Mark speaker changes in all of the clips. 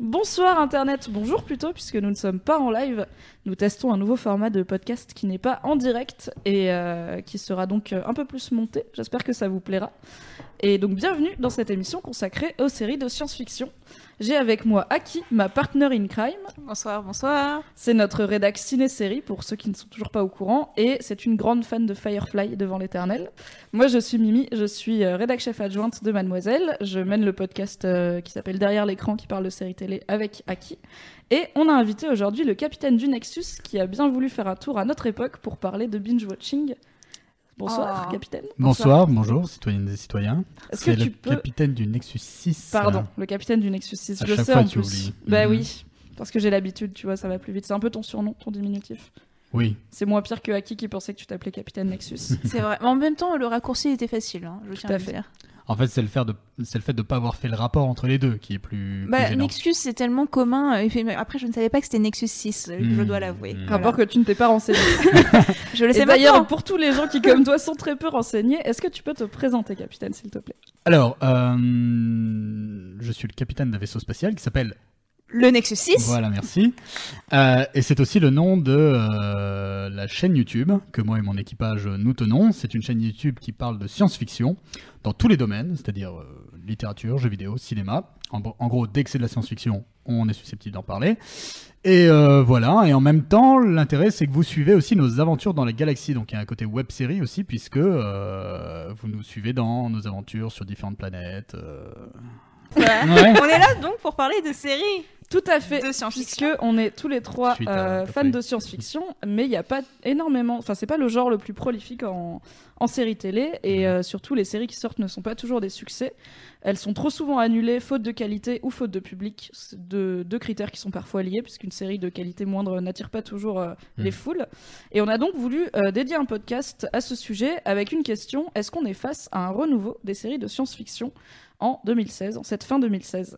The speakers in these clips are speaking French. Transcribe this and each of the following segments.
Speaker 1: Bonsoir Internet, bonjour plutôt, puisque nous ne sommes pas en live. Nous testons un nouveau format de podcast qui n'est pas en direct et euh, qui sera donc euh, un peu plus monté. J'espère que ça vous plaira. Et donc bienvenue dans cette émission consacrée aux séries de science-fiction. J'ai avec moi Aki, ma partner in crime.
Speaker 2: Bonsoir, bonsoir.
Speaker 1: C'est notre rédac ciné-série pour ceux qui ne sont toujours pas au courant et c'est une grande fan de Firefly devant l'éternel. Moi je suis Mimi, je suis euh, rédac chef adjointe de Mademoiselle. Je mène le podcast euh, qui s'appelle Derrière l'écran qui parle de séries télé avec Aki. Et on a invité aujourd'hui le capitaine du Nexus qui a bien voulu faire un tour à notre époque pour parler de binge-watching. Bonsoir,
Speaker 2: Oh.
Speaker 1: capitaine.
Speaker 3: Bonsoir, bonjour, citoyennes et citoyens.
Speaker 1: Est-ce que tu
Speaker 3: le
Speaker 1: peux-
Speaker 3: capitaine du Nexus 6.
Speaker 1: Pardon, le capitaine du Nexus 6.
Speaker 3: À
Speaker 1: Je le
Speaker 3: chaque
Speaker 1: sais
Speaker 3: fois,
Speaker 1: en
Speaker 3: tu
Speaker 1: plus. Bah
Speaker 3: Mhm.
Speaker 1: oui, parce que j'ai l'habitude, tu vois, ça va plus vite. C'est un peu ton surnom, ton diminutif.
Speaker 3: Oui,
Speaker 1: C'est moins pire que Aki qui pensait que tu t'appelais capitaine Nexus.
Speaker 2: C'est vrai. Mais en même temps, le raccourci était facile, hein, je tiens
Speaker 1: à
Speaker 2: à le
Speaker 1: fait.
Speaker 2: dire.
Speaker 3: En fait, c'est le, faire de... c'est le fait de ne pas avoir fait le rapport entre les deux qui est plus.
Speaker 2: Bah,
Speaker 3: plus.
Speaker 2: Nexus, c'est tellement commun. euh, Après, je ne savais pas que c'était Nexus 6, euh, je dois l'avouer.
Speaker 3: Hmm.
Speaker 2: Voilà.
Speaker 1: Rapport que tu ne t'es pas renseigné.
Speaker 2: Je le sais
Speaker 1: d'ailleurs, pour tous les gens qui, comme toi, sont très peu renseignés, est-ce que tu peux te présenter, capitaine, s'il te plaît?
Speaker 3: Alors, euh, je suis le capitaine d'un vaisseau spatial qui s'appelle.
Speaker 2: Le Nexus 6
Speaker 3: Voilà, merci. Euh, et c'est aussi le nom de euh, la chaîne YouTube que moi et mon équipage nous tenons. C'est une chaîne YouTube qui parle de science-fiction dans tous les domaines, c'est-à-dire euh, littérature, jeux vidéo, cinéma. En, en gros, dès que c'est de la science-fiction, on est susceptible d'en parler. Et euh, voilà, et en même temps, l'intérêt c'est que vous suivez aussi nos aventures dans la galaxie. Donc il y a un côté web série aussi, puisque euh, vous nous suivez dans nos aventures sur différentes planètes. Ouais.
Speaker 2: On est là donc pour parler de séries.
Speaker 1: Tout à fait.
Speaker 2: De science-fiction.
Speaker 1: Puisque on est tous les trois
Speaker 3: Suite
Speaker 1: euh, fans de science-fiction, mais il n'y a pas énormément. Enfin, c'est pas le genre le plus prolifique en, en série télé, et
Speaker 3: Mhm.
Speaker 1: euh, surtout les séries qui sortent ne sont pas toujours des succès. Elles sont trop souvent annulées, faute de qualité ou faute de public. Deux, deux critères qui sont parfois liés, puisqu'une série de qualité moindre n'attire pas toujours euh,
Speaker 3: Mhm.
Speaker 1: les foules. Et on a donc voulu euh, dédier un podcast à ce sujet avec une question est-ce qu'on est face à un renouveau des séries de science-fiction? En 2016, en cette fin 2016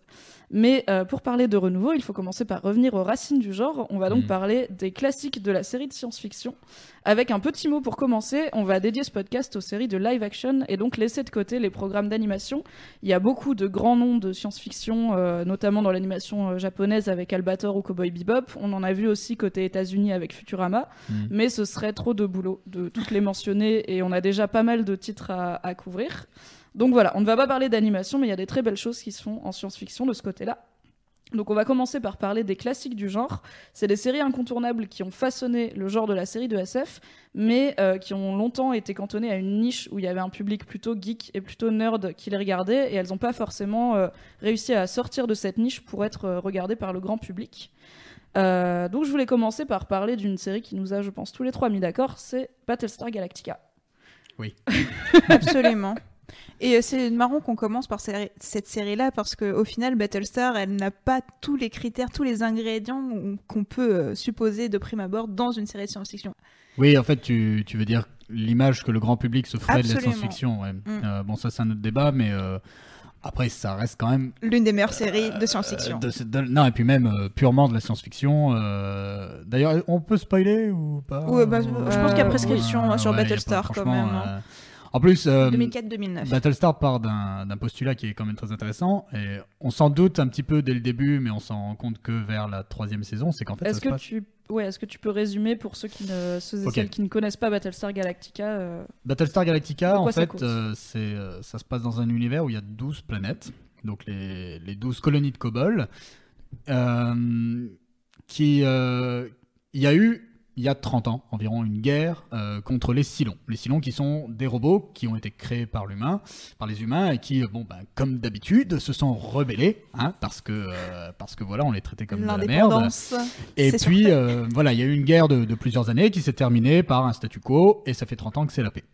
Speaker 1: mais euh, pour parler de renouveau, il faut commencer par revenir aux racines du genre. On va donc
Speaker 3: Mhm.
Speaker 1: parler des classiques de la série de science-fiction. Avec un petit mot pour commencer, on va dédier ce podcast aux séries de live action et donc laisser de côté les programmes d'animation. Il y a beaucoup de grands noms de science-fiction, euh, notamment dans l'animation euh, japonaise avec Albator ou Cowboy Bebop. On en a vu aussi côté États-Unis avec Futurama,
Speaker 3: Mm.
Speaker 1: mais ce serait trop de boulot de toutes les mentionner et on a déjà pas mal de titres à, à couvrir. Donc voilà, on ne va pas parler d'animation, mais il y a des très belles choses qui se font en science-fiction de ce côté-là. Donc on va commencer par parler des classiques du genre. C'est des séries incontournables qui ont façonné le genre de la série de SF, mais euh, qui ont longtemps été cantonnées à une niche où il y avait un public plutôt geek et plutôt nerd qui les regardait, et elles n'ont pas forcément euh, réussi à sortir de cette niche pour être euh, regardées par le grand public. Euh, donc je voulais commencer par parler d'une série qui nous a, je pense, tous les trois mis d'accord, c'est Battlestar Galactica.
Speaker 2: Absolument. Et euh, c'est marrant qu'on commence par cette série-là parce qu'au final, Battlestar, elle n'a pas tous les critères, tous les ingrédients qu'on peut euh, supposer de prime abord dans une série de science-fiction.
Speaker 3: Oui, en fait, tu, tu veux dire l'image que le grand public se ferait de la science-fiction. ouais.
Speaker 2: Mm.
Speaker 3: Euh, bon, ça, c'est un autre débat, mais euh, après, ça reste quand même.
Speaker 2: L'une des meilleures séries de science-fiction.
Speaker 3: de- de- non, et puis même euh, purement de la science-fiction. euh, D'ailleurs, on peut spoiler ou pas?
Speaker 2: Ouais, bah, je
Speaker 1: pense
Speaker 2: qu'il y a prescription
Speaker 3: Ouais,
Speaker 2: sur
Speaker 3: ouais,
Speaker 2: Battlestar,
Speaker 3: pas-
Speaker 2: quand même, hein.
Speaker 3: En plus, euh,
Speaker 2: 2004-2009.
Speaker 3: Battlestar part d'un postulat qui est quand même très intéressant et on s'en doute un petit peu dès le début, mais on s'en rend compte que vers la troisième saison, c'est qu'en fait, ça
Speaker 1: Est-ce que
Speaker 3: passe-
Speaker 1: tu ouais, est-ce que tu peux résumer pour ceux qui ne ceux et celles qui ne connaissent pas Battlestar Galactica euh,
Speaker 3: Battlestar Galactica, en fait, euh, c'est, euh, ça se passe dans un univers où il y a 12 planètes, donc les, les 12 colonies de Kobol, euh, qui, euh, il y a eu, il y a 30 ans environ, une guerre euh, contre les Cylons. Les Cylons qui sont des robots qui ont été créés par l'humain, par les humains, et qui, bon, ben, comme d'habitude, se sont rebellés, hein, parce que, euh, parce que voilà, on les traitait comme de la merde. Et puis, euh, voilà, il y a eu une guerre de, de plusieurs années qui s'est terminée par un statu quo, et ça fait 30 ans que c'est la paix.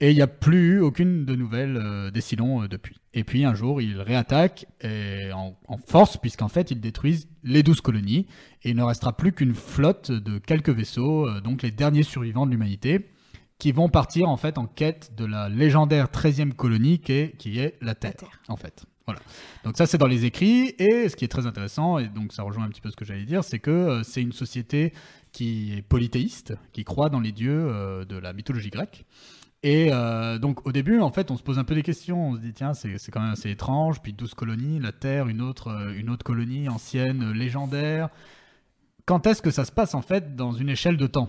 Speaker 3: Et il n'y a plus aucune de nouvelles des euh, depuis. Et puis un jour, ils réattaquent et en, en force, puisqu'en fait, ils détruisent les 12 colonies. Et il ne restera plus qu'une flotte de quelques vaisseaux, euh, donc les derniers survivants de l'humanité, qui vont partir en fait en quête de la légendaire 13e colonie qui est, qui est la Terre,
Speaker 2: Terre.
Speaker 3: en fait. Voilà. Donc ça c'est dans les écrits et ce qui est très intéressant et donc ça rejoint un petit peu ce que j'allais dire, c'est que euh, c'est une société qui est polythéiste, qui croit dans les dieux euh, de la mythologie grecque. Et euh, donc au début, en fait, on se pose un peu des questions. On se dit tiens, c'est quand même assez étrange. Puis 12 colonies, la Terre, une autre, euh, une autre colonie ancienne, euh, légendaire. Quand est-ce que ça se passe en fait dans une échelle de temps?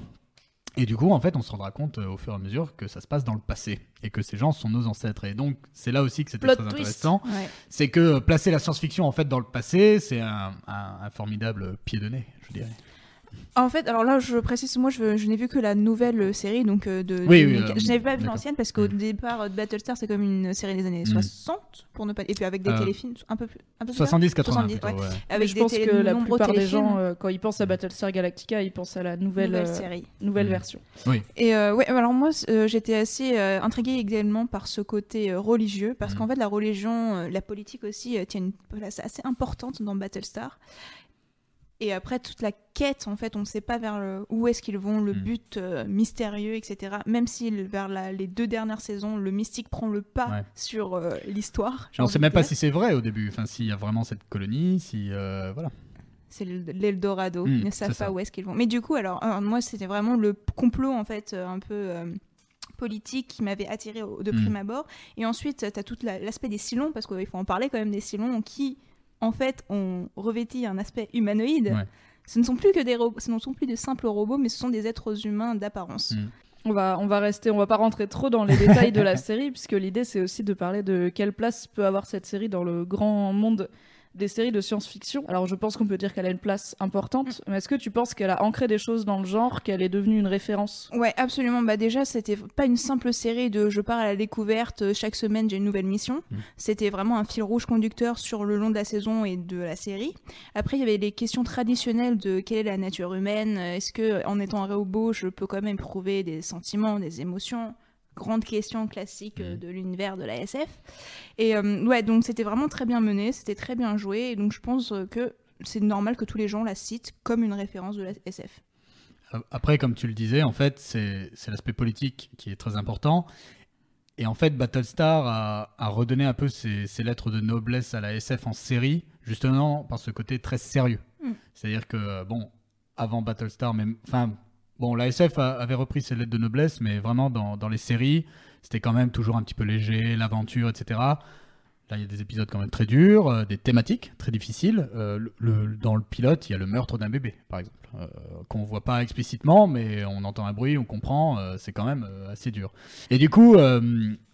Speaker 3: Et du coup, en fait, on se rendra compte au fur et à mesure que ça se passe dans le passé et que ces gens sont nos ancêtres. Et donc c'est là aussi que c'était très
Speaker 1: twist.
Speaker 3: intéressant.
Speaker 2: Ouais.
Speaker 3: C'est que placer la science-fiction en fait dans le passé, c'est un, un- un formidable pied de nez, je dirais.
Speaker 2: En fait, alors là, je précise, moi, je, je n'ai vu que la nouvelle série, donc euh, de.
Speaker 3: Oui, oui, euh,
Speaker 2: je n'avais pas vu l'ancienne parce qu'au
Speaker 3: Mm.
Speaker 2: départ, euh, Battlestar, c'est comme une série des années
Speaker 3: Mm.
Speaker 2: 60, pour ne pas. Et puis avec des
Speaker 3: Euh,
Speaker 2: téléfilms, un peu plus. Un peu plus tard
Speaker 3: 70-80
Speaker 2: 70,
Speaker 3: plutôt.
Speaker 2: ouais.
Speaker 3: ouais.
Speaker 1: Mais
Speaker 2: Avec
Speaker 1: je
Speaker 2: des
Speaker 1: pense
Speaker 2: télé-
Speaker 1: que la plupart des gens, euh, quand ils pensent à Battlestar Galactica, ils pensent à la nouvelle,
Speaker 2: nouvelle
Speaker 1: euh,
Speaker 2: série.
Speaker 1: nouvelle
Speaker 3: Mm.
Speaker 1: version.
Speaker 2: Et euh, ouais, alors moi, euh, j'étais assez euh, intriguée également par ce côté euh, religieux, parce qu'en fait, la religion, euh, la politique aussi, euh, tient une place assez importante dans Battlestar. Et après, toute la quête, en fait, on ne sait pas vers le- où est-ce qu'ils vont, le
Speaker 3: Mhm.
Speaker 2: but euh, mystérieux, etc. Même si vers la- les deux dernières saisons, le mystique prend le pas
Speaker 3: Ouais.
Speaker 2: sur euh, l'histoire.
Speaker 3: On
Speaker 2: envie
Speaker 3: sait même pas si c'est vrai au début, enfin s'il y a vraiment cette colonie, si euh, voilà.
Speaker 2: C'est l'Eldorado.
Speaker 3: Mhm,
Speaker 2: Ils ne savent pas où est-ce qu'ils vont. Mais du coup, alors, moi, c'était vraiment le complot, en fait, un peu politique qui m'avait attiré de
Speaker 3: Mhm.
Speaker 2: prime abord. Et ensuite, tu as tout la- l'aspect des Cylons, parce qu'il faut en parler quand même des Cylons, qui, en fait, ont revêti un aspect humanoïde.
Speaker 3: Ouais.
Speaker 2: Ce ne sont plus que des robots, ce ne sont plus de simples robots, mais ce sont des êtres humains d'apparence.
Speaker 3: Mhm.
Speaker 1: On va, on va rester, on va pas rentrer trop dans les détails de la série, puisque l'idée c'est aussi de parler de quelle place peut avoir cette série dans le grand monde des séries de science-fiction. Alors je pense qu'on peut dire qu'elle a une place importante, mais est-ce que tu penses qu'elle a ancré des choses dans le genre, qu'elle est devenue une référence?
Speaker 2: Ouais, absolument. Bah déjà, c'était pas une simple série de je pars à la découverte, euh, chaque semaine j'ai une nouvelle mission.
Speaker 3: Mhm.
Speaker 2: C'était vraiment un fil rouge conducteur sur le long de la saison et de la série. Après, il y avait les questions traditionnelles de quelle est la nature humaine, est-ce que en étant un robot, je peux quand même prouver des sentiments, des émotions? Grande question classique euh,
Speaker 3: Mhm.
Speaker 2: de l'univers de la SF. Et euh, ouais, donc c'était vraiment très bien mené, c'était très bien joué, et donc je pense euh, que c'est normal que tous les gens la citent comme une référence de la SF.
Speaker 3: Après, comme tu le disais, en fait, c'est c'est l'aspect politique qui est très important. Et en fait, Battlestar a, a redonné un peu ses, ses lettres de noblesse à la SF en série, justement par ce côté très sérieux.
Speaker 2: Mm.
Speaker 3: C'est-à-dire que, bon, avant Battlestar, même, enfin, bon, la SF a- avait repris ses lettres de noblesse, mais vraiment dans, les séries, c'était quand même toujours un petit peu léger, l'aventure, etc. Là, il y a des épisodes quand même très durs, euh, des thématiques très difficiles. Euh, dans le pilote, il y a le meurtre d'un bébé, par exemple, euh, qu'on voit pas explicitement, mais on entend un bruit, on comprend. c'est quand même assez dur. Et du coup,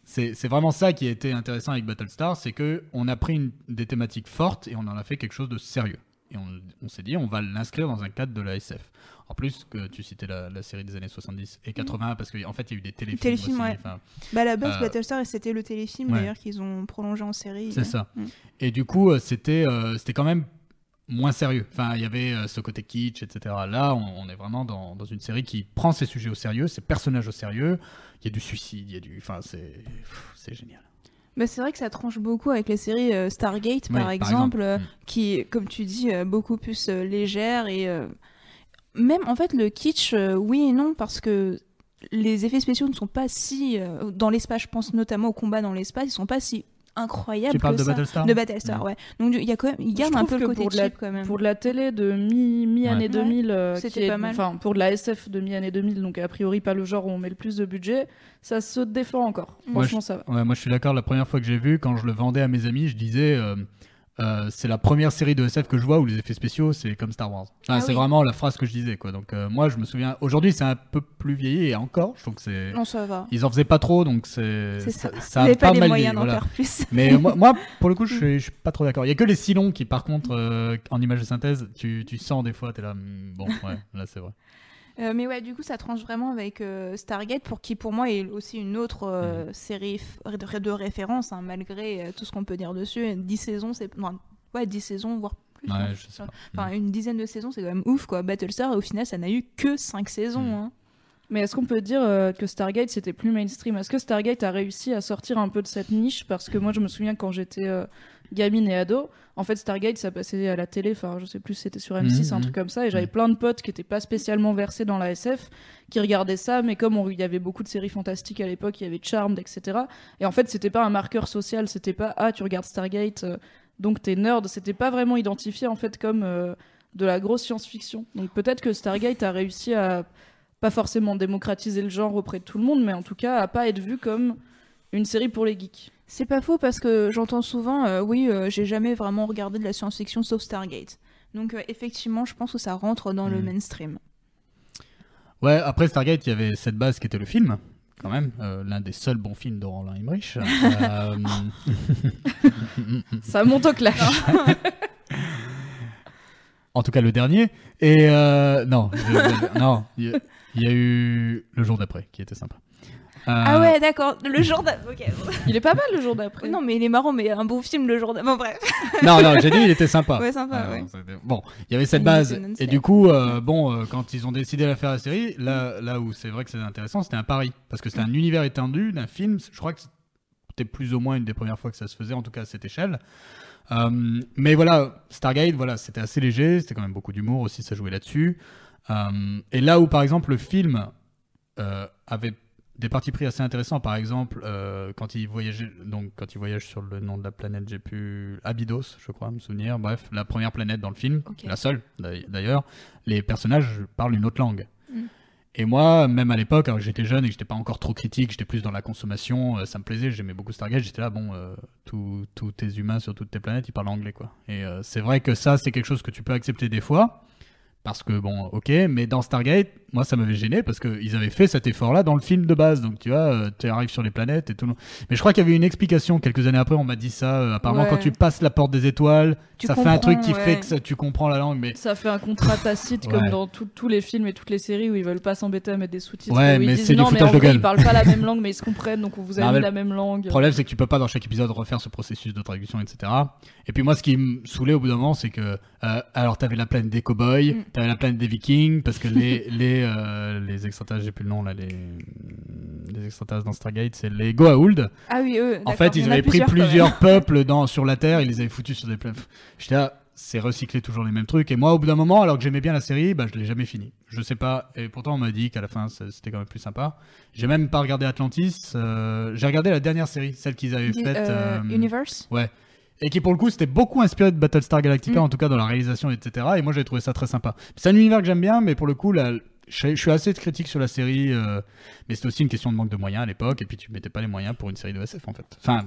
Speaker 3: c'est vraiment ça qui a été intéressant avec Battlestar, c'est que on a pris des thématiques fortes et on en a fait quelque chose de sérieux. Et on, on s'est dit, on va l'inscrire dans un cadre de la SF. En plus, que tu citais la, la série des années 70 et 80, parce qu'en en fait, il y a eu des téléfilms.
Speaker 2: Téléfilms,
Speaker 3: aussi,
Speaker 2: ouais. Bah à la base,
Speaker 3: Euh,
Speaker 2: Battlestar, c'était le téléfilm
Speaker 3: ouais.
Speaker 2: d'ailleurs qu'ils ont prolongé en série.
Speaker 3: C'est ça.
Speaker 2: Mm.
Speaker 3: Et du coup, euh, c'était euh, c'était quand même moins sérieux. Enfin, il y avait ce côté kitsch, etc. Là, on, on est vraiment dans, dans une série qui prend ses sujets au sérieux, ses personnages au sérieux. Il y a du suicide, il y a du. Enfin, c'est génial.
Speaker 2: Bah, c'est vrai que ça tranche beaucoup avec les séries euh, Stargate,
Speaker 3: Oui,
Speaker 2: par,
Speaker 3: par
Speaker 2: exemple, euh,
Speaker 3: Mm.
Speaker 2: qui, comme tu dis, euh, beaucoup plus légère et même en fait le kitsch, euh, oui et non, parce que les effets spéciaux ne sont pas si euh, dans l'espace. Je pense notamment au combat dans l'espace, ils sont pas si incroyables
Speaker 3: Tu parles
Speaker 2: que
Speaker 3: de
Speaker 2: ça.
Speaker 3: Battlestar
Speaker 2: De Battlestar,
Speaker 3: Mm.
Speaker 2: ouais. Donc il y a quand même, il garde un
Speaker 1: trouve
Speaker 2: peu le
Speaker 1: que
Speaker 2: côté
Speaker 1: pour de la-
Speaker 2: cheap quand même.
Speaker 1: Pour de la télé de mi- mi-année
Speaker 2: Ouais.
Speaker 1: 2000, euh, qui
Speaker 2: C'était
Speaker 1: est-
Speaker 2: pas mal.
Speaker 1: Enfin, pour de la SF de mi-année 2000, donc a priori pas le genre où on met le plus de budget, ça se défend encore.
Speaker 2: Moi,
Speaker 1: Franchement, ça va.
Speaker 3: Ouais, moi, je suis d'accord. La première fois que j'ai vu, quand je le vendais à mes amis, je disais. euh, euh, c'est la première série de SF que je vois où les effets spéciaux c'est comme Star Wars.
Speaker 2: Ah
Speaker 3: c'est
Speaker 2: oui.
Speaker 3: vraiment la phrase que je disais quoi. Donc euh, moi je me souviens. Aujourd'hui c'est un peu plus vieilli et encore je trouve que c'est.
Speaker 2: Non, ça va.
Speaker 3: Ils en faisaient pas trop donc c'est.
Speaker 2: C'est ça.
Speaker 3: ça a
Speaker 2: pas,
Speaker 3: pas
Speaker 2: les
Speaker 3: mal
Speaker 2: moyens d'en
Speaker 3: voilà.
Speaker 2: faire plus.
Speaker 3: Mais moi, moi, pour le coup, je suis, je suis pas trop d'accord. Il y a que les Silons qui, par contre, euh, en image de synthèse, tu, tu sens des fois, t'es là, hmm, bon, ouais, là c'est vrai.
Speaker 2: Euh, mais ouais, du coup, ça tranche vraiment avec euh, Stargate, pour qui, pour moi, est aussi une autre euh,
Speaker 3: Mhm.
Speaker 2: série de, de référence, hein, malgré euh, tout ce qu'on peut dire dessus. 10 saisons, c'est. Ouais, 10 saisons, voire plus. hein.
Speaker 3: Ouais, je sais pas.
Speaker 2: Enfin, une dizaine de saisons, c'est quand même ouf, quoi. Battlestar, au final, ça n'a eu que 5 saisons.
Speaker 3: Mhm.
Speaker 2: hein.
Speaker 1: Mais est-ce qu'on peut dire euh, que Stargate c'était plus mainstream? Est-ce que Stargate a réussi à sortir un peu de cette niche? Parce que moi je me souviens quand j'étais euh, gamine et ado, en fait Stargate ça passait à la télé, enfin je sais plus si c'était sur M6,
Speaker 3: Mhm,
Speaker 1: un truc comme ça, et j'avais plein de potes qui étaient pas spécialement versés dans la SF, qui regardaient ça, mais comme il y avait beaucoup de séries fantastiques à l'époque, il y avait Charmed, etc. Et en fait c'était pas un marqueur social, c'était pas ah tu regardes Stargate, euh, donc t'es nerd, c'était pas vraiment identifié en fait comme de la grosse science-fiction. Donc peut-être que Stargate a réussi à pas forcément démocratiser le genre auprès de tout le monde, mais en tout cas à pas être vu comme une série pour les geeks.
Speaker 2: C'est pas faux parce que j'entends souvent, euh, oui, euh, j'ai jamais vraiment regardé de la science-fiction sauf Stargate. Donc euh, effectivement, je pense que ça rentre dans le
Speaker 3: Mm.
Speaker 2: mainstream.
Speaker 3: Ouais, après Stargate, il y avait cette base qui était le film, quand même, euh, l'un des seuls bons films de Roland Emmerich. Euh,
Speaker 1: Ça monte au clash.
Speaker 3: en tout cas, le dernier. Et euh, non, je- non, il y, a- eu le jour d'après qui était sympa. Euh,
Speaker 2: Ah ouais, d'accord, le jour d'après.
Speaker 1: Il est pas mal le jour d'après.
Speaker 2: Non, mais il est marrant, mais un beau film le jour d'après. Bon, bref.
Speaker 3: Non, non, j'ai dit il était sympa.
Speaker 2: Ouais, sympa,
Speaker 3: Euh,
Speaker 2: ouais.
Speaker 3: c'était- Bon, il y avait cette base. Et du coup, euh, bon, euh, quand ils ont décidé de faire la série, là, là où c'est vrai que c'est intéressant, c'était un pari. Parce que c'était un univers étendu d'un film. Je crois que c'était plus ou moins une des premières fois que ça se faisait, en tout cas à cette échelle. Euh, mais voilà, Stargate, voilà, c'était assez léger. C'était quand même beaucoup d'humour aussi, ça jouait là-dessus. Euh, et là où, par exemple, le film euh, avait des partis pris assez intéressants. Par exemple, euh, quand il voyageait, donc quand il voyage sur le nom de la planète, j'ai pu Abydos, je crois, me souvenir. Bref, la première planète dans le film, la seule d'ail- d'ailleurs. Les personnages parlent une autre langue.
Speaker 2: Mm.
Speaker 3: Et moi, même à l'époque, alors que j'étais jeune et que j'étais pas encore trop critique, j'étais plus dans la consommation, ça me plaisait, j'aimais beaucoup Stargate, j'étais là, bon, euh, tous tous tes humains sur toutes tes planètes, ils parlent anglais, quoi. Et euh, c'est vrai que ça, c'est quelque chose que tu peux accepter des fois, parce que, bon, ok, mais dans Stargate, moi, ça m'avait gêné, parce qu'ils avaient fait cet effort-là dans le film de base, donc tu vois, euh, tu arrives sur les planètes et tout. Mais je crois qu'il y avait une explication, quelques années après, on m'a dit ça, euh, apparemment,
Speaker 2: Ouais.
Speaker 3: quand tu passes la porte des étoiles,
Speaker 2: Tu
Speaker 3: ça fait un truc qui fait que ça- tu comprends la langue, mais...
Speaker 1: Ça fait un contrat tacite
Speaker 3: Ouais.
Speaker 1: comme dans tout- tous les films et toutes les séries où ils veulent pas s'embêter à mettre des sous-titres.
Speaker 3: Ouais,
Speaker 1: où ils
Speaker 3: mais
Speaker 1: disent
Speaker 3: c'est du
Speaker 1: non, mais
Speaker 3: foutage de gueule.
Speaker 1: ils parlent pas la même langue, mais ils se comprennent, donc on vous a
Speaker 3: Non,
Speaker 1: mis la même langue.
Speaker 3: Le problème, c'est que tu peux pas dans chaque épisode refaire ce processus de traduction, etc. Et puis moi, ce qui me saoulait au bout d'un moment, c'est que euh, alors t'avais la planète des cowboys,
Speaker 2: Mm.
Speaker 3: t'avais la planète des vikings, parce que les les euh, les extraterrestres, j'ai plus le nom là, les les extraterrestres dans Stargate, c'est les Goa'uld.
Speaker 2: Ah oui, eux.
Speaker 3: En fait, ils
Speaker 2: en
Speaker 3: avaient pris plusieurs peuples dans sur la Terre, ils les avaient foutus sur des planètes. J'étais là, c'est recycler toujours les mêmes trucs. Et moi, au bout d'un moment, alors que j'aimais bien la série, bah, je l'ai jamais fini. Je sais pas. Et pourtant, on m'a dit qu'à la fin, c'était quand même plus sympa. J'ai même pas regardé Atlantis. euh, j'ai regardé la dernière série, celle qu'ils avaient faite.
Speaker 2: euh,
Speaker 3: euh,
Speaker 2: Universe?
Speaker 3: Ouais. Et qui pour le coup c'était beaucoup inspiré de Battlestar Galactica,
Speaker 2: Mm.
Speaker 3: en tout cas dans la réalisation, etc. Et moi j'avais trouvé ça très sympa. C'est un univers que j'aime bien, mais pour le coup, là, je, je suis assez critique sur la série. euh, mais c'était aussi une question de manque de moyens à l'époque, et puis tu mettais pas les moyens pour une série de SF en fait. Enfin,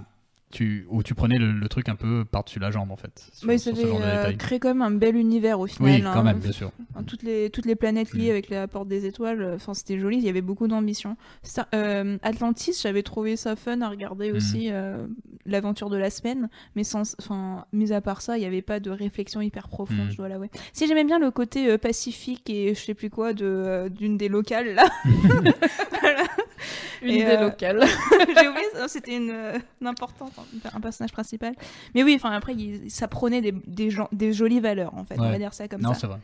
Speaker 3: tu, où tu prenais le, le truc un peu par-dessus la jambe en fait. Sur,
Speaker 2: Mais ça avait créé quand même un bel univers au final.
Speaker 3: Oui, quand
Speaker 2: hein.
Speaker 3: même, bien sûr.
Speaker 2: Toutes, les, toutes les planètes liées avec la porte des étoiles, euh, enfin c'était joli, il y avait beaucoup d'ambition. Euh, Atlantis, j'avais trouvé ça fun à regarder
Speaker 3: Mm.
Speaker 2: aussi, euh, l'aventure de la semaine, mais sans, enfin, mis à part ça, il n'y avait pas de réflexion hyper profonde,
Speaker 3: Mm.
Speaker 2: je dois l'avouer. Si j'aimais bien le côté euh, pacifique et je sais plus quoi de d'une des locales là,
Speaker 1: Une
Speaker 2: Et,
Speaker 1: idée
Speaker 2: euh,
Speaker 1: locale.
Speaker 2: j'ai oublié, ça, c'était une, euh, une importante, un personnage principal. Mais oui, enfin après, il- ça prenait des, des, gens, des jolies valeurs en fait, on va dire ça comme
Speaker 3: non,
Speaker 2: ça.
Speaker 3: c'est vrai.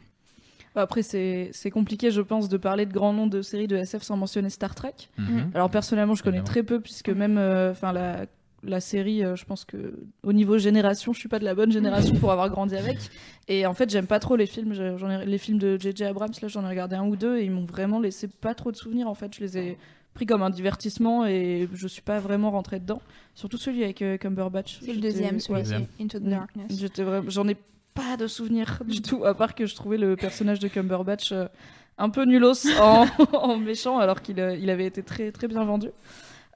Speaker 1: Après, c'est c'est compliqué, je pense, de parler de grands noms de séries de SF sans mentionner Star Trek.
Speaker 3: Mhm.
Speaker 1: Alors personnellement, je connais très peu puisque même, euh, enfin la la série, euh, je pense que au niveau génération, je suis pas de la bonne génération pour avoir grandi avec. Et en fait, j'aime pas trop les films. Ai les films de J.J. Abrams. Là, j'en ai regardé un ou deux et ils m'ont vraiment laissé pas trop de souvenirs. En fait, je les ai pris comme un divertissement et je suis pas vraiment rentrée dedans. Surtout celui avec euh, Cumberbatch.
Speaker 2: C'est le deuxième,
Speaker 1: ouais.
Speaker 2: celui
Speaker 3: Deuxième.
Speaker 2: Into the. Darkness.
Speaker 1: J'étais vraiment, j'en ai pas de souvenirs du tout, à part que je trouvais le personnage de Cumberbatch euh, un peu nulos en, en méchant, alors qu'il euh, il avait été très très bien vendu.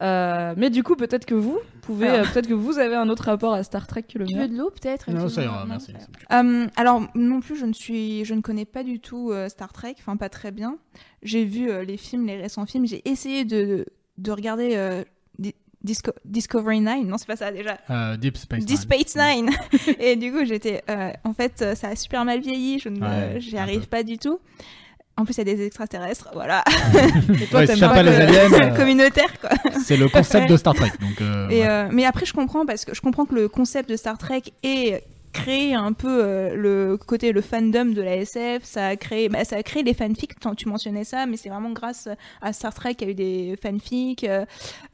Speaker 1: Euh, mais du coup, peut-être que vous pouvez, euh, peut-être que vous avez un autre rapport à Star Trek que le
Speaker 2: Tu
Speaker 1: mien.
Speaker 2: veux de l'eau peut-être
Speaker 3: Non,
Speaker 2: Tu
Speaker 3: ça ira, merci.
Speaker 2: Euh, alors non plus, je ne suis, je ne connais pas du tout euh, Star Trek, enfin pas très bien. J'ai vu euh, les films, les récents films. J'ai essayé de, de regarder euh, Di- Disco- Discovery 9. Non, c'est pas ça déjà.
Speaker 3: Euh, Deep Space
Speaker 2: Deep
Speaker 3: Nine.
Speaker 2: Space Nine. Et du coup, j'étais, euh, en fait, ça a super mal vieilli. Je ne,
Speaker 3: Ouais,
Speaker 2: arrive
Speaker 3: peu.
Speaker 2: pas du tout. En plus, il y a des extraterrestres, voilà.
Speaker 1: Et toi,
Speaker 3: Ouais, si
Speaker 1: pas
Speaker 3: pas les
Speaker 1: que-
Speaker 3: aliens, euh,
Speaker 2: communautaire, quoi.
Speaker 3: c'est le concept de Star Trek. Donc, euh,
Speaker 2: Et,
Speaker 3: ouais.
Speaker 2: euh, mais après, je comprends parce que je comprends que le concept de Star Trek est créé un peu euh, le côté le fandom de la SF. Ça a créé, bah, ça a créé les fanfics. Tant tu mentionnais ça, mais c'est vraiment grâce à Star Trek qu'il y a eu des fanfics,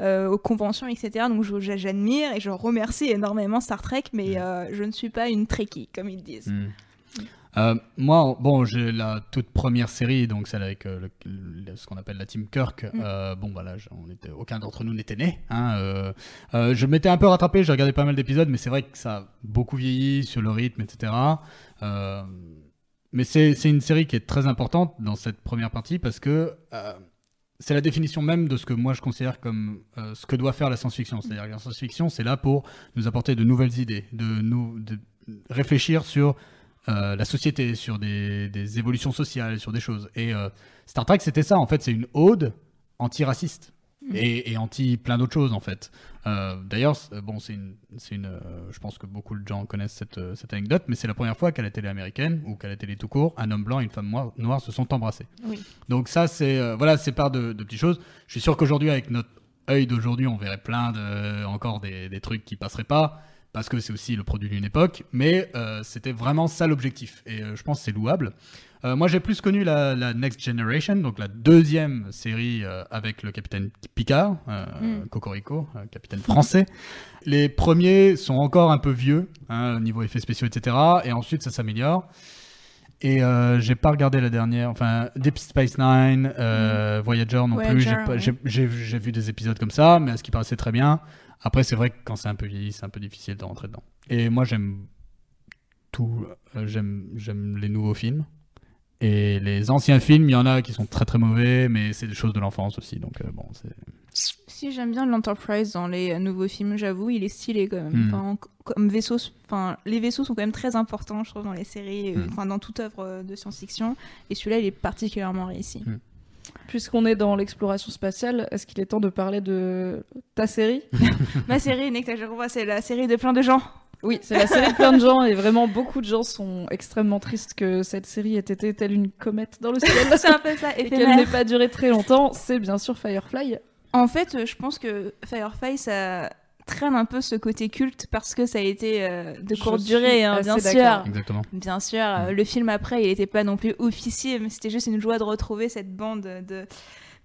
Speaker 2: euh, aux conventions, etc. Donc je- j'admire et je remercie énormément Star Trek, mais
Speaker 3: Mm.
Speaker 2: euh, je ne suis pas une Trekkie comme ils disent.
Speaker 3: Hmm. Euh, moi, bon, j'ai la toute première série, donc celle avec euh, le- le- ce qu'on appelle la Team Kirk.
Speaker 2: Mm.
Speaker 3: Euh, bon, voilà, je- on était, aucun d'entre nous n'était né. hein, je m'étais un peu rattrapé, j'ai regardé pas mal d'épisodes, mais c'est vrai que ça a beaucoup vieilli sur le rythme, etc. Mais c'est une série qui est très importante dans cette première partie parce que c'est la définition même de ce que moi je considère comme euh, ce que doit faire la science-fiction. C'est-à-dire que la science-fiction, c'est là pour nous apporter de nouvelles idées, de, nous, de réfléchir sur euh, la société, sur des, des évolutions sociales, sur des choses. Et euh, Star Trek, c'était ça, en fait, c'est une ode anti-raciste. Et, et anti plein d'autres choses en fait. Euh, D'ailleurs, bon, c'est une, une, je pense que beaucoup de gens connaissent cette, cette anecdote, mais c'est la première fois qu'à la télé américaine ou qu'à la télé tout court, un homme blanc et une femme noire, noire se sont embrassés.
Speaker 2: Oui.
Speaker 3: Donc ça, c'est voilà, c'est part de, de petites choses. Je suis sûr qu'aujourd'hui, avec notre œil d'aujourd'hui, on verrait plein de encore des, des trucs qui passeraient pas parce que c'est aussi le produit d'une époque. Mais euh, c'était vraiment ça l'objectif, et euh, je pense que c'est louable. Euh, moi, j'ai plus connu la, la Next Generation, donc la deuxième série avec le capitaine Picard,
Speaker 2: Mm.
Speaker 3: Cocorico, capitaine français. Les premiers sont encore un peu vieux, hein, au niveau effets spéciaux, etc. Et ensuite, ça s'améliore. Et euh, j'ai pas regardé la dernière, enfin Deep Space Nine, euh, Voyager non plus.
Speaker 2: Ouais.
Speaker 3: J'ai vu des épisodes comme ça, mais à ce qui paraissait très bien. Après, c'est vrai que quand c'est un peu vieilli, c'est un peu difficile de rentrer dedans. Et moi, j'aime tout. euh, j'aime j'aime les nouveaux films. Et les anciens films, il y en a qui sont très très mauvais, mais c'est des choses de l'enfance aussi. Donc euh, bon, c'est.
Speaker 2: Si j'aime bien l'Enterprise dans les euh, nouveaux films, j'avoue, il est stylé quand même.
Speaker 3: Mm.
Speaker 2: Enfin, en- comme vaisseau, enfin, les vaisseaux sont quand même très importants, je trouve, dans les séries, euh,
Speaker 3: Mm.
Speaker 2: enfin dans toute œuvre de science-fiction. Et celui-là, il est particulièrement réussi.
Speaker 1: Puisqu'on est dans l'exploration spatiale, est-ce qu'il est temps de parler de ta série
Speaker 2: Ma série, Nectar c'est la série de plein de gens.
Speaker 1: Oui, c'est la série de plein de gens et vraiment beaucoup de gens sont extrêmement tristes que cette série ait été telle une comète dans le ciel
Speaker 2: C'est un peu ça,
Speaker 1: et qu'elle n'ait pas duré très longtemps. C'est bien sûr Firefly.
Speaker 2: En fait, je pense que Firefly, ça traîne un peu ce côté culte parce que ça a été euh, de
Speaker 1: Je
Speaker 2: courte durée, hein, bien sûr.
Speaker 3: Exactement.
Speaker 2: Bien sûr, euh, le film après, il n'était pas non plus officier, mais c'était juste une joie de retrouver cette bande de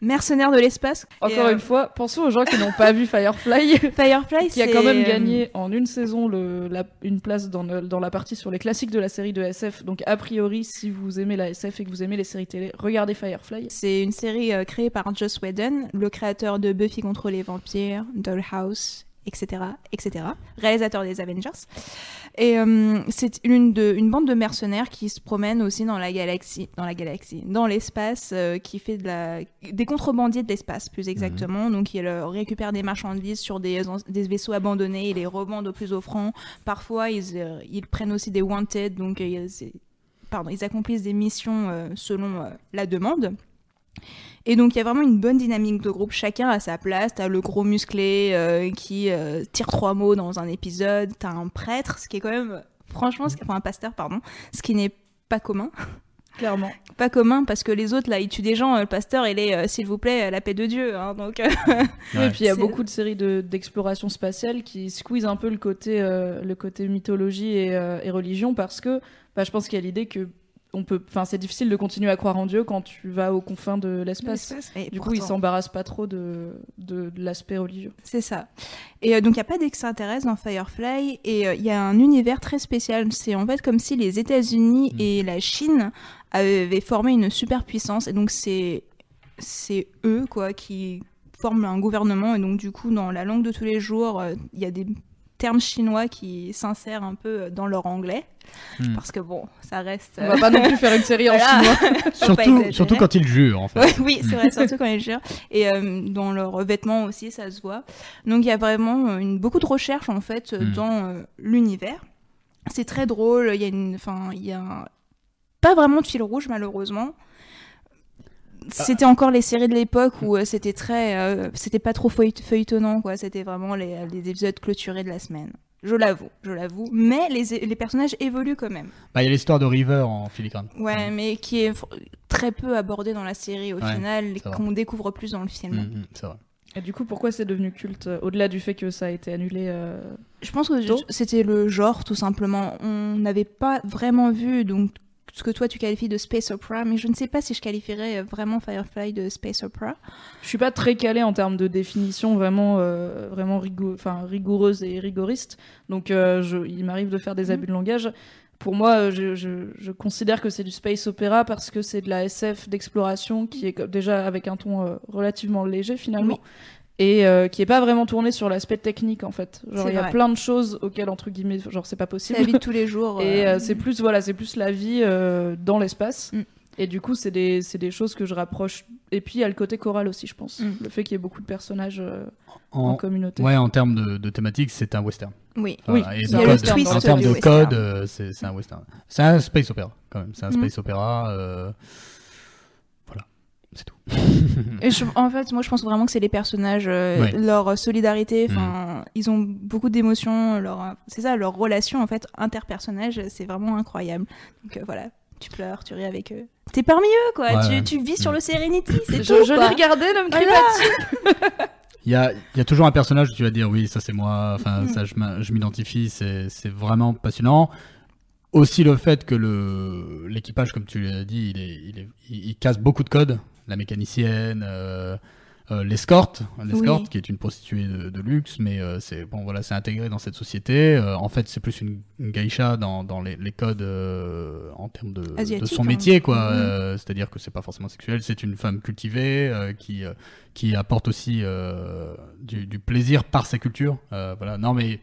Speaker 2: mercenaires de l'espace.
Speaker 1: Encore
Speaker 2: euh,
Speaker 1: une fois, pensons aux gens qui n'ont pas vu Firefly.
Speaker 2: Firefly,
Speaker 1: qui a quand même gagné en une saison le, la- une place dans, le- dans la partie sur les classiques de la série de SF. Donc a priori, si vous aimez la SF et que vous aimez les séries télé, regardez Firefly.
Speaker 2: C'est une série euh, créée par Joss Whedon, le créateur de Buffy contre les vampires, Dollhouse, etc., etc., réalisateur des Avengers. Et euh, c'est une, de, une bande de mercenaires qui se promènent aussi dans la galaxie, dans la galaxie, dans l'espace, euh, qui fait de la, des contrebandiers de l'espace, plus exactement. Donc, ils euh, récupèrent des marchandises sur des, des vaisseaux abandonnés, ils les revendent au plus offrant. Parfois, ils, ils prennent aussi des wanted, donc pardon, ils accomplissent des missions selon la demande. Et donc il y a vraiment une bonne dynamique de groupe, chacun à sa place. T'as le gros musclé euh, qui euh, tire trois mots dans un épisode, t'as un prêtre, ce qui est quand même, franchement, ce qui- enfin un pasteur, pardon, ce qui n'est pas commun.
Speaker 1: Clairement.
Speaker 2: Pas commun parce que les autres là ils tuent des gens, euh, le pasteur il est euh, s'il vous plaît la paix de Dieu. hein, donc
Speaker 1: et puis il y a beaucoup de séries de- d'exploration spatiale qui squeeze un peu le côté, euh, le côté mythologie et, euh, et religion parce que bah, je pense qu'il y a l'idée que on peut, enfin c'est difficile de continuer à croire en Dieu quand tu vas aux confins de l'espace.
Speaker 2: Et
Speaker 1: Du coup, ils s'embarrassent pas trop de, de, de l'aspect religieux.
Speaker 2: C'est ça. Et euh, donc, il n'y a pas d'extraterrestres dans Firefly. Et euh, il y a un univers très spécial. C'est en fait comme si les États-Unis
Speaker 3: Mm.
Speaker 2: et la Chine avaient formé une superpuissance. Et donc, c'est c'est eux, quoi, qui forment un gouvernement. Et donc, du coup, dans la langue de tous les jours, euh, il y a des termes chinois qui s'insèrent un peu dans leur anglais.
Speaker 3: Mm.
Speaker 2: Parce que, bon, ça reste...
Speaker 1: On va pas non plus faire une série en
Speaker 2: Voilà.
Speaker 1: chinois.
Speaker 3: Surtout, surtout quand ils jurent, en fait.
Speaker 2: Ouais, oui, c'est vrai, surtout quand ils jurent. Et euh, dans leurs vêtements aussi, ça se voit. Donc il y a vraiment une, beaucoup de recherche en fait euh,
Speaker 3: Mm.
Speaker 2: dans euh, l'univers. C'est très drôle. Il y a une, enfin, il y a un- pas vraiment de fil rouge malheureusement. C'était encore les séries de l'époque où euh, c'était très, euh, c'était pas trop feuille- feuilletonnant quoi. C'était vraiment les, les épisodes clôturés de la semaine. Je l'avoue, je l'avoue. Mais les, les personnages évoluent quand même.
Speaker 3: Bah, il y a l'histoire de River en filigrane.
Speaker 2: Ouais, mais qui est très peu abordé dans la série au
Speaker 3: Ouais,
Speaker 2: final, qu'on découvre plus dans le film.
Speaker 3: Mm, mm, c'est vrai.
Speaker 1: Et du coup, pourquoi c'est devenu culte euh, Au-delà du fait que ça a été annulé. euh,
Speaker 2: Je pense que c'était le genre, tout simplement. On n'avait pas vraiment vu donc ce que toi tu qualifies de space opera, mais je ne sais pas si je qualifierais euh, vraiment Firefly de space opera.
Speaker 1: Je suis pas très calée en termes de définition vraiment, euh, vraiment rigou- rigoureuse et rigoriste. Donc, euh, je, il m'arrive de faire des
Speaker 2: Mhm.
Speaker 1: abus de langage. Pour moi, je, je- je considère que c'est du space opéra parce que c'est de la SF d'exploration qui est déjà avec un ton euh, relativement léger finalement. Et euh, qui est pas vraiment tourné sur l'aspect technique en fait. Genre il y a plein de choses auxquelles entre guillemets, genre c'est pas possible.
Speaker 2: la vie de tous les jours.
Speaker 1: Et
Speaker 2: euh,
Speaker 1: euh, c'est plus voilà, c'est plus la vie euh, dans l'espace.
Speaker 2: Mm.
Speaker 1: Et du coup, c'est des, c'est des choses que je rapproche. Et puis, il y a le côté choral aussi, je pense.
Speaker 2: Mm.
Speaker 1: Le fait qu'il y ait beaucoup de personnages euh, en,
Speaker 3: En,
Speaker 1: communauté.
Speaker 3: ouais, en termes de, de thématique, c'est un western.
Speaker 2: Oui.
Speaker 1: Oui,
Speaker 3: et
Speaker 1: il
Speaker 3: de
Speaker 1: y a le
Speaker 3: code,
Speaker 1: twist
Speaker 3: en termes de
Speaker 2: western.
Speaker 3: code, euh, c'est c'est un western. C'est un space opéra, quand même. C'est un
Speaker 2: Mhm.
Speaker 3: space opéra. Euh, c'est tout.
Speaker 2: Et je- en fait, moi, je pense vraiment que c'est les personnages, euh, leur solidarité. Enfin, ils ont beaucoup d'émotions. Leur, c'est ça, leur relation en fait interpersonnage, c'est vraiment incroyable. Donc euh, voilà, tu pleures, tu ris avec eux. T'es parmi eux, quoi.
Speaker 3: Ouais,
Speaker 2: tu,
Speaker 3: ouais.
Speaker 2: tu vis sur le Serenity, c'est
Speaker 1: Je,
Speaker 2: tout.
Speaker 1: je l'ai regardé, ne me crie
Speaker 2: Voilà.
Speaker 1: pas dessus.
Speaker 3: Il y a, il y a toujours un personnage où tu vas dire oui, ça c'est moi, enfin
Speaker 2: Mhm.
Speaker 3: ça je m'identifie, c'est c'est vraiment passionnant. Aussi le fait que le l'équipage, comme tu l'as dit, il, est, il, est- il- il casse beaucoup de codes. La mécanicienne, euh, euh, l'escorte, l'escorte
Speaker 2: Oui.
Speaker 3: qui est une prostituée de, de luxe, mais euh, c'est bon voilà, c'est intégré dans cette société. En fait, c'est plus une, une geisha dans, dans les, les codes en termes de, son
Speaker 2: hein.
Speaker 3: métier, quoi.
Speaker 2: Mhm.
Speaker 3: Euh, C'est-à-dire que c'est pas forcément sexuel, c'est une femme cultivée qui qui apporte aussi du, du plaisir par sa culture. Voilà. Non, mais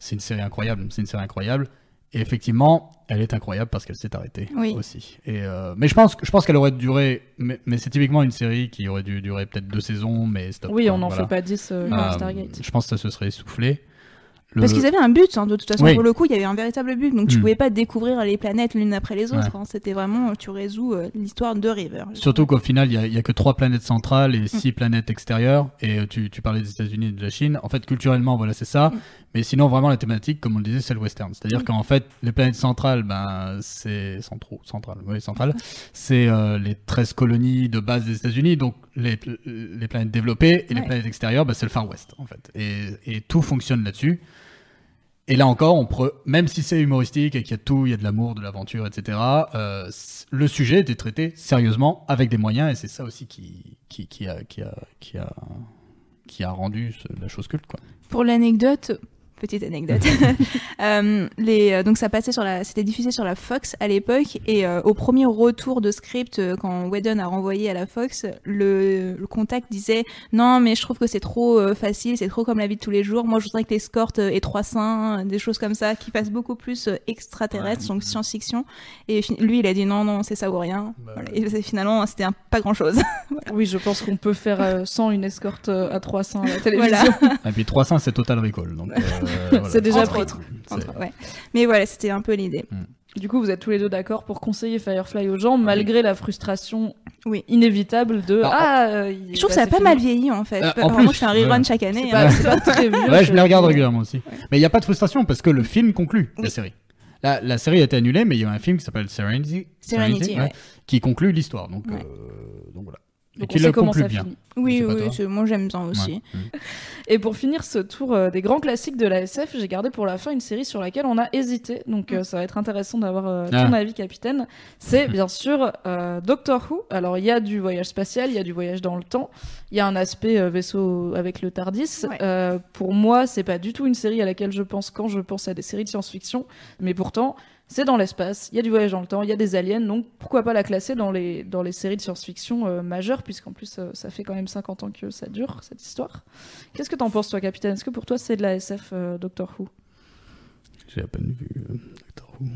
Speaker 3: c'est une série incroyable. C'est une série incroyable. Et effectivement, elle est incroyable parce qu'elle s'est arrêtée
Speaker 2: Oui.
Speaker 3: aussi. Et euh, mais je pense, je pense qu'elle aurait duré. Mais, mais c'est typiquement une série qui aurait dû durer peut-être deux saisons, mais stop.
Speaker 1: Oui, on n'en
Speaker 3: Voilà.
Speaker 1: fait pas 10 euh,
Speaker 3: Euh,
Speaker 1: Stargate.
Speaker 3: je pense que ça se serait essoufflé. Le-
Speaker 2: Parce qu'ils avaient un but, hein, de toute façon,
Speaker 3: Oui.
Speaker 2: pour le coup, il y avait un véritable but. Donc tu
Speaker 3: Mm.
Speaker 2: pouvais pas découvrir les planètes l'une après les autres.
Speaker 3: Ouais.
Speaker 2: hein. C'était vraiment, tu résous euh, l'histoire de River.
Speaker 3: Surtout qu'au final, il y a- que trois planètes centrales et six planètes extérieures. Et euh, tu, tu parlais des États-Unis et de la Chine. En fait, culturellement, voilà, c'est ça.
Speaker 2: Mm.
Speaker 3: Mais sinon, vraiment, la thématique, comme on le disait, c'est le western. C'est-à-dire
Speaker 2: Oui.
Speaker 3: qu'en fait, les planètes centrales, ben, c'est centraux, centrales, oui, centrales. C'est euh, les 13 colonies de base des États-Unis. Donc, les, les planètes développées et les planètes extérieures, ben, c'est le Far West, en fait. Et, et tout fonctionne là-dessus. Et là encore, on pre- même si c'est humoristique et qu'il y a tout, il y a de l'amour, de l'aventure, etc., euh, le sujet était traité sérieusement avec des moyens et c'est ça aussi qui, qui, qui, a, qui, a, qui, a, qui a rendu la chose culte. Quoi.
Speaker 2: Pour l'anecdote, petite anecdote, euh, les, euh, donc ça passait sur la, c'était diffusé sur la Fox à l'époque et euh, au premier retour de script quand Whedon a renvoyé à la Fox, le, le contact disait non mais je trouve que c'est trop euh, facile, c'est trop comme la vie de tous les jours. Moi je voudrais que l'escorte ait trois seins, des choses comme ça qui fassent beaucoup plus euh, extraterrestre,
Speaker 3: Ouais.
Speaker 2: donc science-fiction. Et lui il a dit non non c'est ça ou rien.
Speaker 3: Bah
Speaker 2: Voilà. Et finalement c'était un- pas grand chose.
Speaker 1: Oui, je pense qu'on peut faire euh, sans une escorte euh, à 300 à la télévision.
Speaker 2: voilà.
Speaker 3: Et puis 300, c'est Total Recall. Donc, euh, voilà.
Speaker 1: C'est déjà
Speaker 2: Entre
Speaker 1: pris.
Speaker 2: autres.
Speaker 3: C'est-
Speaker 2: Entre- ouais. Mais voilà c'était un peu l'idée.
Speaker 1: Du coup, vous êtes tous les deux d'accord pour conseiller Firefly aux gens, malgré la frustration
Speaker 2: Oui.
Speaker 1: inévitable de
Speaker 3: Alors,
Speaker 1: Ah, euh, il-
Speaker 2: Je trouve que ça a pas
Speaker 1: fini.
Speaker 2: mal vieilli en fait.
Speaker 3: Euh, en
Speaker 2: moi
Speaker 3: plus,
Speaker 2: je fais un rerun
Speaker 3: ouais.
Speaker 2: chaque année. Hein.
Speaker 1: pas, c'est pas très vieux.
Speaker 3: Ouais, je les regarde régulièrement aussi. Mais il n'y a pas de frustration parce que le film conclut la série. La, la série a été annulée, mais il y a un film qui s'appelle Serenity,
Speaker 2: Serenity,
Speaker 3: ouais,
Speaker 2: ouais.
Speaker 3: qui conclut l'histoire. Donc,
Speaker 2: Ouais.
Speaker 3: euh, donc voilà. Et
Speaker 1: Donc
Speaker 3: qui
Speaker 1: on sait comment ça
Speaker 3: bien.
Speaker 1: finit.
Speaker 2: Oui, oui, moi j'aime bien aussi.
Speaker 3: Ouais. Mm.
Speaker 1: Et pour finir ce tour euh, des grands classiques de la SF, j'ai gardé pour la fin une série sur laquelle on a hésité. Donc euh, ça va être intéressant d'avoir euh, ton
Speaker 3: Ah.
Speaker 1: avis, capitaine. C'est bien sûr euh, Doctor Who. Alors il y a du voyage spatial, il y a du voyage dans le temps, il y a un aspect euh, vaisseau avec le Tardis.
Speaker 2: Ouais.
Speaker 1: Euh, pour moi, c'est pas du tout une série à laquelle je pense quand je pense à des séries de science-fiction, mais pourtant. C'est dans l'espace, il y a du voyage dans le temps, il y a des aliens, donc pourquoi pas la classer dans les, dans les séries de science-fiction euh, majeures, puisqu'en plus euh, ça fait quand même 50 ans que ça dure, cette histoire. Qu'est-ce que t'en penses, toi, capitaine? Est-ce que pour toi c'est de la SF euh, Doctor Who?
Speaker 3: J'ai à peine vu euh, Doctor Who.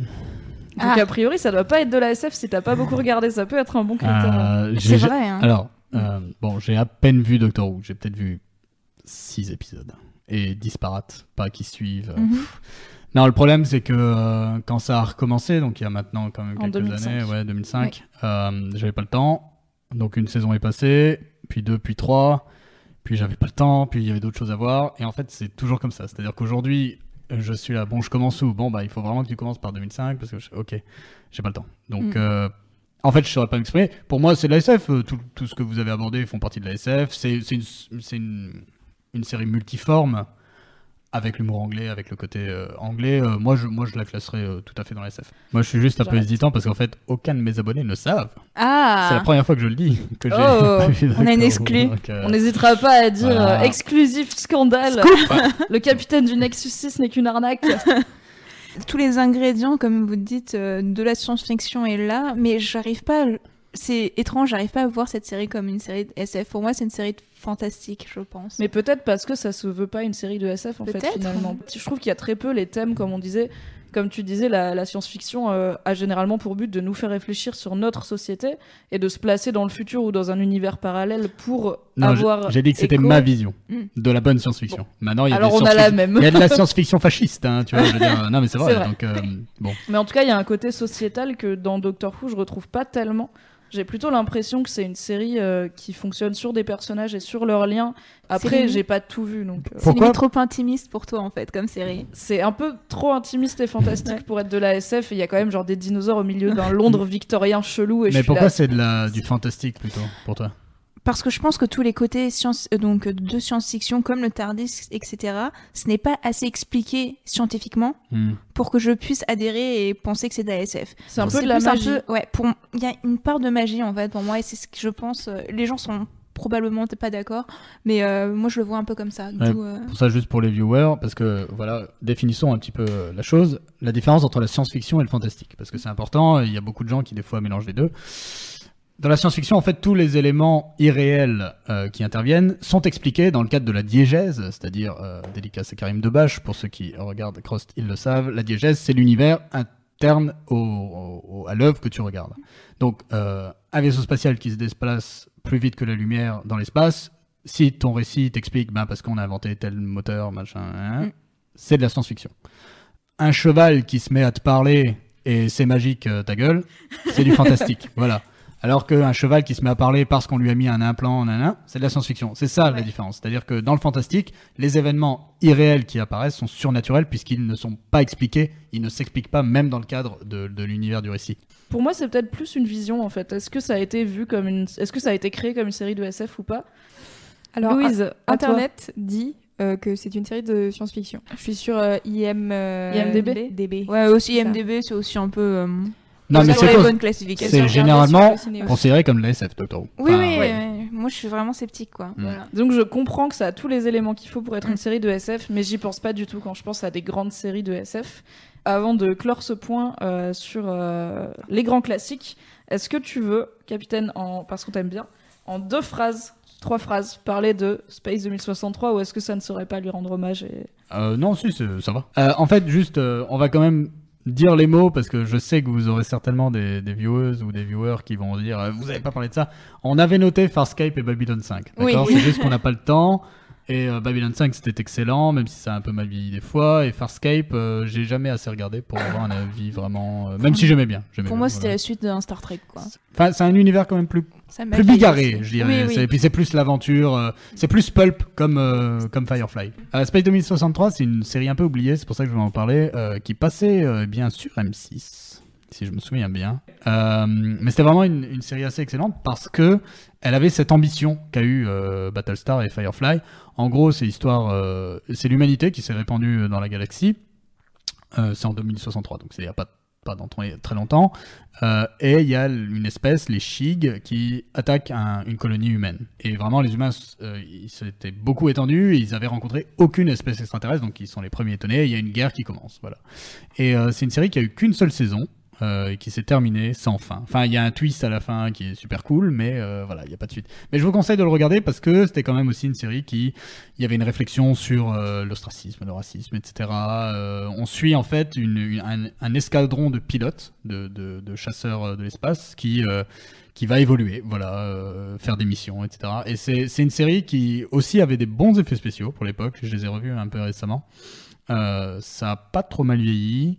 Speaker 2: Ah.
Speaker 1: Donc a priori, ça doit pas être de la SF si t'as pas beaucoup regardé, ça peut être un bon critère.
Speaker 3: Euh,
Speaker 2: C'est
Speaker 3: j'ai-
Speaker 2: vrai. Hein.
Speaker 3: Alors, euh, bon, j'ai à peine vu Doctor Who. J'ai peut-être vu 6 épisodes. Et disparates, pas qui suivent. euh,
Speaker 2: Mhm.
Speaker 3: Non, le problème, c'est que euh, quand ça a recommencé, donc il y a maintenant quand même
Speaker 1: En
Speaker 3: quelques
Speaker 1: 2005.
Speaker 3: années, ouais, 2005, euh, j'avais pas le temps. Donc une saison est passée, puis deux, puis trois, puis j'avais pas le temps, puis il y avait d'autres choses à voir. Et en fait, c'est toujours comme ça. C'est-à-dire qu'aujourd'hui, je suis là, bon, je commence où? Bon, bah, il faut vraiment que tu commences par 2005, parce que, je- ok, j'ai pas le temps. Donc,
Speaker 2: Mm.
Speaker 3: euh, En fait, je saurais pas m'exprimer. Pour moi, c'est de la SF. Tout, tout ce que vous avez abordé font partie de la SF. C'est une série multiforme avec l'humour anglais, avec le côté euh, anglais. Euh, moi, je, moi, je la classerais euh, tout à fait dans la SF. Moi, je suis juste un peu hésitant parce qu'en fait, aucun de mes abonnés ne savent.
Speaker 2: Ah
Speaker 3: C'est la première fois que je le dis. Que
Speaker 1: Oh,
Speaker 3: vu
Speaker 2: on a une exclue.
Speaker 3: Euh,
Speaker 1: On n'hésitera pas à dire
Speaker 3: Voilà.
Speaker 1: euh, exclusif scandale. le capitaine du Nexus 6 n'est qu'une arnaque.
Speaker 2: tous les ingrédients, comme vous dites, euh, de la science-fiction est là, mais j'arrive pas. à- C'est étrange, j'arrive pas à voir cette série comme une série de SF. Pour moi, c'est une série de fantastique, je pense.
Speaker 1: Mais peut-être parce que ça se veut pas une série de SF en fait
Speaker 2: Peut-être.
Speaker 1: finalement. Je trouve qu'il y a très peu les thèmes comme on disait. Comme tu disais, la, la science-fiction euh, a généralement pour but de nous faire réfléchir sur notre société et de se placer dans le futur ou dans un univers parallèle pour
Speaker 3: non,
Speaker 1: avoir.
Speaker 3: j'ai dit que c'était ma vision
Speaker 2: Mm.
Speaker 3: de la bonne science-fiction. Maintenant, il y a
Speaker 1: Alors
Speaker 3: des
Speaker 1: on a la
Speaker 3: science-fiction-
Speaker 1: même.
Speaker 3: Il y a de la science-fiction fasciste, hein, tu vois. Je veux dire, non, mais c'est vrai.
Speaker 1: C'est vrai.
Speaker 3: Donc, euh, bon.
Speaker 1: Mais en tout cas, il y a un côté sociétal que dans Doctor Who, je retrouve pas tellement. J'ai plutôt l'impression que c'est une série euh, qui fonctionne sur des personnages et sur leurs liens. Après, j'ai pas tout vu, donc euh,
Speaker 2: C'est trop intimiste pour toi, en fait, comme série.
Speaker 1: c'est un peu trop intimiste et fantastique pour être de la SF. Il y a quand même genre des dinosaures au milieu d'un Londres victorien chelou. Et je
Speaker 3: Mais
Speaker 1: suis
Speaker 3: pourquoi
Speaker 1: là,
Speaker 3: c'est de la, du fantastique plutôt pour toi?
Speaker 2: Parce que je pense que tous les côtés science, euh, donc, de science-fiction, comme le TARDIS, etc., ce n'est pas assez expliqué scientifiquement
Speaker 3: Hmm.
Speaker 2: pour que je puisse adhérer et penser que c'est de la SF.
Speaker 1: C'est un peu de la magie.
Speaker 2: peu- ouais, pour il y a une part de magie en fait pour moi et c'est ce que je pense. euh, les gens sont probablement pas d'accord, mais euh, moi je le vois un peu comme ça.
Speaker 3: Ouais.
Speaker 2: euh,
Speaker 3: Pour ça, juste pour les viewers, parce que voilà, définissons un petit peu euh, la chose, la différence entre la science-fiction et le fantastique, parce que c'est important. Il y a beaucoup de gens qui des fois mélangent les deux. Dans la science-fiction, en fait, tous les éléments irréels euh, qui interviennent sont expliqués dans le cadre de la diégèse, c'est-à-dire, euh, dédicace à Karim Debache, pour ceux qui regardent Crost, ils le savent, la diégèse, c'est l'univers interne au, au- au- à l'œuvre que tu regardes. Donc, euh, un vaisseau spatial qui se déplace plus vite que la lumière dans l'espace, si ton récit t'explique, ben, parce qu'on a inventé tel moteur, machin, hein,
Speaker 2: Mm.
Speaker 3: c'est de la science-fiction. Un cheval qui se met à te parler et c'est magique, euh, ta gueule, c'est du fantastique. Voilà. Alors qu'un cheval qui se met à parler parce qu'on lui a mis un implant, nanana, c'est de la science-fiction. C'est ça la différence. C'est-à-dire que dans le fantastique, les événements irréels qui apparaissent sont surnaturels puisqu'ils ne sont pas expliqués, ils ne s'expliquent pas même dans le cadre de, de l'univers du récit.
Speaker 1: Pour moi, c'est peut-être plus une vision en fait. Est-ce que ça a été vu comme une, est-ce que ça a été créé comme une série de SF ou pas?
Speaker 4: Alors,
Speaker 1: Louise, à toi.
Speaker 4: Internet dit euh, que c'est une série de science-fiction. Je suis sur euh, IM, euh,
Speaker 1: IMDb?
Speaker 4: DB.
Speaker 2: Ouais, aussi. IMDb, c'est aussi un peu.
Speaker 3: Non, mais c'est
Speaker 2: bonnes classifications.
Speaker 3: C'est généralement considéré comme de la SF, Doctor Who.
Speaker 2: Oui,
Speaker 3: Enfin,
Speaker 2: oui,
Speaker 1: ouais.
Speaker 2: moi je suis vraiment sceptique quoi.
Speaker 3: Mm.
Speaker 2: Voilà.
Speaker 1: Donc je comprends que ça a tous les éléments qu'il faut pour être une
Speaker 2: Mm.
Speaker 1: série de SF, mais j'y pense pas du tout quand je pense à des grandes séries de SF. Avant de clore ce point euh, sur euh, les grands classiques, est-ce que tu veux, capitaine, en... parce qu'on t'aime bien, en deux phrases, trois phrases, parler de Space 2063 ou est-ce que ça ne saurait pas lui rendre hommage et...
Speaker 3: Euh, non, si, ça va. Euh, en fait, juste, euh, on va quand même dire les mots parce que je sais que vous aurez certainement des, des viewers ou des viewers qui vont dire euh, vous avez pas parlé de ça. On avait noté Farscape et Babylon 5.
Speaker 2: Oui.
Speaker 3: D'accord? C'est juste qu'on n'a pas le temps. Et euh, Babylon 5 c'était excellent, même si ça a un peu mal vieilli des fois. Et Farscape, euh, j'ai jamais assez regardé pour avoir un avis vraiment. euh, même si j'aimais bien. j'aimais
Speaker 2: Pour
Speaker 3: bien,
Speaker 2: moi, c'était
Speaker 3: voilà.
Speaker 2: la suite d'un Star Trek quoi.
Speaker 3: Enfin, c'est un univers quand même plus
Speaker 2: Ça
Speaker 3: plus bigarré, je dirais.
Speaker 2: Oui, oui.
Speaker 3: C'est- Et puis c'est plus l'aventure, euh, c'est plus pulp comme euh, comme Firefly. Euh, Space 2063, c'est une série un peu oubliée, c'est pour ça que je vais en parler, euh, qui passait euh, bien sur M6, si je me souviens bien. Euh, mais c'était vraiment une, série assez excellente parce que elle avait cette ambition qu'a eu euh, Battlestar et Firefly. En gros, c'est l'histoire, euh, c'est l'humanité qui s'est répandue dans la galaxie. C'est en 2063, donc c'est il n'y a pas dans très longtemps. Et il y a une espèce, les Shig, qui attaquent un- une colonie humaine. Et vraiment, les humains, ils s'étaient beaucoup étendus, ils avaient rencontré aucune espèce extraterrestre, donc ils sont les premiers étonnés. Il y a une guerre qui commence, voilà. Et c'est une série qui a eu qu'une seule saison. Euh, qui s'est terminée sans fin. Enfin, il y a un twist à la fin qui est super cool, mais euh, voilà, il n'y a pas de suite. Mais je vous conseille de le regarder parce que c'était quand même aussi une série qui, il y avait une réflexion sur euh, l'ostracisme, le racisme, etc. Euh, on suit en fait un, escadron de pilotes, de, chasseurs de l'espace qui qui va évoluer, voilà, faire des missions, etc. Et c'est une série qui aussi avait des bons effets spéciaux pour l'époque. Je les ai revus un peu récemment. Ça a pas trop mal vieilli.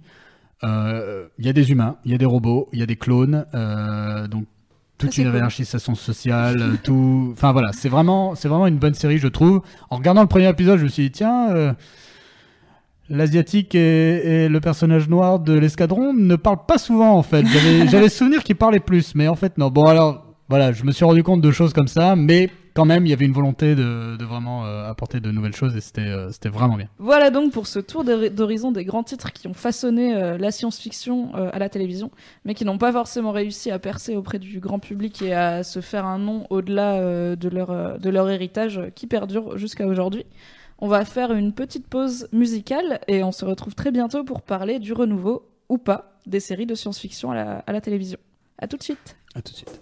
Speaker 3: Euh, Il y a des humains, il y a des robots, il y a des clones, euh, donc toute une
Speaker 2: cool.
Speaker 3: hiérarchisation sociale, euh, tout. Enfin voilà, c'est vraiment, c'est vraiment une bonne série, je trouve. En regardant le premier épisode, je me suis dit tiens, euh,
Speaker 5: l'asiatique et, et le personnage noir de l'escadron ne parlent pas souvent en fait. J'avais j'avais souvenir qu'ils parlaient plus, mais en fait non. Bon alors voilà, je me suis rendu compte de choses comme ça, mais quand même il y avait une volonté de, de vraiment euh, apporter de nouvelles choses et c'était euh, c'était vraiment bien.
Speaker 1: Voilà donc pour ce tour d'hori- d'horizon des grands titres qui ont façonné euh, la science-fiction euh, à la télévision, mais qui n'ont pas forcément réussi à percer auprès du grand public et à se faire un nom au-delà euh, de, leur, euh, de leur héritage qui perdure jusqu'à aujourd'hui. On va faire une petite pause musicale et on se retrouve très bientôt pour parler du renouveau ou pas des séries de science-fiction à la, à la télévision. À tout de suite.
Speaker 5: À tout de suite.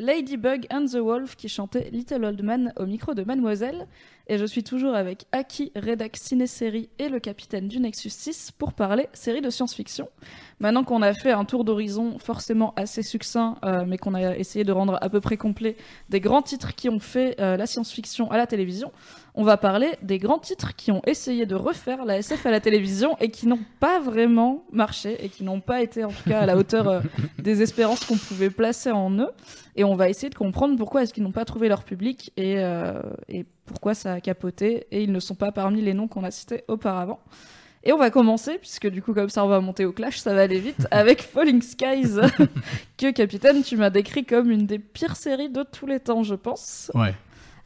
Speaker 1: Ladybug and the Wolf qui chantait Little Old Man au micro de Mademoiselle. Et je suis toujours avec Aki, rédac ciné-série et le capitaine du Nexus 6 pour parler série de science-fiction. Maintenant qu'on a fait un tour d'horizon forcément assez succinct, euh, mais qu'on a essayé de rendre à peu près complet des grands titres qui ont fait euh, la science-fiction à la télévision, on va parler des grands titres qui ont essayé de refaire la SF à la télévision et qui n'ont pas vraiment marché et qui n'ont pas été en tout cas à la hauteur euh, des espérances qu'on pouvait placer en eux. Et on va essayer de comprendre pourquoi est-ce qu'ils n'ont pas trouvé leur public et, euh, et pourquoi ça a capoté et ils ne sont pas parmi les noms qu'on a cités auparavant. Et on va commencer, puisque du coup, comme ça, on va monter au clash, ça va aller vite, avec Falling Skies, que, capitaine, tu m'as décrit comme une des pires séries de tous les temps, je pense.
Speaker 5: Ouais.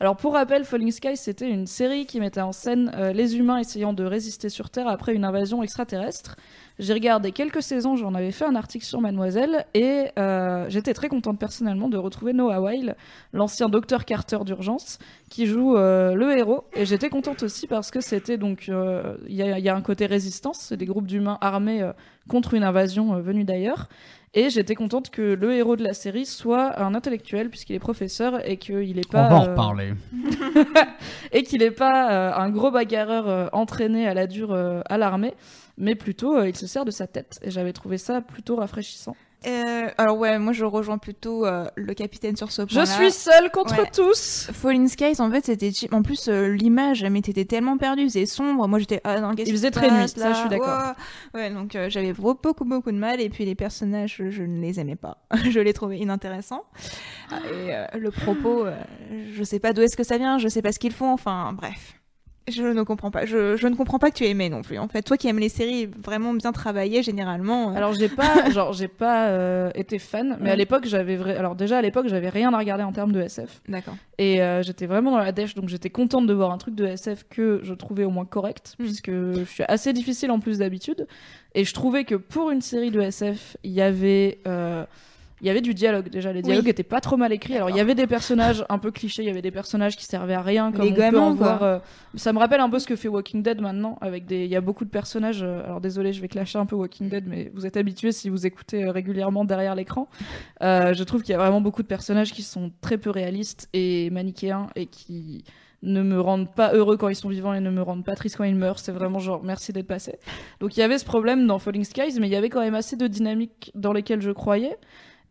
Speaker 1: Alors, pour rappel, Falling Skies, c'était une série qui mettait en scène euh, les humains essayant de résister sur Terre après une invasion extraterrestre. J'ai regardé quelques saisons, j'en avais fait un article sur Mademoiselle, et euh, j'étais très contente personnellement de retrouver Noah Weil, l'ancien docteur Carter d'urgence, qui joue euh, le héros. Et j'étais contente aussi parce que c'était donc. Il y, a- un côté résistance, c'est des groupes d'humains armés contre une invasion venue d'ailleurs. Et j'étais contente que le héros de la série soit un intellectuel, puisqu'il est professeur et qu'il n'est pas.
Speaker 5: On va en
Speaker 1: euh,
Speaker 5: reparler.
Speaker 1: et qu'il n'est pas euh, un gros bagarreur euh, entraîné à la dure à l'armée, mais plutôt il se sert de sa tête. Et j'avais trouvé ça plutôt rafraîchissant.
Speaker 2: Euh, alors ouais, moi je rejoins plutôt euh, le capitaine sur ce
Speaker 1: Je
Speaker 2: point-là.
Speaker 1: suis seule contre
Speaker 2: Ouais.
Speaker 1: tous.
Speaker 2: Falling Skies, en fait, c'était cheap. En plus, euh, l'image, mais t'étais tellement perdu, c'est sombre. Moi, j'étais ah non, qu'est-ce
Speaker 1: Il faisait très nuit, ça, je suis d'accord.
Speaker 2: Ouah. Ouais, donc euh, j'avais beaucoup, beaucoup, de mal. Et puis les personnages, je, je ne les aimais pas. je les trouvais inintéressants. Et euh, le propos, je sais pas d'où est-ce que ça vient, je sais pas ce qu'ils font. Enfin, bref. Je ne comprends pas. Je, je ne comprends pas que tu aimais non plus. En fait, toi qui aimes les séries vraiment bien travaillées, généralement. euh,
Speaker 1: Alors j'ai pas, genre j'ai pas euh, été fan, mais à l'époque j'avais, vrai... alors déjà à l'époque j'avais rien à regarder en termes de SF
Speaker 2: D'accord.
Speaker 1: et euh, j'étais vraiment dans la dèche, donc j'étais contente de voir un truc de SF que je trouvais au moins correct,
Speaker 2: Mm.
Speaker 1: puisque je suis assez difficile en plus d'habitude, et je trouvais que pour une série de SF il y avait il y avait du dialogue déjà, les dialogues
Speaker 2: Oui.
Speaker 1: étaient pas trop mal écrits. Alors il y avait des personnages un peu clichés, il y avait des personnages qui servaient à rien, comme
Speaker 2: Les
Speaker 1: on peut
Speaker 2: gamins,
Speaker 1: en
Speaker 2: quoi.
Speaker 1: voir. euh, Ça me rappelle un peu ce que fait Walking Dead maintenant, avec des, il y a beaucoup de personnages. euh, Alors désolé, je vais clasher un peu Walking Dead, mais vous êtes habitués si vous écoutez euh, régulièrement derrière l'écran. Je trouve qu'il y a vraiment beaucoup de personnages qui sont très peu réalistes et manichéens et qui ne me rendent pas heureux quand ils sont vivants et ne me rendent pas triste quand ils meurent. C'est vraiment genre merci d'être passé. Donc il y avait ce problème dans Falling Skies, mais il y avait quand même assez de dynamiques dans lesquelles je croyais.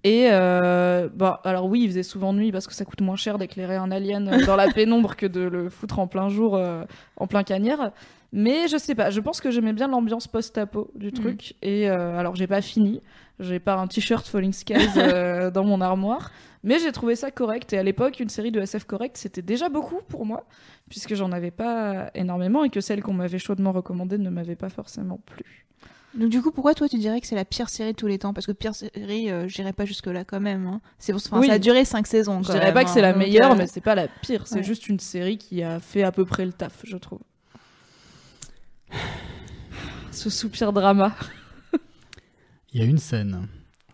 Speaker 1: Et euh, bah alors oui, il faisait souvent nuit parce que ça coûte moins cher d'éclairer un alien euh, dans la pénombre que de le foutre en plein jour, euh, en plein cagnard. Mais je sais pas, je pense que j'aimais bien l'ambiance post-apo du truc. Et euh, alors j'ai pas fini, j'ai pas un t-shirt Falling Skies dans mon armoire, mais j'ai trouvé ça correct. Et à l'époque, une série de SF correcte, c'était déjà beaucoup pour moi, puisque j'en avais pas énormément et que celle qu'on m'avait chaudement recommandée ne m'avait pas forcément plu.
Speaker 2: Donc du coup, pourquoi toi tu dirais que c'est la pire série de tous les temps? Parce que pire série, euh, j'irais pas jusque là quand même. hein. C'est pour enfin,
Speaker 1: Oui.
Speaker 2: ça a duré 5 saisons.
Speaker 1: Je
Speaker 2: quand
Speaker 1: dirais
Speaker 2: même,
Speaker 1: pas que c'est
Speaker 2: hein.
Speaker 1: la
Speaker 2: Donc,
Speaker 1: meilleure,
Speaker 2: euh,
Speaker 1: mais c'est pas la pire. C'est
Speaker 2: ouais.
Speaker 1: juste une série qui a fait à peu près le taf, je trouve. Ce soupir drama.
Speaker 3: Il y a une scène,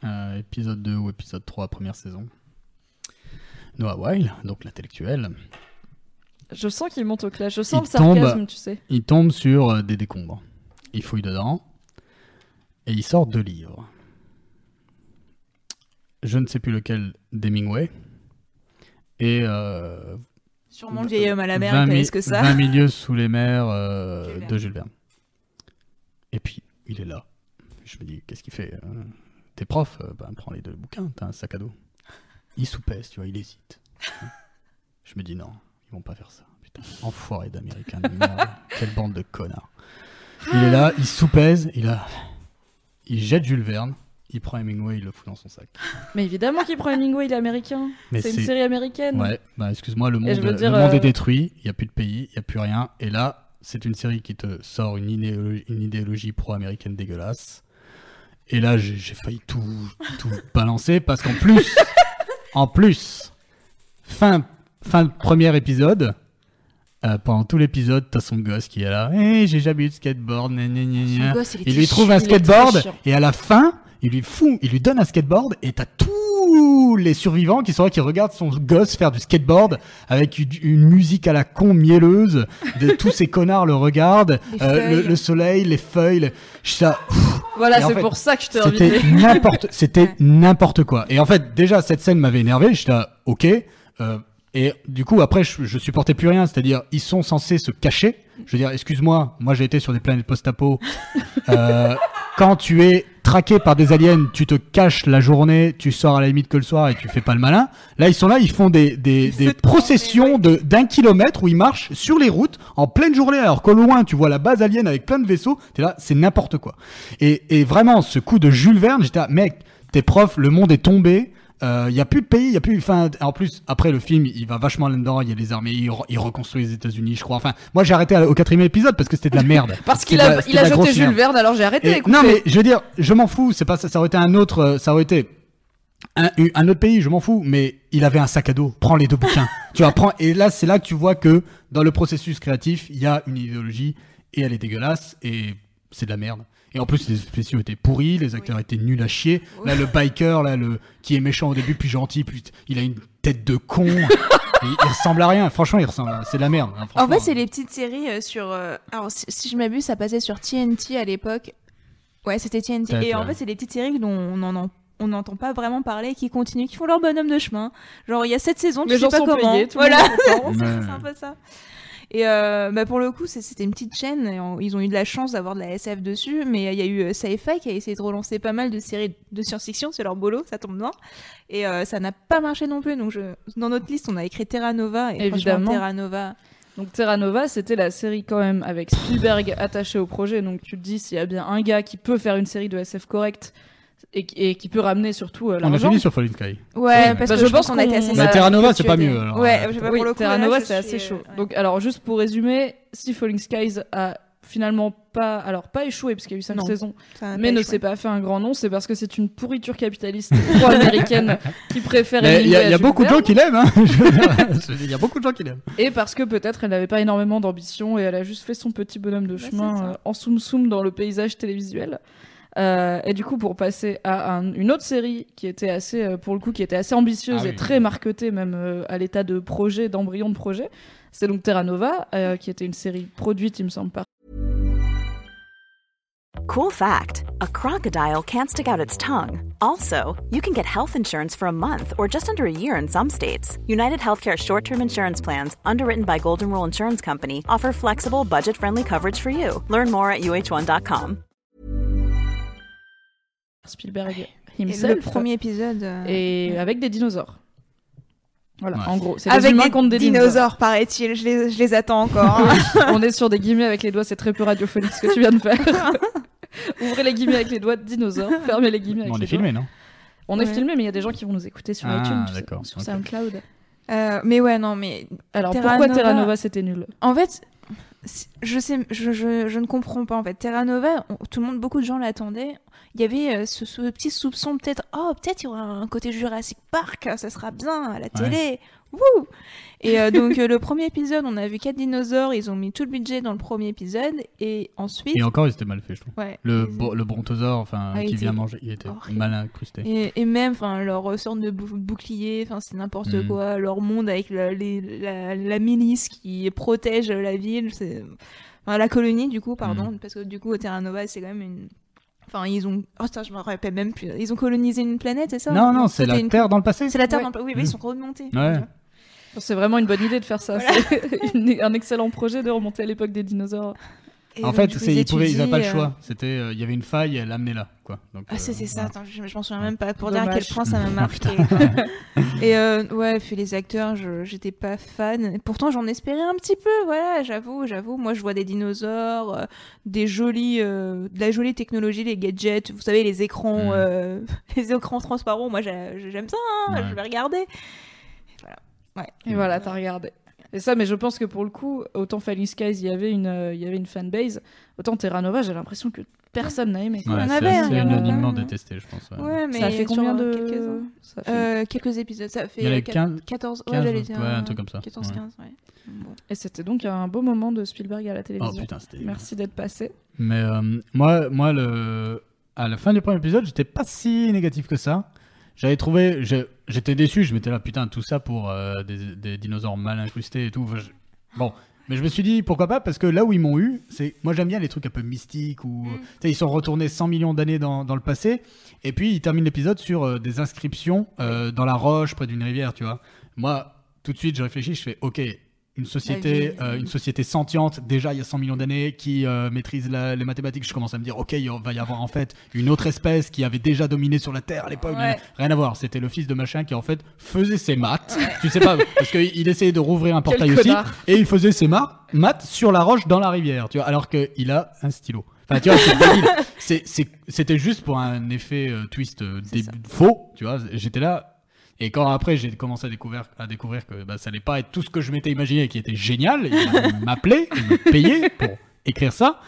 Speaker 3: euh, épisode 2 ou épisode 3, première saison. Noah Weil, donc l'intellectuel,
Speaker 1: Je sens qu'il monte au clash. Je sens
Speaker 3: Il
Speaker 1: le sarcasme,
Speaker 3: tombe.
Speaker 1: tu sais.
Speaker 3: il tombe sur euh, des décombres. Il fouille dedans et il sort deux livres. Je ne sais plus lequel d'Hemingway. Et euh,
Speaker 2: Sûrement le vieil homme à la mer,
Speaker 3: 20
Speaker 2: il
Speaker 3: mi-
Speaker 2: connaît ce que ça.
Speaker 3: 20 milieux sous les mers euh,
Speaker 2: Jules
Speaker 3: de Jules Verne. Et puis, il est là. Je me dis, qu'est-ce qu'il fait euh, T'es prof euh, ben, Prends les deux bouquins, t'as un sac à dos. Il soupèse, tu vois, il hésite. Je me dis, non, ils vont pas faire ça. Putain, enfoiré merde. Quelle bande de connards. Il est là, il soupèse, il a... Il jette Jules Verne, il prend Hemingway, il le fout dans son sac.
Speaker 1: Mais évidemment qu'il prend Hemingway, il est américain.
Speaker 3: Mais
Speaker 1: C'est une série américaine.
Speaker 3: Ouais, bah excuse-moi, le monde, le monde
Speaker 1: euh,
Speaker 3: est détruit, il n'y a plus de pays, il n'y a plus rien. Et là, c'est une série qui te sort une idéologie, pro-américaine dégueulasse. Et là, j'ai j'ai failli tout, tout balancer parce qu'en plus, en plus, fin, fin de premier épisode, euh, pendant tout l'épisode, t'as son gosse qui est là. Hey, j'ai jamais eu de skateboard. gna, gna, gna,
Speaker 1: gosse, il
Speaker 3: Il lui trouve un
Speaker 1: chiant,
Speaker 3: skateboard et à la fin, il lui fout, il lui donne un skateboard et t'as tous les survivants qui sont là qui regardent son gosse faire du skateboard avec une, une musique à la con mielleuse. De, tous ces connards le regardent, euh, le, le soleil, les feuilles. le-
Speaker 1: Voilà, c'est pour ça que je t'ai
Speaker 3: C'était n'importe, c'était n'importe quoi. Et en fait, déjà cette scène m'avait énervé. J'étais là, ok. Euh, et du coup, après, je, je supportais plus rien. C'est-à-dire, ils sont censés se cacher. Je veux dire, excuse-moi, moi j'ai été sur des planètes post-apo. Euh, quand tu es traqué par des aliens, tu te caches la journée, tu sors à la limite que le soir et tu fais pas le malin. Là, ils sont là, ils font des, des,
Speaker 2: Ils
Speaker 3: des processions de d'un kilomètre où ils marchent sur les routes en pleine journée, alors qu'au loin, tu vois la base alien avec plein de vaisseaux. T'es là, c'est n'importe quoi. Et, et vraiment, ce coup de Jules Verne, j'étais là, mec, t'es prof, le monde est tombé. Il y a plus de pays, il y a plus. Enfin, en plus, après le film, il va vachement là-dedans. Il y a les armées, il, re- il reconstruit les États-Unis, je crois. Enfin, moi, j'ai arrêté au quatrième épisode parce que c'était de la merde.
Speaker 1: Parce qu'il a, il jeté Jules. Verne, alors j'ai arrêté
Speaker 3: Et- non, mais je veux dire, je m'en fous. C'est pas ça. Ça aurait été un autre. euh, Ça aurait été un, un autre pays. Je m'en fous. Mais il avait un sac à dos. Prends les deux bouquins. tu vois, prends. Et là, c'est là que tu vois que dans le processus créatif, il y a une idéologie et elle est dégueulasse et c'est de la merde. Et en plus, les spéciaux étaient pourris, les acteurs étaient nuls à chier. Là, le biker, là, le qui est méchant au début, puis gentil, puis il a une tête de con. il, il ressemble à rien. Franchement, il ressemble. à... C'est de la merde. hein,
Speaker 2: En fait, c'est les petites séries euh, sur. euh, Alors, si, si je m'abuse, ça passait sur TNT à l'époque. Ouais, c'était TNT. Et en
Speaker 3: ouais.
Speaker 2: fait, c'est des petites séries dont on en en- on n'entend pas vraiment parler, qui continuent, qui font leur bonhomme de chemin. Genre, il y a cette saison, tu sais pas
Speaker 1: sont
Speaker 2: comment.
Speaker 1: payés,
Speaker 2: voilà, c'est un peu ça. Et euh, bah, pour le coup, c'était une petite chaîne. et on- ils ont eu de la chance d'avoir de la SF dessus, mais il y a eu euh, Sci-Fi qui a essayé de relancer pas mal de séries de science-fiction. C'est leur boulot, ça tombe bien. Et euh, ça n'a pas marché non plus. Donc je... dans notre liste, on a écrit Terra Nova. Et
Speaker 1: Évidemment.
Speaker 2: Terra Nova.
Speaker 1: Donc Terra Nova, c'était la série quand même avec Spielberg attaché au projet. Donc tu te dis s'il y a bien un gars qui peut faire une série de SF correcte et, qui- et qui peut ramener surtout euh,
Speaker 3: On a
Speaker 1: l'argent.
Speaker 3: fini sur Falling Sky.
Speaker 2: Ouais,
Speaker 1: Oui,
Speaker 2: parce
Speaker 1: bah,
Speaker 2: que
Speaker 1: je
Speaker 2: je pense qu'on a été assez.
Speaker 1: Bah,
Speaker 3: Terra Nova, c'est pas mieux, alors.
Speaker 2: Ouais, je sais pas
Speaker 1: Oui,
Speaker 2: pour le coup.
Speaker 1: Terra Nova, c'est assez chaud.
Speaker 2: euh, ouais.
Speaker 1: Donc, alors, juste pour résumer, si Falling Skies a finalement pas, alors pas échoué parce qu'il y a eu cinq
Speaker 2: Non,
Speaker 1: saisons, mais ne s'est pas fait un grand nom, c'est parce que c'est une pourriture capitaliste pro-américaine qui préfère
Speaker 3: il y a, y beaucoup de gens qui l'aiment. hein. Il y a beaucoup de gens qui l'aiment.
Speaker 1: et parce que peut-être elle n'avait pas énormément d'ambition et elle a juste fait son petit bonhomme de
Speaker 2: Bah,
Speaker 1: chemin euh, en soum soum dans le paysage télévisuel. Euh, et du coup, pour passer à un- une autre série qui était assez, euh, pour le coup, qui était assez ambitieuse
Speaker 3: Ah
Speaker 1: et
Speaker 3: oui.
Speaker 1: très marketée même euh, à l'état de projet, d'embryon de projet, c'est donc Terra Nova, euh, qui était une série produite, il me semble, par
Speaker 6: Cool fact a crocodile can't stick out its tongue. Also, you can get health insurance for a month or just under a year in some states. United Healthcare short term insurance plans, underwritten by Golden Rule Insurance Company, offer flexible, budget friendly coverage for you. Learn more at uh1.com.
Speaker 1: Spielberg
Speaker 2: Et
Speaker 1: himself.
Speaker 2: le premier épisode. euh,
Speaker 1: et avec des dinosaures. Voilà,
Speaker 3: Ouais.
Speaker 1: en gros, c'est
Speaker 2: Avec des
Speaker 1: contre des
Speaker 2: dinosaures,
Speaker 1: dinosaures.
Speaker 2: paraît-il. Je les, je les attends encore.
Speaker 1: On est sur des guillemets avec les doigts, c'est très peu radiophonique ce que tu viens de faire. Ouvrez les guillemets avec les doigts de dinosaures, fermez les guillemets avec
Speaker 3: On
Speaker 1: les
Speaker 3: est filmé, non.
Speaker 1: On est filmé, mais il y a des gens qui vont nous écouter sur
Speaker 3: Ah,
Speaker 1: iTunes, sais, sur. SoundCloud.
Speaker 2: Euh, mais ouais, non, mais
Speaker 1: Alors
Speaker 2: Terra
Speaker 1: pourquoi
Speaker 2: Nova-
Speaker 1: Terra Nova c'était nul?
Speaker 2: En fait, je sais, je, je, je ne comprends pas en fait. Terra Nova, on- tout le monde, beaucoup de gens l'attendaient. Il y avait euh, ce, ce petit soupçon peut-être, oh peut-être il y aura un côté Jurassic Park, ça sera bien à la télé. Wouh Et euh, donc euh, le premier épisode, on a vu quatre dinosaures, ils ont mis tout le budget dans le premier épisode et ensuite,
Speaker 3: Et encore, il était mal fait, je trouve.
Speaker 2: ouais.
Speaker 3: Le,
Speaker 2: ils-
Speaker 3: bo- le brontosaure, enfin,
Speaker 2: Ah,
Speaker 3: qui vient manger, il était
Speaker 2: horrible.
Speaker 3: mal incrusté.
Speaker 2: Et, et même, enfin, leur sorte de bou- bouclier, enfin, c'est n'importe
Speaker 3: Mm.
Speaker 2: quoi. Leur monde avec la, les- la, la milice qui protège la ville, c'est, enfin, la colonie du coup, pardon,
Speaker 3: Mm.
Speaker 2: parce que du coup, au Terra Nova, c'est quand même une, enfin, ils ont, oh, ça, je me rappelle même plus. Ils ont colonisé une planète, c'est ça?
Speaker 3: Non, non, c'est la
Speaker 2: une-
Speaker 3: Terre dans le passé.
Speaker 2: C'est la Terre.
Speaker 1: Ouais.
Speaker 2: dans le- Oui,
Speaker 3: Mm.
Speaker 2: oui, ils sont remontés.
Speaker 3: Ouais.
Speaker 1: C'est vraiment une bonne idée de faire ça. C'est une- un excellent projet de remonter à l'époque des dinosaures.
Speaker 2: Et
Speaker 3: En fait, ils n'avaient pas le
Speaker 2: étudient, euh,
Speaker 3: choix. C'était, euh, il y avait une faille, elle l'amenait là, quoi. Donc,
Speaker 2: Ah,
Speaker 3: euh,
Speaker 2: c'était ça,
Speaker 3: voilà.
Speaker 2: attends, je, je m'en souviens même pas pour dire à quel point ça m'a
Speaker 3: Ah,
Speaker 2: marqué.
Speaker 3: putain.
Speaker 2: Et euh, ouais, puis les acteurs, je j'étais pas fan. Et Pourtant, j'en espérais un petit peu, voilà, j'avoue, j'avoue. Moi, je vois des dinosaures, euh, des jolis, euh, de la jolie technologie, les gadgets, vous savez, les écrans,
Speaker 3: Mm.
Speaker 2: euh, les écrans transparents. Moi, j'ai- j'aime ça, hein,
Speaker 3: Ouais.
Speaker 2: je vais regarder.
Speaker 1: Et voilà, t'as regardé. Et ça, mais je pense que pour le coup, autant Falling Skies, il y avait une, euh, il y avait une fanbase, autant Terra Nova, j'ai l'impression que personne n'a aimé.
Speaker 3: Ouais,
Speaker 2: avait, hein,
Speaker 3: assez
Speaker 2: il y en a
Speaker 3: unanimement
Speaker 2: plein.
Speaker 3: détesté, je pense. ouais.
Speaker 2: Ouais, mais
Speaker 1: ça a fait combien
Speaker 2: euh,
Speaker 1: de
Speaker 2: quelques-uns.
Speaker 1: ça fait-
Speaker 2: Euh, quelques épisodes, ça fait
Speaker 3: Il y en a
Speaker 2: quat-
Speaker 3: 15,
Speaker 2: 14,
Speaker 3: 15,
Speaker 2: ouais, j'allais dire,
Speaker 3: ouais, un truc comme ça.
Speaker 2: 14,
Speaker 3: Ouais.
Speaker 2: 15, ouais. Bon.
Speaker 1: Et c'était donc un beau moment de Spielberg à la
Speaker 3: Oh
Speaker 1: télévision.
Speaker 3: putain, c'était.
Speaker 1: Merci d'être passé.
Speaker 3: Mais euh, moi, moi le... à la fin du premier épisode, j'étais pas si négatif que ça. J'avais trouvé, j'étais déçu, je m'étais là, putain, tout ça pour euh, des, des dinosaures mal incrustés et tout. Enfin, je- Bon, mais je me suis dit, pourquoi pas, parce que là où ils m'ont eu, c'est. Moi j'aime bien les trucs un peu mystiques, où
Speaker 2: Mm.
Speaker 3: tu sais, ils sont retournés 100 millions d'années dans, dans le passé, et puis ils terminent l'épisode sur euh, des inscriptions euh, dans la roche, près d'une rivière, tu vois. Moi, tout de suite, je réfléchis, je fais, ok, une société,
Speaker 2: vie,
Speaker 3: euh, une société sentiente, déjà il y a 100 millions d'années, qui euh, maîtrise la- les mathématiques, je commence à me dire, ok, il va y avoir en fait une autre espèce qui avait déjà dominé sur la Terre à l'époque.
Speaker 2: Ouais.
Speaker 3: Rien à voir, c'était le fils de machin qui en fait faisait ses maths. tu sais pas, parce qu'il essayait de rouvrir un portail aussi,
Speaker 1: connard.
Speaker 3: et il faisait ses ma- maths sur la roche dans la rivière, tu vois, alors qu'il a un stylo. Enfin, tu vois, c'est débile. C'était juste pour un effet euh, twist euh, dé- faux, tu vois. J'étais là. Et quand après j'ai commencé à découvrir, à découvrir que bah, ça allait pas être tout ce que je m'étais imaginé et qui était génial, il m'appelait, il me payait pour écrire ça.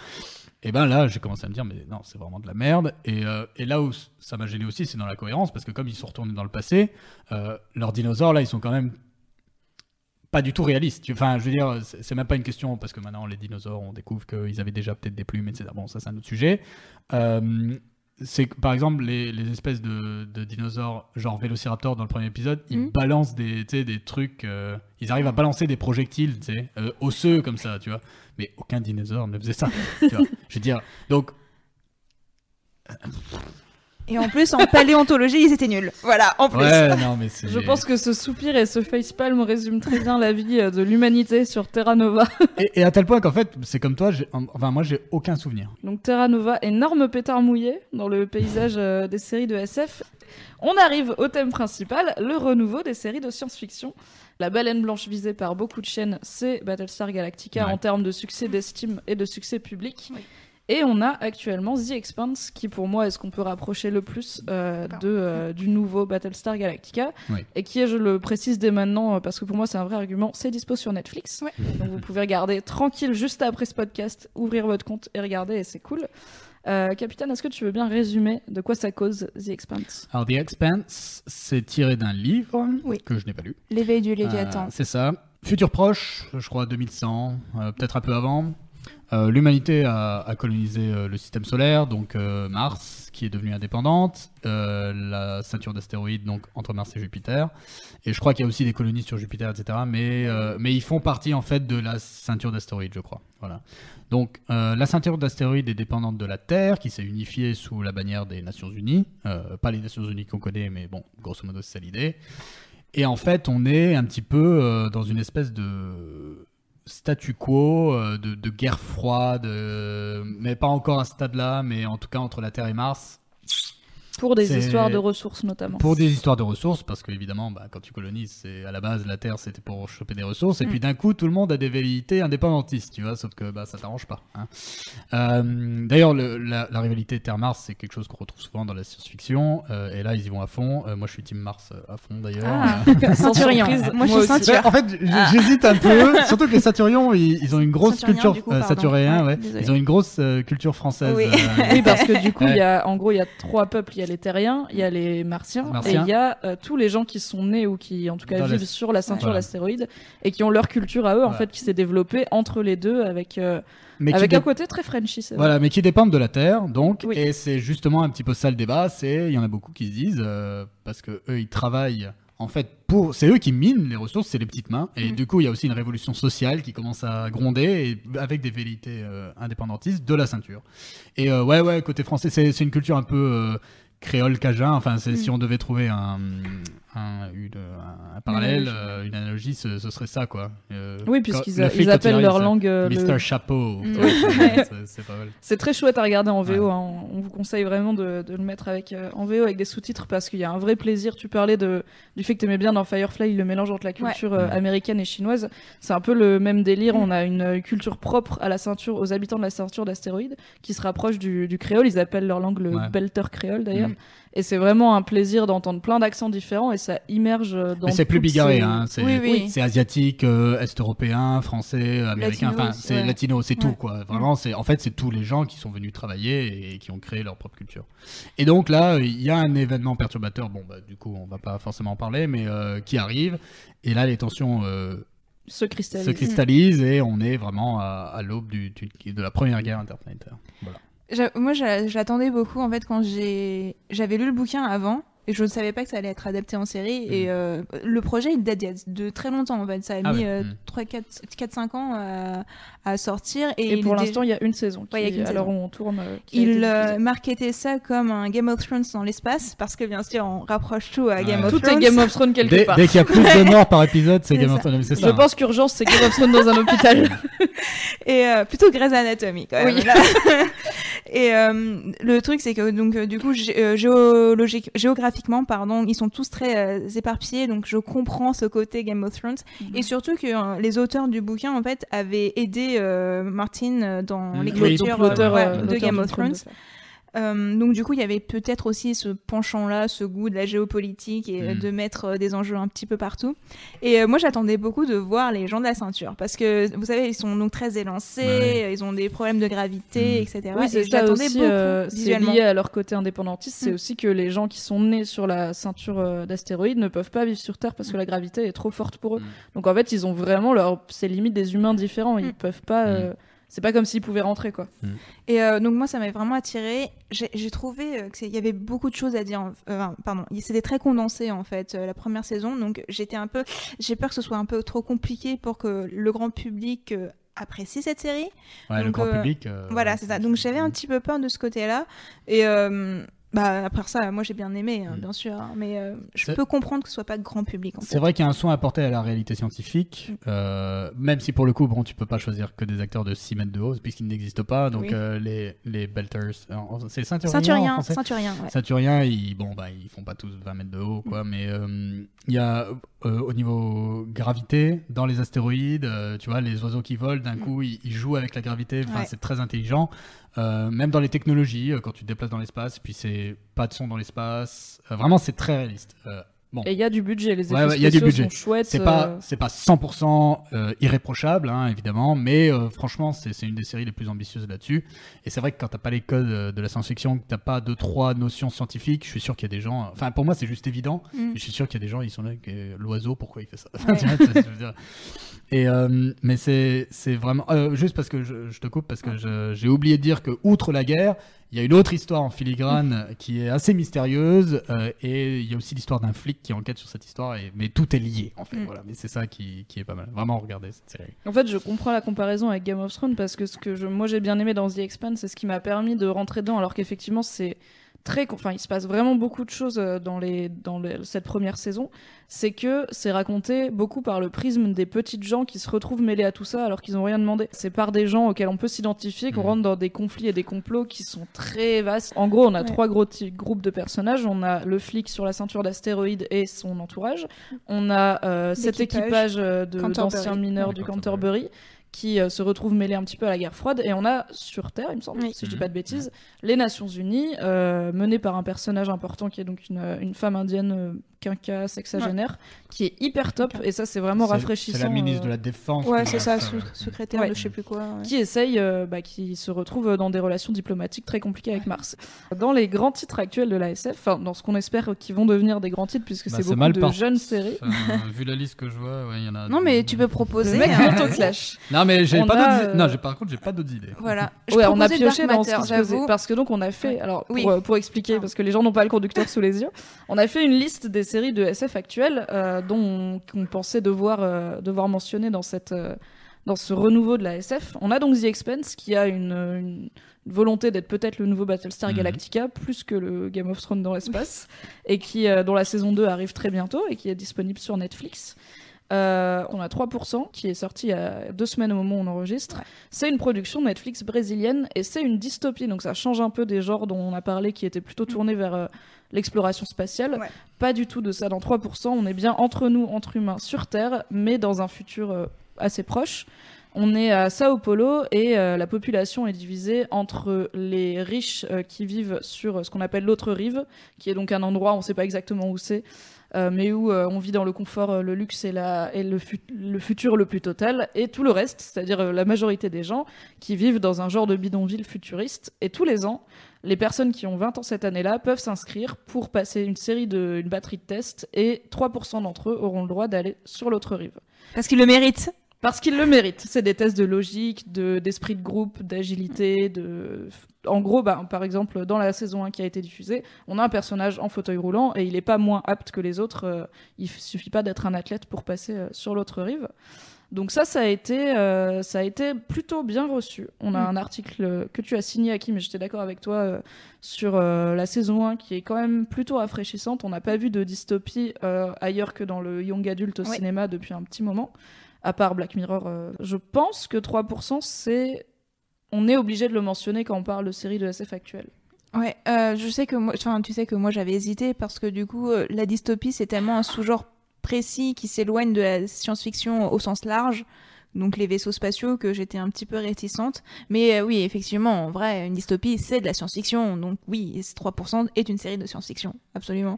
Speaker 3: Et ben là, j'ai commencé à me dire, mais non, c'est vraiment de la merde. Et, euh, et là où ça m'a gêné aussi, c'est dans la cohérence, parce que comme ils sont retournés dans le passé, euh, leurs dinosaures, là, ils sont quand même pas du tout réalistes. Enfin, je veux dire, c'est même pas une question, parce que maintenant, les dinosaures, on découvre qu'ils avaient déjà peut-être des plumes, etc. Bon, ça, c'est un autre sujet. Euh, c'est que, par exemple, les, les espèces de, de dinosaures, genre Vélociraptor dans le premier épisode, ils
Speaker 2: Mhm.
Speaker 3: balancent des, des trucs, euh, ils arrivent à balancer des projectiles, tu sais, euh, osseux comme ça, tu vois. Mais aucun dinosaure ne faisait ça, tu vois. Je veux dire, donc.
Speaker 2: Et en plus, en paléontologie, ils étaient nuls. Voilà, en plus.
Speaker 3: Ouais, non, mais c'est.
Speaker 1: Je pense que ce soupir et ce facepalm résument très bien la vie euh, de l'humanité sur Terra Nova.
Speaker 3: Et, et à tel point qu'en fait, c'est comme toi, enfin, moi, j'ai aucun souvenir.
Speaker 1: Donc Terra Nova, énorme pétard mouillé dans le paysage euh, des séries de SF. On arrive au thème principal, le renouveau des séries de science-fiction. La baleine blanche visée par beaucoup de chaînes, c'est Battlestar Galactica
Speaker 3: Ouais.
Speaker 1: en termes de succès d'estime et de succès public.
Speaker 2: Oui.
Speaker 1: Et on a actuellement The Expanse, qui pour moi est ce qu'on peut rapprocher le plus euh, de, euh, du nouveau Battlestar Galactica,
Speaker 3: Oui.
Speaker 1: et qui est, je le précise dès maintenant, euh, parce que pour moi c'est un vrai argument, c'est dispo sur Netflix.
Speaker 2: Ouais.
Speaker 1: Donc vous pouvez regarder tranquille juste après ce podcast, ouvrir votre compte et regarder, et c'est cool. Euh, Capitaine, est-ce que tu veux bien résumer de quoi ça cause The Expanse?
Speaker 3: Alors, The Expanse, c'est tiré d'un livre
Speaker 2: Oui.
Speaker 3: que je n'ai pas lu.
Speaker 2: L'éveil du Léviathan.
Speaker 3: Euh, c'est ça. Futur proche, je crois 2100, euh, peut-être un peu avant. Euh, L'humanité a, colonisé euh, le système solaire, donc euh, Mars, qui est devenue indépendante, la ceinture d'astéroïdes, donc entre Mars et Jupiter. Et je crois qu'il y a aussi des colonies sur Jupiter, etc. Mais, ils font partie en fait de la ceinture d'astéroïdes, je crois. Voilà. Donc la ceinture d'astéroïdes est dépendante de la Terre, qui s'est unifiée sous la bannière des Nations Unies. Pas les Nations Unies qu'on connaît, mais bon, grosso modo, c'est ça l'idée. Et en fait, on est un petit peu dans une espèce de statu quo, euh, de, guerre froide, euh, mais pas encore à ce stade-là, mais en tout cas entre la Terre et Mars.
Speaker 1: Pour des histoires de ressources notamment.
Speaker 3: Pour des histoires de ressources, parce qu'évidemment, bah, quand tu colonises, c'est à la base la Terre, c'était pour choper des ressources, et
Speaker 2: Mm.
Speaker 3: puis d'un coup, tout le monde a des velléités indépendantistes, tu vois, sauf que bah, ça t'arrange pas. hein. Euh, D'ailleurs, le- la, la rivalité Terre-Mars, c'est quelque chose qu'on retrouve souvent dans la science-fiction, euh, et là, ils y vont à fond. Euh, moi, je suis Team Mars à fond, d'ailleurs.
Speaker 2: Ah.
Speaker 3: Euh,
Speaker 2: Centurion. Moi, je suis.
Speaker 3: Ouais, en fait, j- j'hésite un peu. Surtout que les Satyrions, ils, ils ont une grosse culture
Speaker 2: coup, Ouais.
Speaker 3: Ils ont une grosse euh, culture française.
Speaker 2: Oui.
Speaker 3: euh,
Speaker 1: Oui, parce que du coup, il
Speaker 3: Ouais.
Speaker 1: y a, en gros, il y a trois peuples. Il y a les terriens, il y a les martiens, et il y a euh, tous les gens qui sont nés ou qui, en tout cas,
Speaker 3: Dans
Speaker 1: vivent sur la ceinture
Speaker 3: Voilà.
Speaker 1: d'astéroïdes et qui ont leur culture à eux, en fait, qui s'est développée entre les deux avec, euh,
Speaker 3: mais
Speaker 1: avec
Speaker 3: dé-
Speaker 1: un côté très Frenchy. c'est.
Speaker 3: Voilà, mais qui dépendent de la Terre, donc,
Speaker 1: Oui.
Speaker 3: et c'est justement un petit peu ça le débat. C'est, il y en a beaucoup qui se disent, euh, parce que eux, ils travaillent. En fait, pour, c'est eux qui minent les ressources, c'est les petites mains. Et
Speaker 2: Mm.
Speaker 3: du coup, il y a aussi une révolution sociale qui commence à gronder et avec des velléités euh, indépendantistes de la ceinture. Et euh, ouais, ouais, côté français, c'est, c'est une culture un peu euh, créole cajun. Enfin, c'est, si
Speaker 2: Mm.
Speaker 3: on devait trouver un, un, une- un- un parallèle,
Speaker 2: analogie.
Speaker 3: euh, une analogie, ce, ce serait ça, quoi. Euh,
Speaker 1: Oui, puisqu'ils appellent leur langue. euh, le-
Speaker 3: Mr. Chapeau.
Speaker 2: Mm.
Speaker 3: C'est- pas mal.
Speaker 1: C'est très chouette à regarder en VO.
Speaker 3: Ouais.
Speaker 1: hein. On vous conseille vraiment de, de le mettre avec, euh, en VO avec des sous-titres parce qu'il y a un vrai plaisir. Tu parlais de, du fait que tu aimais bien dans Firefly le mélange entre la culture euh,
Speaker 3: Ouais.
Speaker 1: américaine et chinoise. C'est un peu le même délire. On a une culture propre à la ceinture, aux habitants de la ceinture d'astéroïdes qui se rapproche du, du créole. Ils appellent leur langue le
Speaker 3: Ouais.
Speaker 1: belter créole d'ailleurs.
Speaker 3: Mm.
Speaker 1: Et c'est vraiment un plaisir d'entendre plein d'accents différents et ça immerge euh, dans.
Speaker 3: Mais c'est plus bigarré,
Speaker 1: ces-
Speaker 3: hein. c'est
Speaker 2: Oui, oui.
Speaker 3: c'est asiatique, euh, est européen, français, américain,
Speaker 2: Latino
Speaker 3: enfin c'est
Speaker 2: ouais.
Speaker 3: latino, c'est
Speaker 2: Ouais.
Speaker 3: tout quoi. Vraiment, c'est en fait c'est tous les gens qui sont venus travailler et qui ont créé leur propre culture. Et donc là, il y a un événement perturbateur. Bon, bah du coup, on va pas forcément en parler, mais euh, qui arrive. Et là, les tensions euh,
Speaker 1: Se cristallisent.
Speaker 3: se cristallisent et on est vraiment à, à l'aube du, du- de la première guerre interplanétaire. Voilà.
Speaker 2: Moi, je l'attendais beaucoup en fait quand j'ai j'avais lu le bouquin avant et je ne savais pas que ça allait être adapté en série. Et euh, le projet, il date d'il y a de très longtemps en fait. Ça a
Speaker 3: Mm. Ah
Speaker 2: mis
Speaker 3: ouais,
Speaker 2: euh,
Speaker 3: mm.
Speaker 2: 3, 4, 4, 5 ans à, à sortir. Et,
Speaker 1: Et pour l'instant, il y a une saison. Qui,
Speaker 2: Ouais, a
Speaker 1: alors
Speaker 2: saison.
Speaker 1: on tourne. euh,
Speaker 2: il euh, marketait ça comme un Game of Thrones dans l'espace parce que bien sûr, on rapproche tout à Game
Speaker 3: Ouais.
Speaker 2: of
Speaker 1: Tout
Speaker 2: Thrones.
Speaker 1: est Game of Thrones quelque
Speaker 3: Dès,
Speaker 1: part.
Speaker 3: dès qu'il y a plus de morts par épisode, c'est Game of. Thrones. C'est
Speaker 1: Je
Speaker 3: ça. hein.
Speaker 1: pense qu'urgence, c'est Game of Thrones dans un hôpital.
Speaker 2: et euh, plutôt Grey's Anatomy quand même.
Speaker 1: Oui.
Speaker 2: là. et euh, le truc c'est que donc euh, du coup gé- euh, géologique, géographiquement pardon, ils sont tous très euh, éparpillés donc je comprends ce côté Game of Thrones
Speaker 1: Mhm.
Speaker 2: et surtout que euh, les auteurs du bouquin en fait avaient aidé euh, Martin dans
Speaker 3: Mhm.
Speaker 2: l'écriture ouais, de Game of Thrones. Euh, donc du coup, il y avait peut-être aussi ce penchant-là, ce goût de la géopolitique et euh,
Speaker 3: Mm.
Speaker 2: de mettre euh, des enjeux un petit peu partout. Et euh, moi, j'attendais beaucoup de voir les gens de la ceinture parce que vous savez, ils sont donc très élancés,
Speaker 3: Ouais.
Speaker 2: ils ont des problèmes de gravité,
Speaker 3: Mm.
Speaker 2: etc.
Speaker 1: Oui,
Speaker 2: et
Speaker 1: c'est
Speaker 2: je
Speaker 1: ça aussi.
Speaker 2: beaucoup
Speaker 1: euh, c'est
Speaker 2: visuellement.
Speaker 1: lié à leur côté indépendantiste. C'est
Speaker 2: Mm.
Speaker 1: aussi que les gens qui sont nés sur la ceinture d'astéroïdes ne peuvent pas vivre sur Terre parce que la gravité est trop forte pour eux. Donc en fait, ils ont vraiment leur, c'est limite des humains différents. Ils peuvent pas. C'est pas comme s'ils pouvaient rentrer quoi.
Speaker 2: Et euh, donc moi, ça m'a vraiment attiré. J'ai trouvé euh, qu'il y avait beaucoup de choses à dire. en- euh, enfin, pardon, c'était très condensé en fait euh, la première saison. Donc j'étais un peu, j'ai peur que ce soit un peu trop compliqué pour que le grand public apprécie cette série.
Speaker 3: Ouais, le grand public.
Speaker 2: Voilà, c'est ça. Donc j'avais un petit peu peur de ce côté-là. Et euh, Bah, après ça, moi j'ai bien aimé, hein,
Speaker 3: Mm.
Speaker 2: bien sûr. hein, mais euh, je peux comprendre que ce soit pas grand public. En
Speaker 3: C'est vrai qu'il y a un soin apporté à la réalité scientifique,
Speaker 2: Mm.
Speaker 3: euh, même si pour le coup, bon, tu peux pas choisir que des acteurs de 6 mètres de haut, puisqu'ils n'existent pas. Donc
Speaker 2: Oui.
Speaker 3: euh, les, les belters, c'est ceinturiens en
Speaker 2: Ceinturiens,
Speaker 3: français
Speaker 2: ceinturiens, ouais.
Speaker 3: Ils, bon, bah, ils font pas tous 20 mètres de haut, quoi, mais euh, il y a au niveau gravité, dans les astéroïdes, tu vois, les oiseaux qui volent, d'un coup, ils, ils jouent avec la gravité, enfin,
Speaker 2: Ouais.
Speaker 3: c'est très intelligent. Euh, même dans les technologies, euh, quand tu te déplaces dans l'espace, puis c'est pas de son dans l'espace, euh, vraiment, c'est très réaliste. Euh, bon.
Speaker 1: Et il y a du budget, les effets
Speaker 3: Ouais, ouais, il y a du
Speaker 1: spéciaux
Speaker 3: budget.
Speaker 1: sont chouettes.
Speaker 3: C'est
Speaker 1: euh,
Speaker 3: pas, c'est pas 100% euh, irréprochable, hein, évidemment, mais euh, franchement, c'est une des séries les plus ambitieuses là-dessus. Et c'est vrai que quand t'as pas les codes euh, de la science-fiction, que t'as pas deux trois notions scientifiques, je suis sûr qu'il y a des gens. Enfin, pour moi, c'est juste évident.
Speaker 2: Mm.
Speaker 3: mais Je suis sûr qu'il y a des gens, ils sont là, l'oiseau, pourquoi il fait ça?
Speaker 2: Ouais.
Speaker 3: Et euh, mais c'est c'est vraiment euh, juste parce que je, je te coupe parce que je- j'ai oublié de dire que outre la guerre, il y a une autre histoire en filigrane qui est assez mystérieuse euh, et il y a aussi l'histoire d'un flic qui enquête sur cette histoire. Et, mais tout est lié en fait.
Speaker 2: Mm.
Speaker 3: Voilà. Mais c'est ça qui, qui est pas mal. Vraiment regardez cette série.
Speaker 1: En fait, je comprends la comparaison avec Game of Thrones parce que ce que je, moi j'ai bien aimé dans The Expanse, c'est ce qui m'a permis de rentrer dedans, alors qu'effectivement c'est très, enfin il se passe vraiment beaucoup de choses euh, dans les, dans les- cette première saison. C'est que c'est raconté beaucoup par le prisme des petites gens qui se retrouvent mêlés à tout ça alors qu'ils n'ont rien demandé. C'est par des gens auxquels on peut s'identifier qu'on
Speaker 3: Mhm.
Speaker 1: rentre dans des conflits et des complots qui sont très vastes. En gros, on a
Speaker 2: Ouais.
Speaker 1: trois gros groupes de personnages. On a le flic sur la ceinture d'astéroïdes et son entourage. On a euh, cet équipage euh, d'anciens mineurs
Speaker 2: Ouais.
Speaker 1: du Canterbury qui euh, se retrouvent mêlés un petit peu à la guerre froide. Et on a sur Terre, il me semble,
Speaker 2: Oui.
Speaker 1: si je dis
Speaker 3: Mhm.
Speaker 1: pas de bêtises, les Nations Unies, euh, menées par un personnage important qui est donc une, euh, une femme indienne euh, quinca sexagénaire, qui est hyper top. Et ça, c'est vraiment rafraîchissant.
Speaker 3: C'est la ministre
Speaker 1: euh,
Speaker 3: de la défense.
Speaker 2: Ouais, c'est ça, sous-
Speaker 3: euh,
Speaker 2: secrétaire
Speaker 1: Ouais.
Speaker 2: de je sais plus quoi. ouais.
Speaker 1: qui essaye, euh, bah, qui se retrouve dans des relations diplomatiques très compliquées avec Mars. Dans les grands titres actuels de la SF, enfin, dans ce qu'on espère qu'ils vont devenir des grands titres, puisque
Speaker 3: bah,
Speaker 1: c'est beaucoup
Speaker 3: mal
Speaker 1: de jeunes séries.
Speaker 3: Enfin, vu la liste que je vois, ouais, il y en a.
Speaker 2: Non, mais tu peux proposer.
Speaker 1: Le mec
Speaker 2: hein.
Speaker 1: auto-clash.
Speaker 3: Non, mais j'ai pas d'autres.
Speaker 1: euh,
Speaker 3: idées. Non, j'ai par contre, j'ai pas d'autres idées.
Speaker 2: Voilà. Je
Speaker 1: Ouais, on a pioché dans ce qui. Parce que donc on a fait,
Speaker 2: Ouais.
Speaker 1: alors pour, euh, expliquer, parce que les gens n'ont pas le conducteur sous les yeux, on a fait une liste des séries de SF actuelles euh, dont on, qu'on pensait devoir, euh, devoir mentionner dans, cette, euh, dans ce renouveau de la SF. On a donc The Expanse qui a une, une volonté d'être peut-être le nouveau Battlestar
Speaker 3: Mhm.
Speaker 1: Galactica, plus que le Game of Thrones dans l'espace, et qui, euh, dont la saison 2 arrive très bientôt et qui est disponible sur Netflix. Euh, on a 3% qui est sorti il y a deux semaines au moment où on enregistre. C'est une production Netflix brésilienne et c'est une dystopie, donc ça change un peu des genres dont on a parlé qui étaient plutôt tournés vers l'exploration spatiale.
Speaker 2: Ouais.
Speaker 1: Pas du tout de ça dans 3%, on est bien entre nous, entre humains, sur Terre, mais dans un futur euh, assez proche. On est à Sao Paulo et euh, la population est divisée entre les riches euh, qui vivent sur ce qu'on appelle l'autre rive, qui est donc un endroit, on ne sait pas exactement où c'est, mais où euh, on vit dans le confort, euh, le luxe et, la, et le, fut- le futur le plus total, et tout le reste, c'est-à-dire euh, la majorité des gens qui vivent dans un genre de bidonville futuriste. Et tous les ans, les personnes qui ont 20 ans cette année-là peuvent s'inscrire pour passer une série de, une batterie de tests, et 3% d'entre eux auront le droit d'aller sur l'autre rive.
Speaker 2: Parce qu'il le mérite.
Speaker 1: Parce qu'ils le méritent. C'est des tests de logique, de, d'esprit de groupe, d'agilité, de... En gros, bah, par exemple, dans la saison 1 qui a été diffusée, on a un personnage en fauteuil roulant et il est pas moins apte que les autres. euh, il suffit pas d'être un athlète pour passer euh, sur l'autre rive. Donc ça, ça a été, euh, ça a été plutôt bien reçu. On a
Speaker 2: Mm.
Speaker 1: un article que tu as signé, Aki, mais j'étais d'accord avec toi, euh, sur euh, la saison 1 qui est quand même plutôt rafraîchissante. On n'a pas vu de dystopie ailleurs que dans le young adult au
Speaker 2: Ouais.
Speaker 1: cinéma depuis un petit moment à part Black Mirror. je pense que 3%, c'est. On est obligé de le mentionner quand on parle de séries de SF actuelles.
Speaker 2: Ouais, euh, je sais que moi, enfin, tu sais que moi j'avais hésité parce que du coup, euh, la dystopie c'est tellement un sous-genre précis qui s'éloigne de la science-fiction au sens large, donc les vaisseaux spatiaux, que j'étais un petit peu réticente. Mais euh, oui, effectivement, en vrai, une dystopie c'est de la science-fiction, donc oui, 3% est une série de science-fiction, absolument.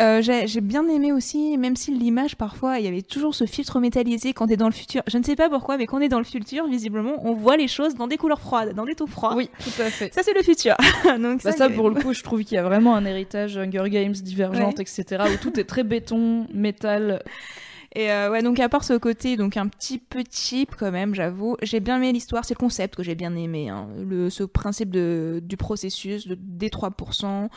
Speaker 2: Euh, j'ai bien aimé aussi, même si l'image parfois, il y avait toujours ce filtre métallisé quand t'es dans le futur. Je ne sais pas pourquoi, mais quand on est dans le futur, visiblement, on voit les choses dans des couleurs froides, dans des tons froids.
Speaker 1: Oui, tout à fait.
Speaker 2: Ça c'est le futur. donc
Speaker 1: Bah ça, pour le coup, je trouve qu'il y a vraiment un héritage Hunger Games, Divergente,
Speaker 2: Ouais.
Speaker 1: etc., où tout est très béton, métal.
Speaker 2: Et euh, ouais, donc à part ce côté, donc un petit peu cheap quand même, j'avoue, j'ai bien aimé l'histoire, c'est le concept que j'ai bien aimé, hein. le, ce principe de, du processus, de, des 3%,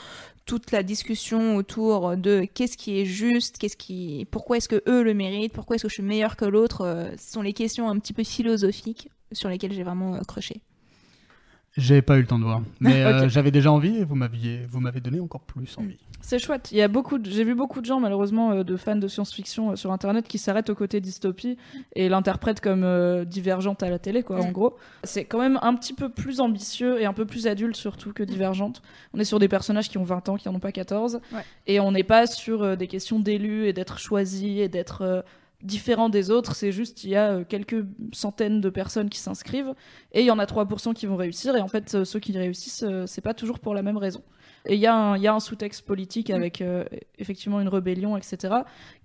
Speaker 2: toute la discussion autour de qu'est-ce qui est juste, qu'est-ce qui, pourquoi est-ce que eux le méritent, pourquoi est-ce que je suis meilleur que l'autre, euh, ce sont les questions un petit peu philosophiques sur lesquelles j'ai vraiment euh, croché.
Speaker 3: J'ai pas eu le temps de voir, mais euh, j'avais déjà envie et vous m'aviez, vous m'avez donné encore plus envie.
Speaker 1: C'est chouette. Il y a beaucoup, de- j'ai vu beaucoup de gens malheureusement euh, de fans de science-fiction euh, sur internet qui s'arrêtent au côté dystopie et l'interprètent comme euh, divergente à la télé, quoi. En gros, c'est quand même un petit peu plus ambitieux et un peu plus adulte surtout que divergente. On est sur des personnages qui ont 20 ans, qui en ont pas 14,
Speaker 2: Ouais.
Speaker 1: et on n'est pas sur euh, des questions d'élus et d'être choisi et d'être euh, différent des autres. C'est juste il y a quelques centaines de personnes qui s'inscrivent et il y en a 3% qui vont réussir et en fait ceux qui réussissent c'est pas toujours pour la même raison. Et il y, a un- il y a un sous-texte politique avec euh, effectivement une rébellion, etc.,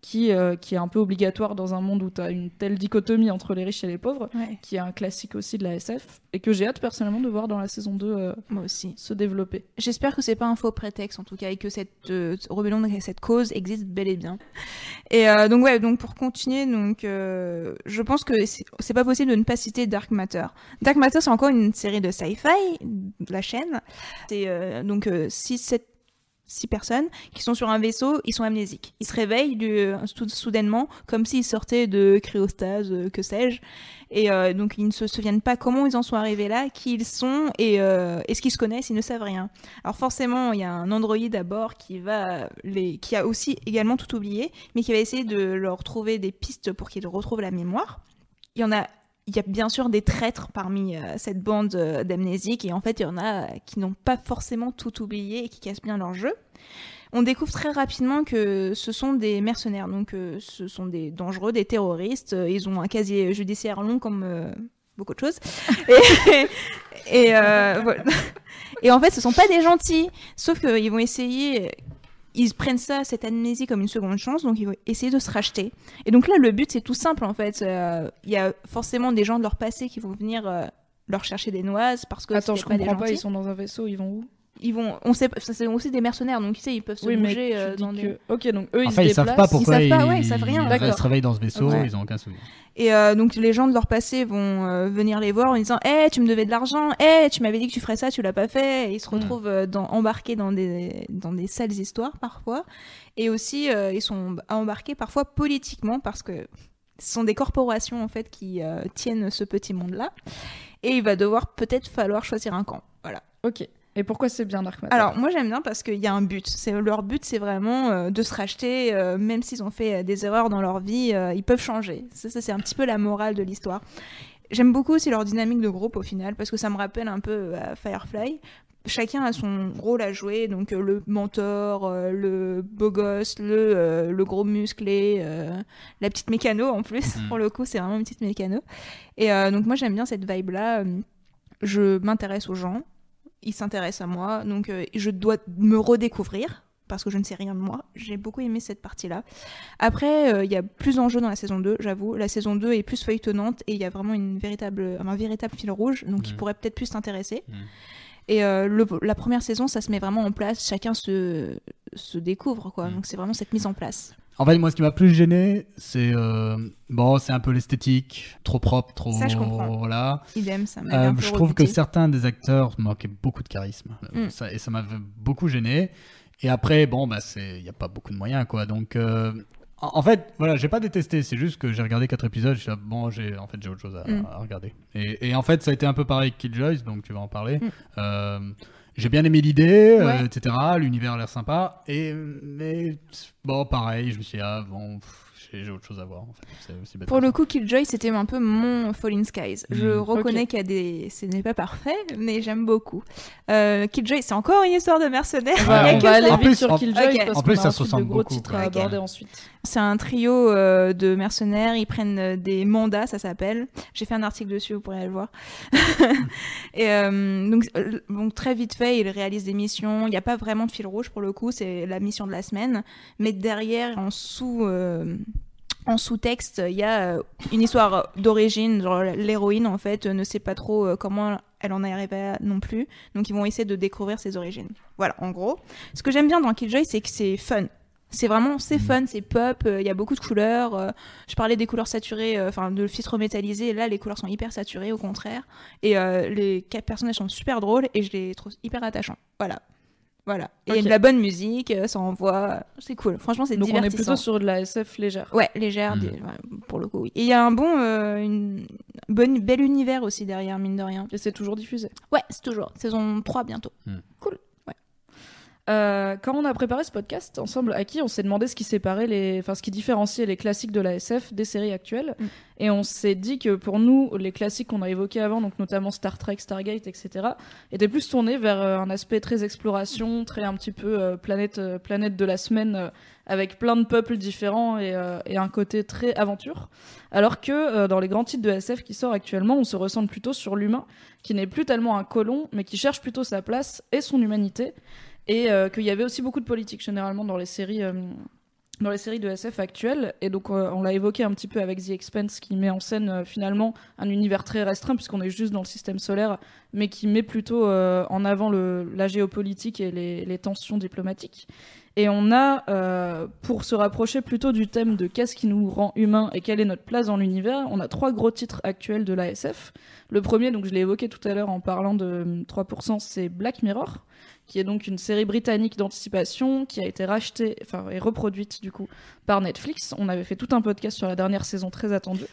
Speaker 1: qui, euh, qui est un peu obligatoire dans un monde où tu as une telle dichotomie entre les riches et les pauvres,
Speaker 2: Ouais,
Speaker 1: qui est un classique aussi de la SF, et que j'ai hâte personnellement de voir dans la saison 2 euh,
Speaker 2: moi aussi.
Speaker 1: se développer.
Speaker 2: J'espère que c'est pas un faux prétexte en tout cas et que cette euh, rébellion, cette cause existe bel et bien. Et euh, donc ouais, donc pour continuer, donc je pense que c'est pas possible de ne pas citer Dark Matter. Dark Matter c'est encore une série de sci-fi, de la chaîne. C'est donc 6 7 six personnes qui sont sur un vaisseau, ils sont amnésiques. Ils se réveillent du, euh, sou- soudainement comme s'ils sortaient de cryostase, euh, que sais-je. Et euh, donc ils ne se souviennent pas comment ils en sont arrivés là, qui ils sont et euh, est-ce qu'ils se connaissent, ils ne savent rien. Alors forcément, il y a un androïde à bord qui va les, qui a aussi également tout oublié, mais qui va essayer de leur trouver des pistes pour qu'ils retrouvent la mémoire. Il y en a, il y a bien sûr des traîtres parmi euh, cette bande euh, d'amnésiques, et en fait, il y en a euh, qui n'ont pas forcément tout oublié et qui cassent bien leur jeu. On découvre très rapidement que ce sont des mercenaires, donc ce sont des dangereux, des terroristes. Ils ont un casier judiciaire long comme beaucoup de choses. Et en fait, ce sont pas des gentils. Sauf qu'ils vont essayer. Ils prennent ça, cette amnésie, comme une seconde chance, donc ils vont essayer de se racheter. Et donc là, le but, c'est tout simple, en fait. Euh, Il y a forcément des gens de leur passé qui vont venir euh, leur chercher des noises parce que
Speaker 1: Attends, je
Speaker 2: pas des
Speaker 1: comprends pas, ils sont dans un vaisseau, ils vont où?
Speaker 2: Ils vont, on sait, c'est aussi des mercenaires, donc tu sais, ils peuvent se
Speaker 1: Oui, mais
Speaker 2: bouger euh, dans des-
Speaker 1: que... Ok, donc eux, ils
Speaker 3: Enfin,
Speaker 1: se
Speaker 3: ils savent pas pourquoi
Speaker 2: savent pas, ouais, ils savent rien.
Speaker 1: D'accord.
Speaker 3: se réveillent dans ce vaisseau,
Speaker 2: Ouais.
Speaker 3: ils ont aucun souvenir.
Speaker 2: Et euh, donc les gens de leur passé vont euh, venir les voir en disant "Eh, tu me devais de l'argent. Eh, tu m'avais dit que tu ferais ça, tu l'as pas fait." Et ils se
Speaker 1: Hmm.
Speaker 2: retrouvent dans, embarqués dans des dans des sales histoires parfois. Et aussi euh, ils sont embarqués parfois politiquement parce que ce sont des corporations en fait qui euh, tiennent ce petit monde-là. Et il va devoir peut-être falloir choisir un camp. Voilà.
Speaker 1: Ok. Et pourquoi c'est bien Dark Matter
Speaker 2: Alors moi j'aime bien parce qu'il y a un but. C'est leur but, c'est vraiment euh, de se racheter, euh, même s'ils ont fait euh, des erreurs dans leur vie, euh, ils peuvent changer. Ça, ça, c'est un petit peu la morale de l'histoire. J'aime beaucoup aussi leur dynamique de groupe au final parce que ça me rappelle un peu Firefly. Chacun a son rôle à jouer, donc euh, le mentor, euh, le beau gosse, le, euh, le gros musclé, euh, la petite mécano en plus.
Speaker 3: Mm.
Speaker 2: Pour le coup, c'est vraiment une petite mécano. Et euh, donc moi j'aime bien cette vibe là. Je m'intéresse aux gens, ils s'intéressent à moi, donc euh, je dois me redécouvrir parce que je ne sais rien de moi. J'ai beaucoup aimé cette partie-là. Après, euh, il y a plus d'enjeux dans la saison 2, j'avoue. La saison 2 est plus feuilletonnante et il y a vraiment une véritable, un véritable fil rouge, donc qui
Speaker 3: Mhm.
Speaker 2: pourrait peut-être plus t'intéresser.
Speaker 3: Mhm.
Speaker 2: Et euh, le- la première saison, ça se met vraiment en place, chacun se, se découvre, quoi.
Speaker 3: Mhm.
Speaker 2: Donc c'est vraiment cette mise en place.
Speaker 3: En fait, moi, ce qui m'a plus gêné, c'est euh, bon, c'est un peu l'esthétique, trop propre, trop
Speaker 2: Ça, je comprends.
Speaker 3: voilà.
Speaker 2: Idem, ça m'a
Speaker 3: Euh, je trouve que certains des acteurs manquaient beaucoup de charisme, Euh,
Speaker 2: Mm.
Speaker 3: ça, et ça m'avait beaucoup gêné. Et après, bon, bah, c'est, il y a pas beaucoup de moyens, quoi. Donc, euh, en, en fait, voilà, j'ai pas détesté. C'est juste que j'ai regardé quatre épisodes. Je suis là, bon, j'ai, en fait, j'ai autre chose à,
Speaker 2: Mm.
Speaker 3: à regarder. Et, et en fait, ça a été un peu pareil avec Killjoys, donc tu vas en parler.
Speaker 2: Mm.
Speaker 3: J'ai bien aimé l'idée, euh, etc. L'univers a l'air sympa. Et mais bon, pareil, je me suis dit, ah bon, pff, j'ai, j'ai autre chose à voir. En fait. C'est aussi bête
Speaker 2: Pour le
Speaker 3: ça.
Speaker 2: coup, Killjoy, c'était un peu mon Falling Skies. Je
Speaker 3: Mm.
Speaker 2: reconnais qu'il y a des... Ce n'est pas parfait, mais j'aime beaucoup. Euh, Killjoy, c'est encore une histoire de mercenaires. A
Speaker 1: on va aller
Speaker 3: En
Speaker 1: vite
Speaker 3: plus,
Speaker 1: sur Killjoy
Speaker 2: Ok.
Speaker 1: parce
Speaker 3: En plus,
Speaker 1: a
Speaker 3: ça se ressemble
Speaker 1: de gros
Speaker 3: beaucoup,
Speaker 1: titres à
Speaker 2: Ok.
Speaker 1: aborder ensuite.
Speaker 2: C'est un trio euh, de mercenaires. Ils prennent euh, des mandats, ça s'appelle. J'ai fait un article dessus, vous pourrez aller le voir. et euh, donc, euh, donc, très vite fait, ils réalisent des missions. Il n'y a pas vraiment de fil rouge pour le coup, c'est la mission de la semaine. Mais derrière, en sous. euh, en sous-texte, il y a euh, une histoire d'origine. Genre, l'héroïne, en fait, euh, ne sait pas trop euh, comment elle en est arrivée non plus. Donc, ils vont essayer de découvrir ses origines. Voilà, en gros. Ce que j'aime bien dans Killjoy, c'est que c'est fun. C'est vraiment, c'est
Speaker 3: Mhm.
Speaker 2: fun, c'est pop, il y a beaucoup de couleurs. je parlais des couleurs saturées, enfin de filtres métallisés. Là, les couleurs sont hyper saturées, au contraire. Et euh, les quatre personnages sont super drôles et je les trouve hyper attachants. Voilà. Voilà. Et il y a
Speaker 1: Ok.
Speaker 2: de la bonne musique, euh, ça envoie. C'est cool. Franchement, c'est
Speaker 1: Donc on est
Speaker 2: divertissant.
Speaker 1: plutôt sur de la SF légère.
Speaker 2: Ouais, légère,
Speaker 3: Mm.
Speaker 2: des- ouais, pour le coup, oui. Et il y a un bon, euh, une bonne, bel univers aussi derrière, mine de rien.
Speaker 1: Et c'est toujours diffusé.
Speaker 2: Ouais, c'est toujours. Saison 3 bientôt.
Speaker 1: Euh, quand on a préparé ce podcast ensemble, à qui on s'est demandé ce qui séparait les, enfin ce qui différenciait les classiques de la SF des séries actuelles,
Speaker 2: Mm.
Speaker 1: et on s'est dit que pour nous, les classiques qu'on a évoqués avant, donc notamment Star Trek, Stargate, etc., étaient plus tournés vers euh, un aspect très exploration, très un petit peu euh, planète, euh, planète de la semaine, avec plein de peuples différents et, et un côté très aventure. Alors que dans les grands titres de SF qui sortent actuellement, on se ressent plutôt sur l'humain, qui n'est plus tellement un colon, mais qui cherche plutôt sa place et son humanité et euh, qu'il y avait aussi beaucoup de politique généralement dans les séries euh, dans les séries de SF actuelles. Et donc euh, on l'a évoqué un petit peu avec The Expanse qui met en scène finalement un univers très restreint puisqu'on est juste dans le système solaire mais qui met plutôt en avant la géopolitique et les, tensions diplomatiques. Et on a pour se rapprocher plutôt du thème de qu'est-ce qui nous rend humains et quelle est notre place dans l'univers on a trois gros titres actuels de la SF le premier donc je l'ai évoqué tout à l'heure en parlant de euh, 3% c'est Black Mirror qui est donc une série britannique d'anticipation qui a été rachetée, enfin et reproduite du coup par Netflix. On avait fait tout un podcast sur la dernière saison très attendue.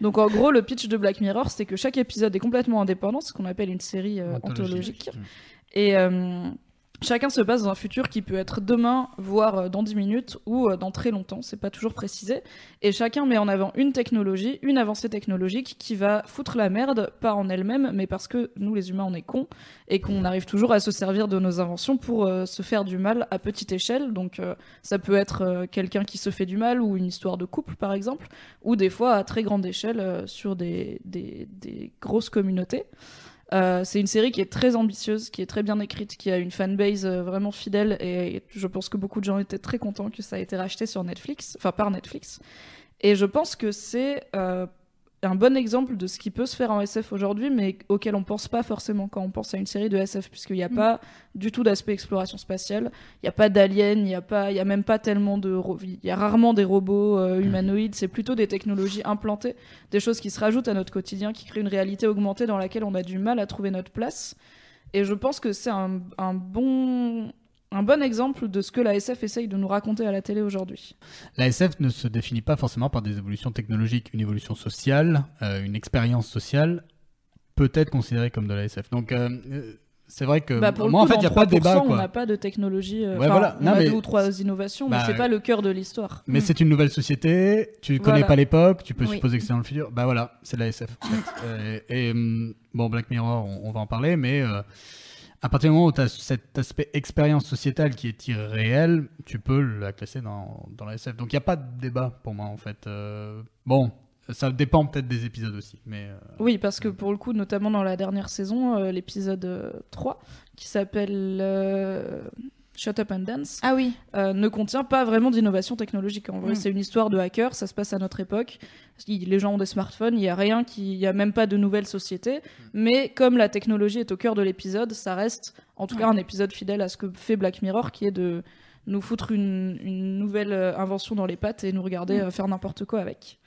Speaker 1: Donc en gros, le pitch de Black Mirror, c'est que chaque épisode est complètement indépendant, ce qu'on appelle une série euh, anthologique. Et euh, chacun se passe dans un futur qui peut être demain, voire euh, dans 10 minutes, ou euh, dans très longtemps, c'est pas toujours précisé. Et chacun met en avant une technologie, une avancée technologique qui va foutre la merde, pas en elle-même, mais parce que nous les humains on est cons, et qu'on arrive toujours à se servir de nos inventions pour euh, se faire du mal à petite échelle. Donc ça peut être quelqu'un qui se fait du mal, ou une histoire de couple par exemple, ou des fois à très grande échelle sur des, des, des grosses communautés. Euh, c'est une série qui est très ambitieuse, qui est très bien écrite, qui a une fanbase euh, vraiment fidèle et je pense que beaucoup de gens étaient très contents que ça a été racheté sur Netflix, enfin par Netflix. Et je pense que c'est euh, un bon exemple de ce qui peut se faire en SF aujourd'hui, mais auquel on pense pas forcément quand on pense à une série de SF, puisqu'il n'y a
Speaker 2: Mm.
Speaker 1: pas du tout d'aspect exploration spatiale, il n'y a pas d'aliens, il n'y a pas, il y a même pas tellement de, il y a rarement des robots euh, humanoïdes, c'est plutôt des technologies implantées, des choses qui se rajoutent à notre quotidien, qui créent une réalité augmentée dans laquelle on a du mal à trouver notre place. Et je pense que c'est un, un bon un bon exemple de ce que la SF essaye de nous raconter à la télé aujourd'hui.
Speaker 3: La SF ne se définit pas forcément par des évolutions technologiques, une évolution sociale, euh, une expérience sociale peut être considérée comme de la SF. Donc euh, euh, c'est vrai que
Speaker 1: Bah, pour
Speaker 3: moi
Speaker 1: coup,
Speaker 3: en fait il n'y a pas de
Speaker 1: 3%,
Speaker 3: débat
Speaker 1: On n'a pas de technologie. euh,
Speaker 3: Ouais, voilà.
Speaker 1: On
Speaker 3: Non,
Speaker 1: a
Speaker 3: mais-
Speaker 1: deux ou trois innovations,
Speaker 3: Bah,
Speaker 1: mais c'est pas le cœur de l'histoire.
Speaker 3: Mais c'est une nouvelle société, tu connais
Speaker 1: Voilà.
Speaker 3: pas l'époque, tu peux
Speaker 2: Oui.
Speaker 3: supposer que c'est dans le futur. Bah voilà, c'est de la SF. en fait. Et bon, Black Mirror, on, on va en parler, mais à partir du moment où tu as cet aspect expérience sociétale qui est irréel, tu peux la classer dans, dans la SF. Donc il n'y a pas de débat pour moi en fait. Euh, bon, ça dépend peut-être des épisodes aussi, mais euh,
Speaker 1: Oui, parce que pour le coup, notamment dans la dernière saison, euh, l'épisode euh, 3, qui s'appelle euh, Shut Up and Dance,
Speaker 2: Ah oui.
Speaker 1: euh, ne contient pas vraiment d'innovation technologique. En vrai,
Speaker 2: Mm.
Speaker 1: c'est une histoire de hacker, ça se passe à notre époque. Les gens ont des smartphones, il y a rien qui, il y a même pas de nouvelle société. Mais comme la technologie est au cœur de l'épisode, ça reste, en tout cas, un épisode fidèle à ce que fait Black Mirror, qui est de nous foutre une, une nouvelle euh, invention dans les pattes et nous regarder euh, faire n'importe quoi avec.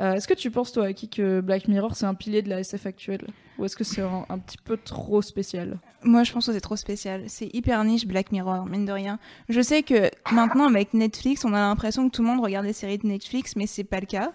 Speaker 1: Euh, est-ce que tu penses, toi, Aki, que Black Mirror, c'est un pilier de la SF actuelle? Ou est-ce que c'est un, un petit peu trop spécial?
Speaker 2: Moi, je pense que c'est trop spécial. C'est hyper niche Black Mirror, mine de rien. Je sais que maintenant, avec Netflix, on a l'impression que tout le monde regarde des séries de Netflix, mais c'est pas le cas.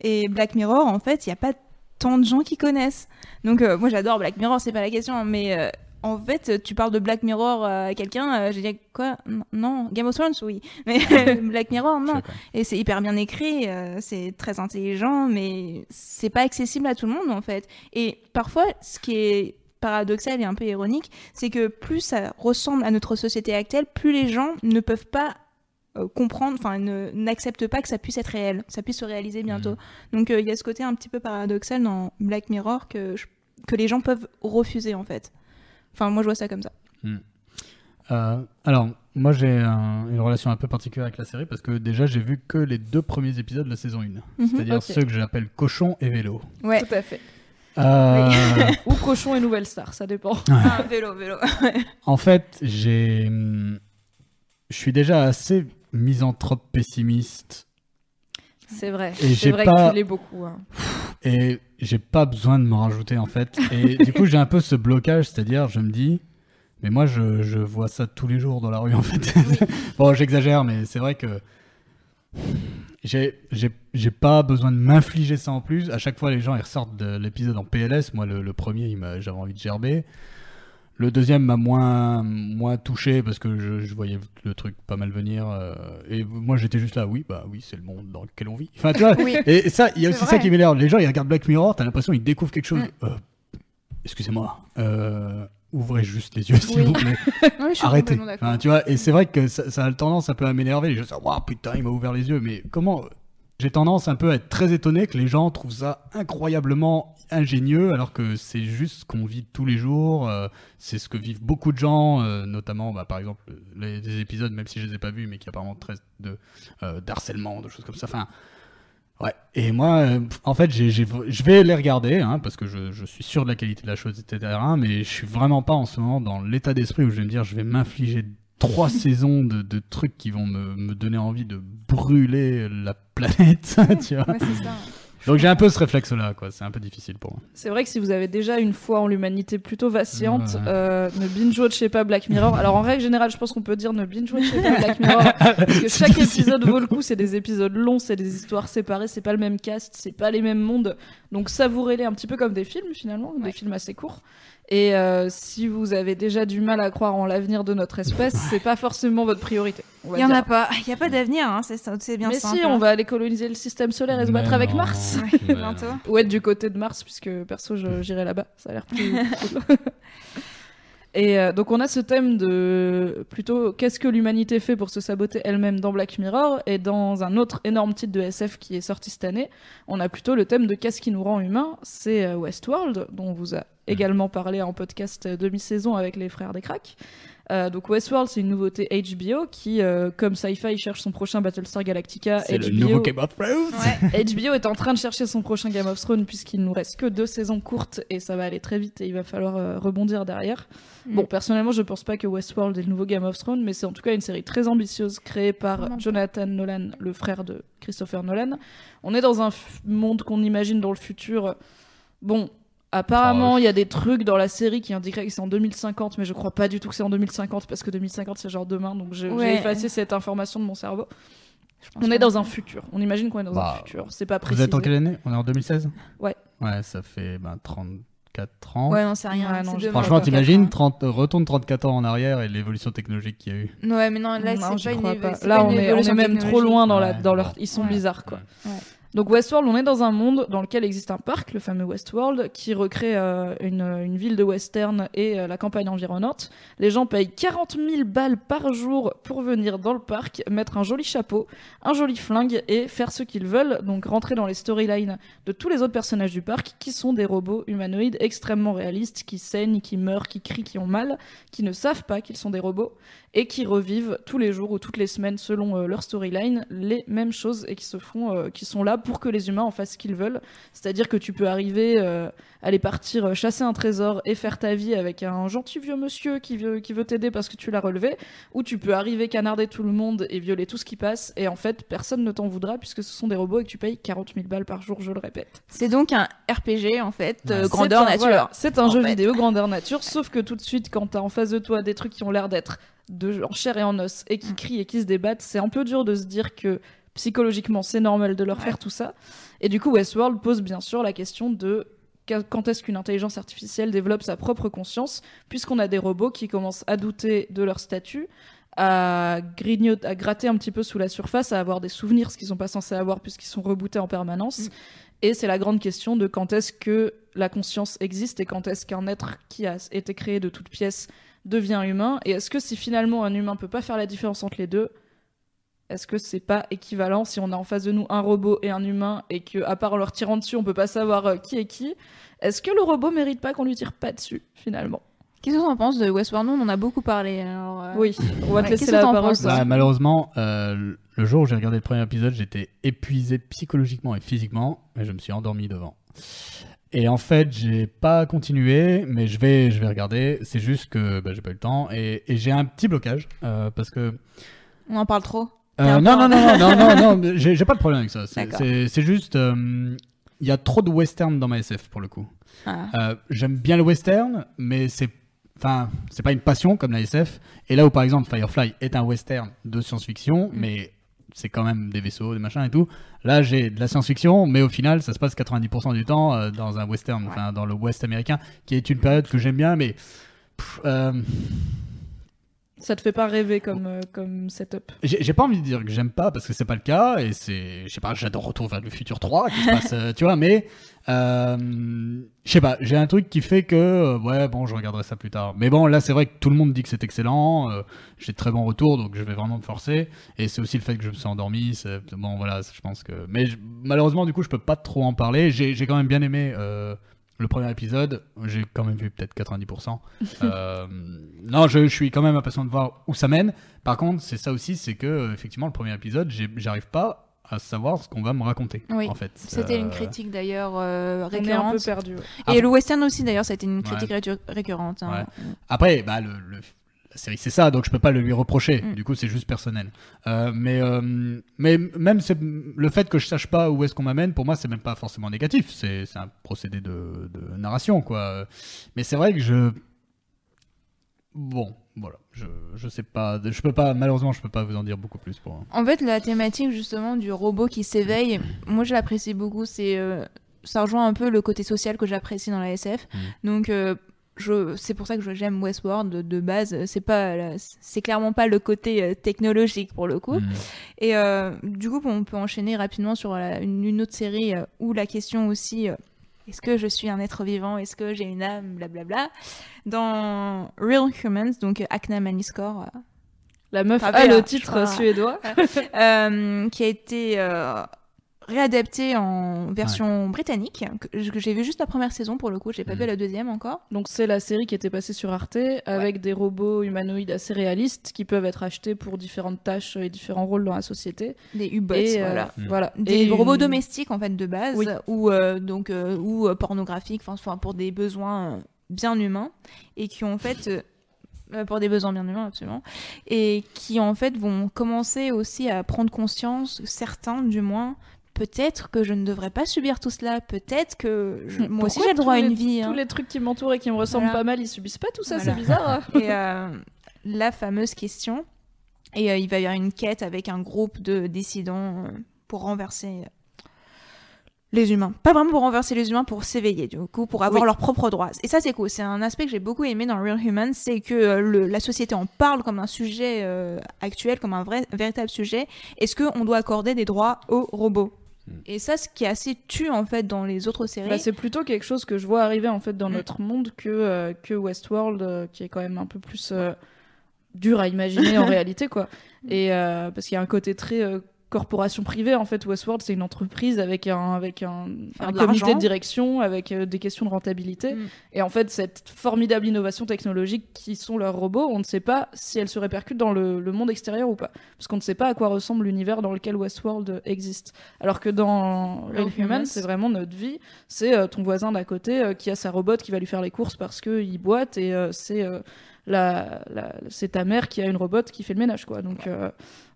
Speaker 2: Et Black Mirror, en fait, il n'y a pas tant de gens qui connaissent. Donc, euh, moi, j'adore Black Mirror, c'est pas la question, mais. euh, en fait, tu parles de Black Mirror euh, à quelqu'un, euh, j'ai dit quoi? Non, Game of Thrones, oui. Mais Black Mirror, non. Et c'est hyper bien écrit, euh, c'est très intelligent, mais c'est pas accessible à tout le monde en fait. Et parfois, ce qui est paradoxal et un peu ironique, c'est que plus ça ressemble à notre société actuelle, plus les gens ne peuvent pas euh, comprendre, enfin n'acceptent pas que ça puisse être réel, ça puisse se réaliser bientôt. Donc euh, il y a ce côté un petit peu paradoxal dans Black Mirror que, je- que les gens peuvent refuser en fait. Enfin moi je vois ça comme ça.
Speaker 3: Euh, alors, moi j'ai un- une relation un peu particulière avec la série parce que déjà j'ai vu que les deux premiers épisodes de la saison 1.
Speaker 2: Mhm.
Speaker 3: C'est-à-dire ceux que j'appelle cochon et vélo.
Speaker 2: Ouais.
Speaker 1: Tout à fait.
Speaker 3: Euh,
Speaker 1: Ou Cochon et Nouvelle Star, ça dépend.
Speaker 2: Ah, vélo, vélo.
Speaker 3: en fait, j'ai. Je suis déjà assez misanthrope pessimiste
Speaker 1: C'est vrai.
Speaker 3: Et
Speaker 1: C'est
Speaker 3: j'ai
Speaker 1: vrai
Speaker 3: pas-
Speaker 1: que tu l'es beaucoup. hein.
Speaker 3: et j'ai pas besoin de m'en rajouter en fait. Et du coup, j'ai un peu ce blocage, c'est-à-dire je me dis Mais moi, je, je vois ça tous les jours dans la rue, en fait. bon, j'exagère, mais c'est vrai que j'ai pas besoin de m'infliger ça en plus. À chaque fois, les gens ils ressortent de l'épisode en PLS. Moi, le, le premier, j'avais envie de gerber. Le deuxième m'a moins, moins touché parce que je, je voyais le truc pas mal venir. euh, et moi, j'étais juste là, oui, bah oui, c'est le monde dans lequel on vit. Enfin, tu vois,
Speaker 2: Oui.
Speaker 3: et ça, il y a aussi
Speaker 2: vrai.
Speaker 3: ça qui m'énerve. Les gens, ils regardent Black Mirror, t'as l'impression qu'ils découvrent quelque chose.
Speaker 2: Mm.
Speaker 3: Euh, Excusez-moi. euh, ouvrez juste les yeux, s'il vous plaît.
Speaker 2: Non, mais je suis
Speaker 3: Arrêtez. Enfin, tu vois, et c'est vrai que ça, ça a tendance un peu à m'énerver. Les gens disent, waouh, putain, il m'a ouvert les yeux. Mais comment J'ai tendance un peu à être très étonné que les gens trouvent ça incroyablement ingénieux, alors que c'est juste ce qu'on vit tous les jours. euh, c'est ce que vivent beaucoup de gens, euh, notamment, bah, par exemple, les, des épisodes, même si je les ai pas vus, mais qui apparemment traitent de euh, d'harcèlement, de choses comme ça. Enfin. Ouais, et moi, euh, en fait, j'ai- j'ai- je vais les regarder, hein, parce que je, je suis sûr de la qualité de la chose, etc. Mais je suis vraiment pas en ce moment dans l'état d'esprit où je vais me dire, je vais m'infliger trois saisons de, de trucs qui vont me, me donner envie de brûler la planète, tu vois.
Speaker 2: Ouais, c'est ça.
Speaker 3: Donc j'ai un peu ce réflexe-là, quoi. C'est un peu difficile pour moi.
Speaker 1: C'est vrai que si vous avez déjà une foi en l'humanité plutôt vacillante,
Speaker 3: Ouais.
Speaker 1: euh, ne binge-watchez pas Black Mirror. Alors en règle générale, je pense qu'on peut dire ne binge-watchez pas Black Mirror. Parce que chaque épisode vaut le coup, c'est des épisodes longs, c'est des histoires séparées, c'est pas le même cast, c'est pas les mêmes mondes. Donc savourez-les un petit peu comme des films finalement, des films assez courts. Et euh, si vous avez déjà du mal à croire en l'avenir de notre espèce, c'est pas forcément votre priorité.
Speaker 2: Il y en
Speaker 1: dire.
Speaker 2: a pas. Il y a pas d'avenir, hein, c'est bien
Speaker 1: Mais
Speaker 2: simple.
Speaker 1: si, on va aller coloniser le système solaire et se
Speaker 3: Mais
Speaker 1: battre avec. Mars.
Speaker 3: Mais
Speaker 2: bientôt.
Speaker 1: Ou être du côté de Mars, puisque perso, je- j'irai là-bas. Ça a l'air plus cool. Et euh, donc on a ce thème de plutôt qu'est-ce que l'humanité fait pour se saboter elle-même dans Black Mirror? Et dans un autre énorme titre de SF qui est sorti cette année, on a plutôt le thème de qu'est-ce qui nous rend humains, c'est euh, Westworld dont on vous a également parlé en podcast euh, demi-saison avec les frères des cracks. Euh, donc Westworld c'est une nouveauté HBO qui euh, comme Sci-Fi cherche son prochain Battlestar Galactica
Speaker 3: C'est le
Speaker 1: HBO
Speaker 3: nouveau Game of Thrones.
Speaker 2: Ouais.
Speaker 1: HBO est en train de chercher son prochain Game of Thrones puisqu'il nous reste que deux saisons courtes et ça va aller très vite et il va falloir euh, rebondir derrière.
Speaker 2: Mm.
Speaker 1: Bon, personnellement, je pense pas que Westworld est le nouveau Game of Thrones, mais c'est en tout cas une série très ambitieuse créée par. Jonathan Nolan, le frère de Christopher Nolan. On est dans un f- monde qu'on imagine dans le futur. Bon. Apparemment,
Speaker 3: Oh,
Speaker 1: il y a des trucs dans la série qui indiqueraient que c'est en 2050, mais je crois pas du tout que c'est en 2050 parce que 2050 c'est genre demain, donc j'ai
Speaker 2: Ouais.
Speaker 1: effacé cette information de mon cerveau. On est dans un futur. On imagine qu'on est dans
Speaker 3: Bah,
Speaker 1: un futur. C'est pas
Speaker 3: Vous
Speaker 1: précisé.
Speaker 3: êtes en quelle année? On est en 2016
Speaker 1: Ouais.
Speaker 3: Ouais, ça fait ben, 34 ans.
Speaker 2: Ouais, non, c'est rien.
Speaker 1: Ouais, non,
Speaker 3: Franchement, t'imagines, 30, retourne 34 ans en arrière et l'évolution technologique qu'il y a eu.
Speaker 2: Ouais, mais non, là, c'est pas une
Speaker 1: pas. Là,
Speaker 2: pas
Speaker 1: on
Speaker 2: une
Speaker 1: est, on est
Speaker 2: évolution
Speaker 1: même trop loin dans, la, dans leur. Ils sont
Speaker 2: Ouais.
Speaker 1: bizarres, quoi.
Speaker 2: Ouais.
Speaker 1: Donc, Westworld, on est dans un monde dans lequel existe un parc, le fameux Westworld, qui recrée euh, une, ville de western et euh, la campagne environnante. Les gens payent 40 000 balles par jour pour venir dans le parc, mettre un joli chapeau, un joli flingue et faire ce qu'ils veulent. Donc, rentrer dans les storylines de tous les autres personnages du parc, qui sont des robots humanoïdes extrêmement réalistes, qui saignent, qui meurent, qui crient, qui ont mal, qui ne savent pas qu'ils sont des robots et qui revivent tous les jours ou toutes les semaines selon euh, leur storyline les mêmes choses et qui se font euh, qui sont là pour que les humains en fassent ce qu'ils veulent c'est-à-dire que tu peux arriver euh, aller partir chasser un trésor et faire ta vie avec un gentil vieux monsieur qui veut qui veut t'aider parce que tu l'as relevé ou tu peux arriver canarder tout le monde et violer tout ce qui passe et en fait personne ne t'en voudra puisque ce sont des robots et que tu payes 40 000 balles par jour je le répète
Speaker 2: C'est donc un RPG, en fait,
Speaker 3: Ouais.
Speaker 2: grandeur
Speaker 1: un-
Speaker 2: nature.
Speaker 1: voilà, c'est un jeu
Speaker 2: fait.
Speaker 1: vidéo grandeur nature, sauf que tout de suite, quand t'as en face de toi des trucs qui ont l'air d'être de en chair et en os et
Speaker 2: Mm.
Speaker 1: qui crient et qui se débattent, c'est un peu dur de se dire que psychologiquement c'est normal de leur
Speaker 2: Ouais.
Speaker 1: faire tout ça. Et du coup, Westworld pose bien sûr la question de qu- quand est-ce qu'une intelligence artificielle développe sa propre conscience, puisqu'on a des robots qui commencent à douter de leur statut, à, grignoter, à gratter un petit peu sous la surface, à avoir des souvenirs, ce qu'ils sont pas censés avoir puisqu'ils sont rebootés en permanence.
Speaker 2: Mm.
Speaker 1: Et c'est la grande question de quand est-ce que la conscience existe et quand est-ce qu'un être qui a été créé de toutes pièces devient humain et est-ce que si finalement un humain peut pas faire la différence entre les deux est-ce que c'est pas équivalent si on a en face de nous un robot et un humain et que à part en leur tirant dessus on peut pas savoir euh, qui est qui est-ce que le robot mérite pas qu'on lui tire pas dessus finalement?
Speaker 2: Qu'est-ce que t'en penses de Westworld? On en a beaucoup parlé. Alors, euh,
Speaker 1: oui on va te laisser la parole.
Speaker 3: Bah, malheureusement, euh, le jour où j'ai regardé le premier épisode, j'étais épuisé psychologiquement et physiquement, et je me suis endormi devant. Et en fait, j'ai pas continué, mais je vais, je vais regarder. C'est juste que bah, j'ai pas eu le temps, et, et j'ai un petit blocage euh, parce que
Speaker 2: On en parle trop.
Speaker 3: Euh, non, non, non, non, non, non, mais j'ai pas de problème avec ça. C'est- juste, euh, il y a trop de western dans ma SF pour le coup.
Speaker 2: Ah.
Speaker 3: Euh, J'aime bien le western, mais c'est, enfin, c'est pas une passion comme la SF. Et là où par exemple Firefly est un western de science-fiction, mais c'est quand même des vaisseaux, des machins et tout. Là, j'ai de la science-fiction, mais au final, ça se passe 90% du temps euh, dans un western, enfin dans le West américain, qui est une période que j'aime bien, mais pff, euh,
Speaker 1: Ça te fait pas rêver comme, euh, comme setup.
Speaker 3: j'ai pas envie de dire que j'aime pas parce que c'est pas le cas et c'est, je sais pas, j'adore Retour vers le futur 3 qui se passe, euh, tu vois, mais euh, je sais pas, j'ai un truc qui fait que euh, ouais, bon, je regarderai ça plus tard. Mais bon, là, c'est vrai que tout le monde dit que c'est excellent, j'ai de très bons retours, donc je vais vraiment me forcer. Et c'est aussi le fait que je me suis endormi, c'est bon, voilà, je pense que, mais je- malheureusement, du coup, je peux pas trop en parler. J'ai j'ai quand même bien aimé. Euh, le premier épisode, j'ai quand même vu peut-être 90%. Euh, non, je, je suis quand même impatient de voir où ça mène. Par contre, c'est ça aussi, c'est que euh, effectivement, le premier épisode, j'arrive pas à savoir ce qu'on va me raconter.
Speaker 2: Oui,
Speaker 3: en fait,
Speaker 2: C'était
Speaker 3: Euh,
Speaker 2: une critique d'ailleurs euh,
Speaker 1: On est un
Speaker 2: récurrente.
Speaker 1: peu perdu. ouais.
Speaker 2: Et
Speaker 3: Ah.
Speaker 2: le western aussi d'ailleurs, ça a été une critique récurrente. hein.
Speaker 3: Après, bah, le, le- la série, c'est ça, donc je peux pas le lui reprocher.
Speaker 2: Mm.
Speaker 3: Du coup, c'est juste personnel. Euh, mais, euh, mais même le fait que je sache pas où est-ce qu'on m'amène, pour moi, c'est même pas forcément négatif. C'est un procédé de, de narration, quoi. Mais c'est vrai que je. Bon, voilà. Je, je sais pas. Je peux pas, malheureusement, je peux pas vous en dire beaucoup plus pour.
Speaker 2: En fait, la thématique justement du robot qui s'éveille, moi je l'apprécie beaucoup. C'est euh, ça rejoint un peu le côté social que j'apprécie dans la SF.
Speaker 3: Mm.
Speaker 2: Donc je, c'est pour ça que je- j'aime Westworld de, de base. C'est pas, c'est clairement pas le côté euh, technologique pour le coup.
Speaker 3: Mm.
Speaker 2: Et euh, du coup, on peut enchaîner rapidement sur la- une, une autre série euh, où la question aussi. est-ce que je suis un être vivant? Est-ce que j'ai une âme? Blablabla. Dans Real Humans, donc Akna Maniskor, euh,
Speaker 1: La meuf
Speaker 2: Pas
Speaker 1: a
Speaker 2: bien,
Speaker 1: le titre
Speaker 2: crois.
Speaker 1: suédois.
Speaker 2: euh, qui a été euh, réadapté en version britannique, que, que j'ai vu juste la première saison pour le coup, j'ai pas vu la deuxième encore.
Speaker 1: Donc c'est la série qui était passée sur Arte avec des robots humanoïdes assez réalistes qui peuvent être achetés pour différentes tâches et différents rôles dans la société.
Speaker 2: Des U-bots,
Speaker 1: euh,
Speaker 2: voilà.
Speaker 3: Mm.
Speaker 1: voilà.
Speaker 2: Des
Speaker 1: Et
Speaker 2: robots
Speaker 1: une-
Speaker 2: domestiques en fait de base
Speaker 1: Oui.
Speaker 2: ou euh, donc euh, ou euh, pornographiques, enfin pour des besoins euh, bien humains et qui ont en fait euh, euh, pour des besoins bien humains absolument et qui en fait vont commencer aussi à prendre conscience certains du moins peut-être que je ne devrais pas subir tout cela peut-être que je- moi aussi j'ai le droit à une
Speaker 1: les-
Speaker 2: vie
Speaker 1: Tous
Speaker 2: hein.
Speaker 1: les trucs qui m'entourent et qui me ressemblent
Speaker 2: Voilà.
Speaker 1: pas mal, ils subissent pas tout ça,
Speaker 2: Voilà.
Speaker 1: c'est bizarre.
Speaker 2: et euh, la fameuse question. Et euh, il va y avoir une quête avec un groupe de dissidents euh, pour renverser les humains. Pas vraiment pour renverser les humains, pour s'éveiller, du coup, pour avoir
Speaker 1: Oui.
Speaker 2: leurs propres droits. Et ça, c'est cool. C'est un aspect que j'ai beaucoup aimé dans Real Humans, c'est que euh, le- la société en parle comme un sujet euh, actuel, comme un vrai, véritable sujet. Est-ce qu'on doit accorder des droits aux robots? Et ça, ce qui est assez tu en fait dans les autres séries.
Speaker 1: Bah, c'est plutôt quelque chose que je vois arriver en fait dans
Speaker 2: Mm.
Speaker 1: notre monde que, euh, que Westworld, euh, qui est quand même un peu plus euh, dur à imaginer en réalité, quoi. Et parce qu'il y a un côté très corporation privée en fait. Westworld, c'est une entreprise avec un avec un, comité de direction, avec euh, des questions de rentabilité.
Speaker 2: Mm.
Speaker 1: Et en fait, cette formidable innovation technologique qui sont leurs robots, on ne sait pas si elle se répercute dans le, le monde extérieur ou pas. Parce qu'on ne sait pas à quoi ressemble l'univers dans lequel Westworld existe. Alors que dans Real Humans. c'est vraiment notre vie. C'est euh, ton voisin d'à côté euh, qui a sa robot qui va lui faire les courses parce qu'il boite et c'est la, la- c'est ta mère qui a une robot qui fait le ménage. quoi. Donc,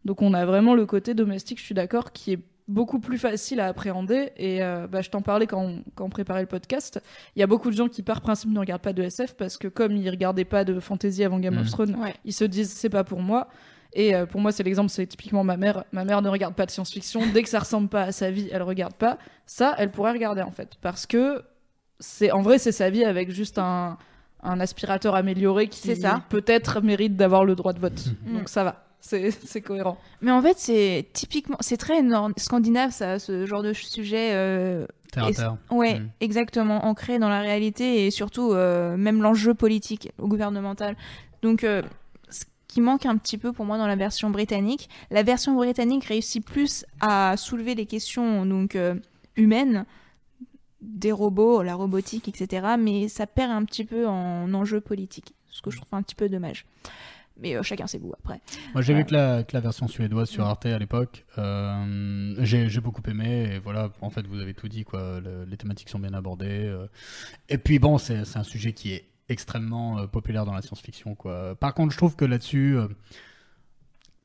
Speaker 1: donc on a vraiment le côté domestique, je suis d'accord, qui est beaucoup plus facile à appréhender. Et euh, bah, je t'en parlais quand on, quand on préparait le podcast. Il y a beaucoup de gens qui, par principe, ne regardent pas de SF parce que, comme ils regardaient pas de fantasy avant Game of
Speaker 3: Mhm.
Speaker 1: Thrones,
Speaker 2: Ouais.
Speaker 1: ils se disent c'est pas pour moi. Et euh, pour moi, c'est l'exemple, c'est typiquement ma mère. Ma mère ne regarde pas de science-fiction. Dès que ça ressemble pas à sa vie, elle regarde pas. Ça, elle pourrait regarder en fait. Parce que, c'est en vrai, c'est sa vie avec juste un, un aspirateur amélioré qui
Speaker 2: C'est ça.
Speaker 1: peut-être mérite d'avoir le droit de vote.
Speaker 2: Mhm.
Speaker 1: Donc ça va. C'est cohérent.
Speaker 2: Mais en fait, c'est typiquement, c'est très nord- scandinave, ça, ce genre de sujet. euh,
Speaker 3: Terre à terre.
Speaker 2: Ouais,
Speaker 3: Mm.
Speaker 2: exactement, ancré dans la réalité et surtout euh, même l'enjeu politique ou gouvernemental. Donc, euh, ce qui manque un petit peu pour moi dans la version britannique, la version britannique réussit plus à soulever les questions donc euh, humaines des robots, la robotique, etc. Mais ça perd un petit peu en enjeu politique, ce que je trouve un petit peu dommage. Mais euh, chacun ses goûts après.
Speaker 3: Moi, j'ai vu que la, que la version suédoise sur
Speaker 2: Mm.
Speaker 3: Arte à l'époque. Euh, j'ai beaucoup aimé. Et voilà, en fait, vous avez tout dit. Quoi. Le- les thématiques sont bien abordées. euh. Et puis, bon, c'est un sujet qui est extrêmement populaire dans la science-fiction. quoi. Par contre, je trouve que là-dessus,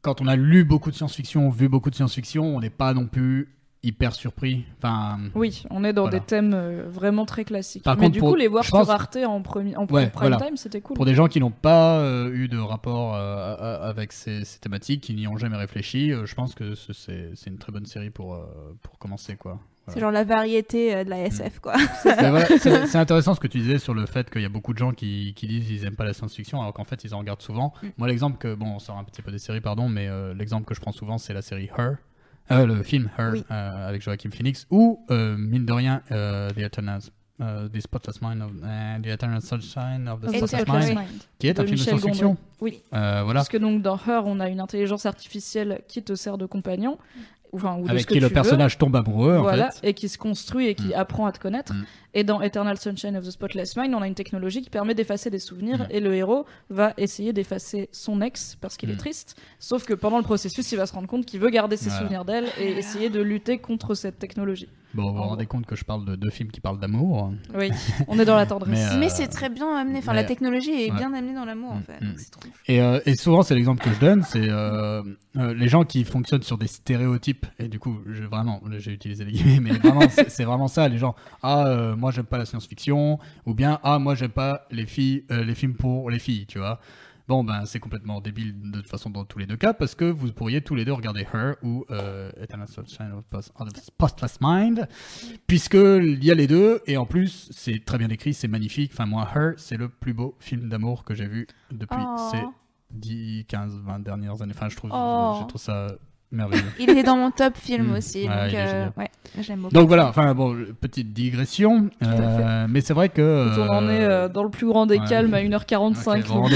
Speaker 3: quand on a lu beaucoup de science-fiction, vu beaucoup de science-fiction, on n'est pas non plus hyper surpris. Enfin,
Speaker 1: Oui, on est dans
Speaker 3: Voilà.
Speaker 1: des thèmes euh, vraiment très classiques.
Speaker 3: Par
Speaker 1: Mais
Speaker 3: contre,
Speaker 1: du
Speaker 3: pour-
Speaker 1: coup, les voir sur
Speaker 3: pense-
Speaker 1: Arte en, premi- en
Speaker 3: Ouais,
Speaker 1: prime
Speaker 3: voilà.
Speaker 1: time, c'était cool.
Speaker 3: pour des gens qui n'ont pas euh, eu de rapport euh, avec ces, ces thématiques, qui n'y ont jamais réfléchi, euh, je pense que ce- c'est c'est une très bonne série pour, euh, pour commencer. quoi.
Speaker 2: C'est genre la variété de la SF, quoi.
Speaker 3: C'est intéressant ce que tu disais sur le fait qu'il y a beaucoup de gens qui, qui disent qu'ils aiment pas la science-fiction alors qu'en fait ils en regardent souvent.
Speaker 2: Mm.
Speaker 3: Moi l'exemple que bon on sort un petit peu des séries pardon mais euh, l'exemple que je prends souvent c'est la série Her, Euh, le film Her
Speaker 2: Oui.
Speaker 3: euh, avec Joaquin Phoenix ou euh, mine de rien euh, The Eternal The Spotless Mind of The Eternal Sunshine of the Spotless Mind
Speaker 1: Mind.
Speaker 3: qui est
Speaker 1: de
Speaker 3: un film de science-fiction.
Speaker 1: Oui.
Speaker 3: Euh, voilà.
Speaker 1: Parce que donc dans Her, on a une intelligence artificielle qui te sert de compagnon, enfin, ou de
Speaker 3: Avec
Speaker 1: ce que
Speaker 3: qui le
Speaker 1: veux.
Speaker 3: personnage tombe amoureux
Speaker 1: voilà,
Speaker 3: en fait.
Speaker 1: et qui se construit et qui
Speaker 3: Mm.
Speaker 1: apprend à te connaître.
Speaker 3: Mm.
Speaker 1: Et dans Eternal Sunshine of the Spotless Mind, on a une technologie qui permet d'effacer des souvenirs
Speaker 3: Mm.
Speaker 1: et le héros va essayer d'effacer son ex parce qu'il est triste. Sauf que pendant le processus, il va se rendre compte qu'il veut garder ses
Speaker 3: Voilà.
Speaker 1: souvenirs d'elle et essayer de lutter contre cette technologie.
Speaker 3: Bon, vous vous
Speaker 1: En
Speaker 3: rendez compte que je parle de deux films qui parlent d'amour.
Speaker 1: Oui, on est dans la tendresse.
Speaker 3: Mais, euh,
Speaker 2: Mais c'est très bien amené. Enfin,
Speaker 3: mais-
Speaker 2: la technologie est
Speaker 3: Ouais.
Speaker 2: bien amenée dans l'amour, en
Speaker 3: Mm,
Speaker 2: fait.
Speaker 3: mm.
Speaker 2: Trop-
Speaker 3: Et, euh, et souvent, c'est l'exemple que je donne, c'est euh, euh, les gens qui fonctionnent sur des stéréotypes. Et du coup, je, vraiment, j'ai utilisé les guillemets, mais vraiment, c'est c'est vraiment ça. Les gens, ah, euh, moi, j'aime pas la science-fiction, ou bien, ah, moi, j'aime pas les filles, euh, les films pour les filles, tu vois. Bon, ben, c'est complètement débile de toute façon dans tous les deux cas, parce que vous pourriez tous les deux regarder Her ou euh, Eternal Sunshine of Post- of the Spotless Mind, puisque il y a les deux, et en plus, c'est très bien écrit, c'est magnifique. Enfin, moi, Her, c'est le plus beau film d'amour que j'ai vu depuis
Speaker 2: Oh.
Speaker 3: ces 10, 15, 20 dernières années. Enfin, je trouve,
Speaker 2: Oh.
Speaker 3: je trouve ça merveilleux.
Speaker 2: Il était dans mon top film
Speaker 3: Mm.
Speaker 2: aussi.
Speaker 3: Ouais,
Speaker 2: donc,
Speaker 3: est
Speaker 2: euh,
Speaker 3: génial.
Speaker 2: ouais, j'aime beaucoup.
Speaker 3: Donc voilà, enfin bon, petite digression, euh, mais c'est vrai que.
Speaker 1: Quand on en est euh, dans le plus grand des
Speaker 3: ouais.
Speaker 1: calmes à 1h45.
Speaker 3: Ok, bon,
Speaker 1: donc,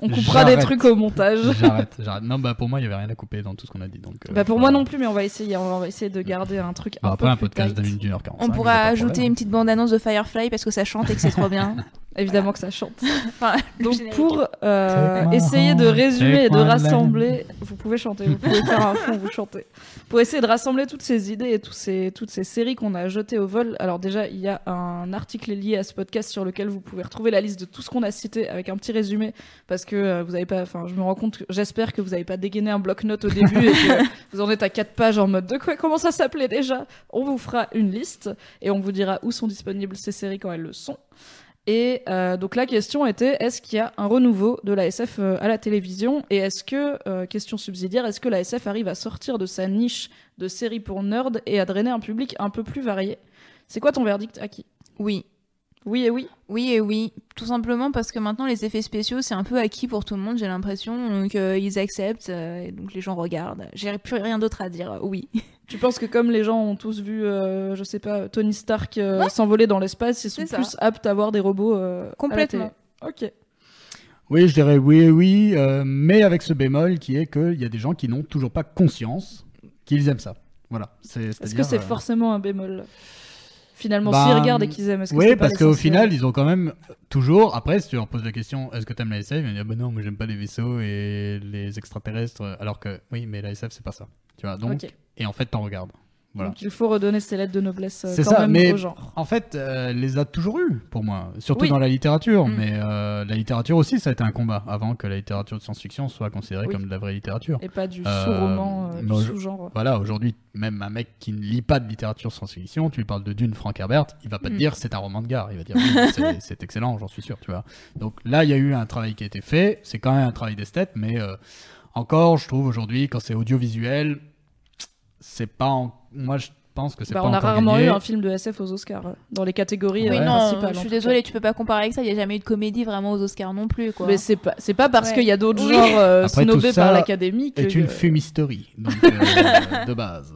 Speaker 3: on est
Speaker 1: euh, coupera des trucs au montage.
Speaker 3: J'arrête, j'arrête. Non, bah pour moi, il y avait rien à couper dans tout ce qu'on a dit. Donc, euh,
Speaker 1: Bah pour moi non plus, mais on va essayer. On va essayer de garder un truc
Speaker 3: Bah,
Speaker 1: un
Speaker 3: après,
Speaker 1: peu
Speaker 3: un
Speaker 1: plus
Speaker 3: podcast
Speaker 1: tight.
Speaker 3: d'une d'une heure 45.
Speaker 2: On pourra ajouter une petite bande-annonce de Firefly parce que ça chante et que c'est trop bien.
Speaker 1: Évidemment que ça chante.
Speaker 2: Enfin,
Speaker 1: Donc pour euh, essayer de résumer et de rassembler, vous pouvez chanter, vous pouvez faire un fond, vous chantez. Pour essayer de rassembler toutes ces idées et tous ces, toutes ces séries qu'on a jetées au vol. Alors déjà, il y a un article lié à ce podcast sur lequel vous pouvez retrouver la liste de tout ce qu'on a cité avec un petit résumé parce que euh, vous avez pas, enfin, je me rends compte, j'espère que vous n'avez pas dégainé un bloc-notes au début et que vous en êtes à quatre pages en mode de quoi, comment ça s'appelait déjà? On vous fera une liste et on vous dira où sont disponibles ces séries quand elles le sont. Et euh, donc la question était est-ce qu'il y a un renouveau de la SF euh, à la télévision? Et est-ce que, euh, question subsidiaire, est-ce que la SF arrive à sortir de sa niche de séries pour nerds et à drainer un public un peu plus varié? C'est quoi ton verdict, Aki?
Speaker 2: Oui.
Speaker 1: Oui et oui
Speaker 2: Oui et oui, tout simplement parce que maintenant les effets spéciaux c'est un peu acquis pour tout le monde, j'ai l'impression, donc euh, ils acceptent, et donc les gens regardent. J'ai plus rien d'autre à dire, oui.
Speaker 1: Tu penses que comme les gens ont tous vu, euh, je sais pas, Tony Stark euh, s'envoler dans l'espace, ils sont
Speaker 2: ça.
Speaker 1: plus aptes à voir des robots euh, à la
Speaker 2: Complètement.
Speaker 1: télé Ok.
Speaker 3: Oui, je dirais oui et oui, euh, mais avec ce bémol qui est qu'il y a des gens qui n'ont toujours pas conscience qu'ils aiment ça. Voilà. C'est,
Speaker 1: Est-ce que c'est
Speaker 3: euh,
Speaker 1: forcément un bémol Finalement,
Speaker 3: Bah,
Speaker 1: s'ils regardent et qu'ils aiment, est-ce que
Speaker 3: Oui, parce qu'au final, ils ont quand même toujours. Après, si tu leur poses la question, est-ce que t'aimes la SF Ils vont dire, bah non, moi j'aime pas les vaisseaux et les extraterrestres. Alors que, oui, mais la SF, c'est pas ça. Tu vois, donc,
Speaker 1: Ok.
Speaker 3: Et en fait, t'en regardes. Voilà.
Speaker 1: Donc il faut redonner ses lettres de noblesse euh,
Speaker 3: C'est
Speaker 1: quand
Speaker 3: ça,
Speaker 1: même
Speaker 3: mais
Speaker 1: au genre.
Speaker 3: en fait, euh, les a toujours eu pour moi, surtout
Speaker 1: Oui.
Speaker 3: dans la littérature.
Speaker 2: Mm.
Speaker 3: Mais euh, la littérature aussi, ça a été un combat avant que la littérature de science-fiction soit considérée
Speaker 1: Oui.
Speaker 3: comme de la vraie littérature.
Speaker 1: Et pas du
Speaker 3: Euh,
Speaker 1: sous-roman, du sous-genre.
Speaker 3: Voilà, aujourd'hui, même un mec qui ne lit pas de littérature science-fiction, tu lui parles de Dune, Frank Herbert, il va pas te
Speaker 2: Mm.
Speaker 3: dire c'est un roman de gare, il va dire oui, c'est- excellent, j'en suis sûr, tu vois. Donc là, il y a eu un travail qui a été fait, c'est quand même un travail d'esthète, mais encore, je trouve aujourd'hui, quand c'est audiovisuel, c'est pas. en- Moi, je pense que c'est
Speaker 1: Bah,
Speaker 3: pas
Speaker 1: on a rarement
Speaker 3: gagné.
Speaker 1: eu un film de SF aux Oscars euh, dans les catégories
Speaker 2: Oui,
Speaker 1: euh,
Speaker 2: non,
Speaker 1: principales.
Speaker 2: je suis désolée, tu peux pas comparer avec ça, il n'y a jamais eu de comédie vraiment aux Oscars non plus, quoi.
Speaker 1: Mais c'est pas c'est pas parce
Speaker 2: Ouais.
Speaker 1: qu'il y a d'autres
Speaker 2: Oui.
Speaker 1: genres euh,
Speaker 3: Après, tout
Speaker 1: snobés
Speaker 3: ça
Speaker 1: par l'académie que.
Speaker 3: est une fumisterie, donc euh, de base.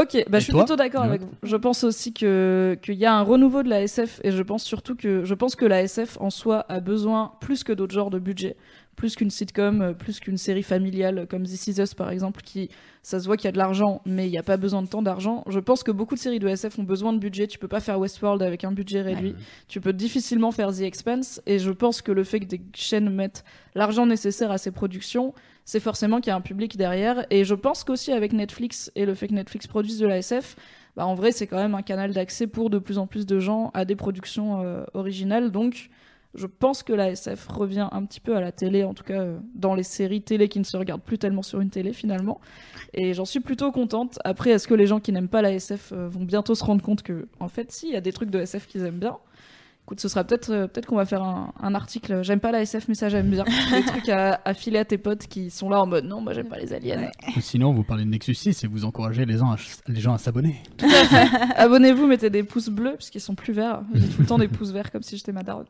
Speaker 1: Ok, bah, je suis plutôt d'accord avec vous. Je pense aussi que qu'il y a un renouveau de la SF et je pense surtout que je pense que la SF en soi a besoin plus que d'autres genres de budget, plus qu'une sitcom, euh, plus qu'une série familiale comme This Is Us par exemple, qui ça se voit qu'il y a de l'argent, mais il n'y a pas besoin de tant d'argent. Je pense que beaucoup de séries de SF ont besoin de budget. Tu peux pas faire Westworld avec un budget réduit. Tu peux difficilement faire The Expanse. Et je pense que le fait que des chaînes mettent l'argent nécessaire à ces productions, c'est forcément qu'il y a un public derrière. Et je pense qu'aussi avec Netflix et le fait que Netflix produise de la SF, bah en vrai, c'est quand même un canal d'accès pour de plus en plus de gens à des productions euh, originales. Donc, Je pense que la SF revient un petit peu à la télé, en tout cas euh, dans les séries télé qui ne se regardent plus tellement sur une télé finalement. Et j'en suis plutôt contente. Après, est-ce que les gens qui n'aiment pas la SF euh, vont bientôt se rendre compte que, en fait, si, il y a des trucs de SF qu'ils aiment bien Écoute, ce sera peut-être euh, peut-être qu'on va faire un, un article. J'aime pas la SF, mais ça j'aime bien. Des trucs à, à filer à tes potes qui sont là en mode non, moi j'aime pas les aliens.
Speaker 3: Ou sinon, vous parlez de Nexus 6 et vous encouragez les gens à, les gens à s'abonner.
Speaker 1: Abonnez-vous, mettez des pouces bleus puisqu'ils sont plus verts. J'ai tout le temps des pouces verts comme si j'étais ma daronne.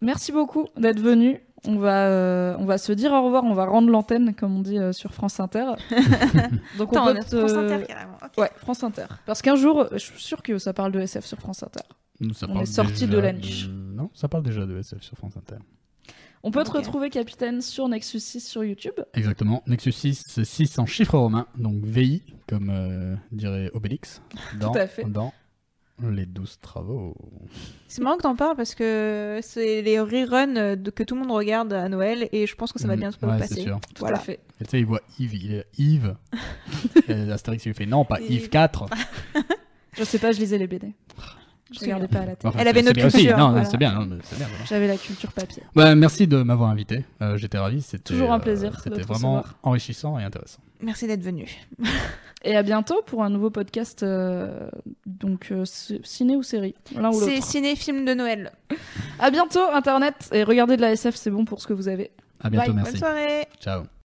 Speaker 1: Merci beaucoup d'être venu. On va, euh, on va se dire au revoir. On va rendre l'antenne, comme on dit euh, sur France Inter. Donc
Speaker 2: Attends,
Speaker 1: on
Speaker 2: on
Speaker 1: peut te-
Speaker 2: France Inter carrément. ok.
Speaker 1: Ouais, France Inter. Parce qu'un jour, je suis sûr que ça parle de SF sur France Inter.
Speaker 3: Ça
Speaker 1: On
Speaker 3: parle
Speaker 1: est sorti de la niche.
Speaker 3: Non, ça parle déjà de SF sur France Inter.
Speaker 1: On peut te retrouver, Capitaine, sur Nexus 6 sur YouTube.
Speaker 3: Exactement. Nexus 6, c'est 6 en chiffres romains, donc VI, comme euh, dirait Obélix, dans,
Speaker 1: à fait.
Speaker 3: dans les 12 travaux.
Speaker 2: C'est marrant que t'en parles parce que c'est les reruns de- que tout le monde regarde à Noël et je pense que ça va
Speaker 3: Mm,
Speaker 2: bientôt
Speaker 3: ouais,
Speaker 2: passer.
Speaker 3: sûr.
Speaker 1: Tout
Speaker 2: Voilà.
Speaker 1: à fait.
Speaker 3: Et tu sais, il voit Yves, il est Yves. et Astérix, il lui fait non, pas
Speaker 2: Yves.
Speaker 3: Yves 4.
Speaker 1: Je sais pas, je lisais les BD. Je regardais
Speaker 2: bien.
Speaker 1: pas à la télé.
Speaker 3: Enfin,
Speaker 2: Elle avait notre
Speaker 3: bien aussi.
Speaker 2: culture,
Speaker 3: Non,
Speaker 2: voilà.
Speaker 3: c'est bien. non, mais c'est bien, voilà.
Speaker 1: J'avais la culture papier.
Speaker 3: Bah, merci de m'avoir invité. Euh, J'étais ravi. C'était
Speaker 1: Toujours un
Speaker 3: euh,
Speaker 1: plaisir
Speaker 3: C'était vraiment
Speaker 1: recevoir.
Speaker 3: enrichissant et intéressant.
Speaker 2: Merci d'être venu.
Speaker 1: Et à bientôt pour un nouveau podcast, euh, donc euh, ciné ou série, l'un ou
Speaker 2: C'est
Speaker 1: l'autre.
Speaker 2: ciné-film de Noël.
Speaker 1: À bientôt Internet et regardez de la SF, c'est bon pour ce que vous avez.
Speaker 3: À bientôt,
Speaker 2: Bye.
Speaker 3: merci.
Speaker 2: Bonne soirée.
Speaker 3: Ciao.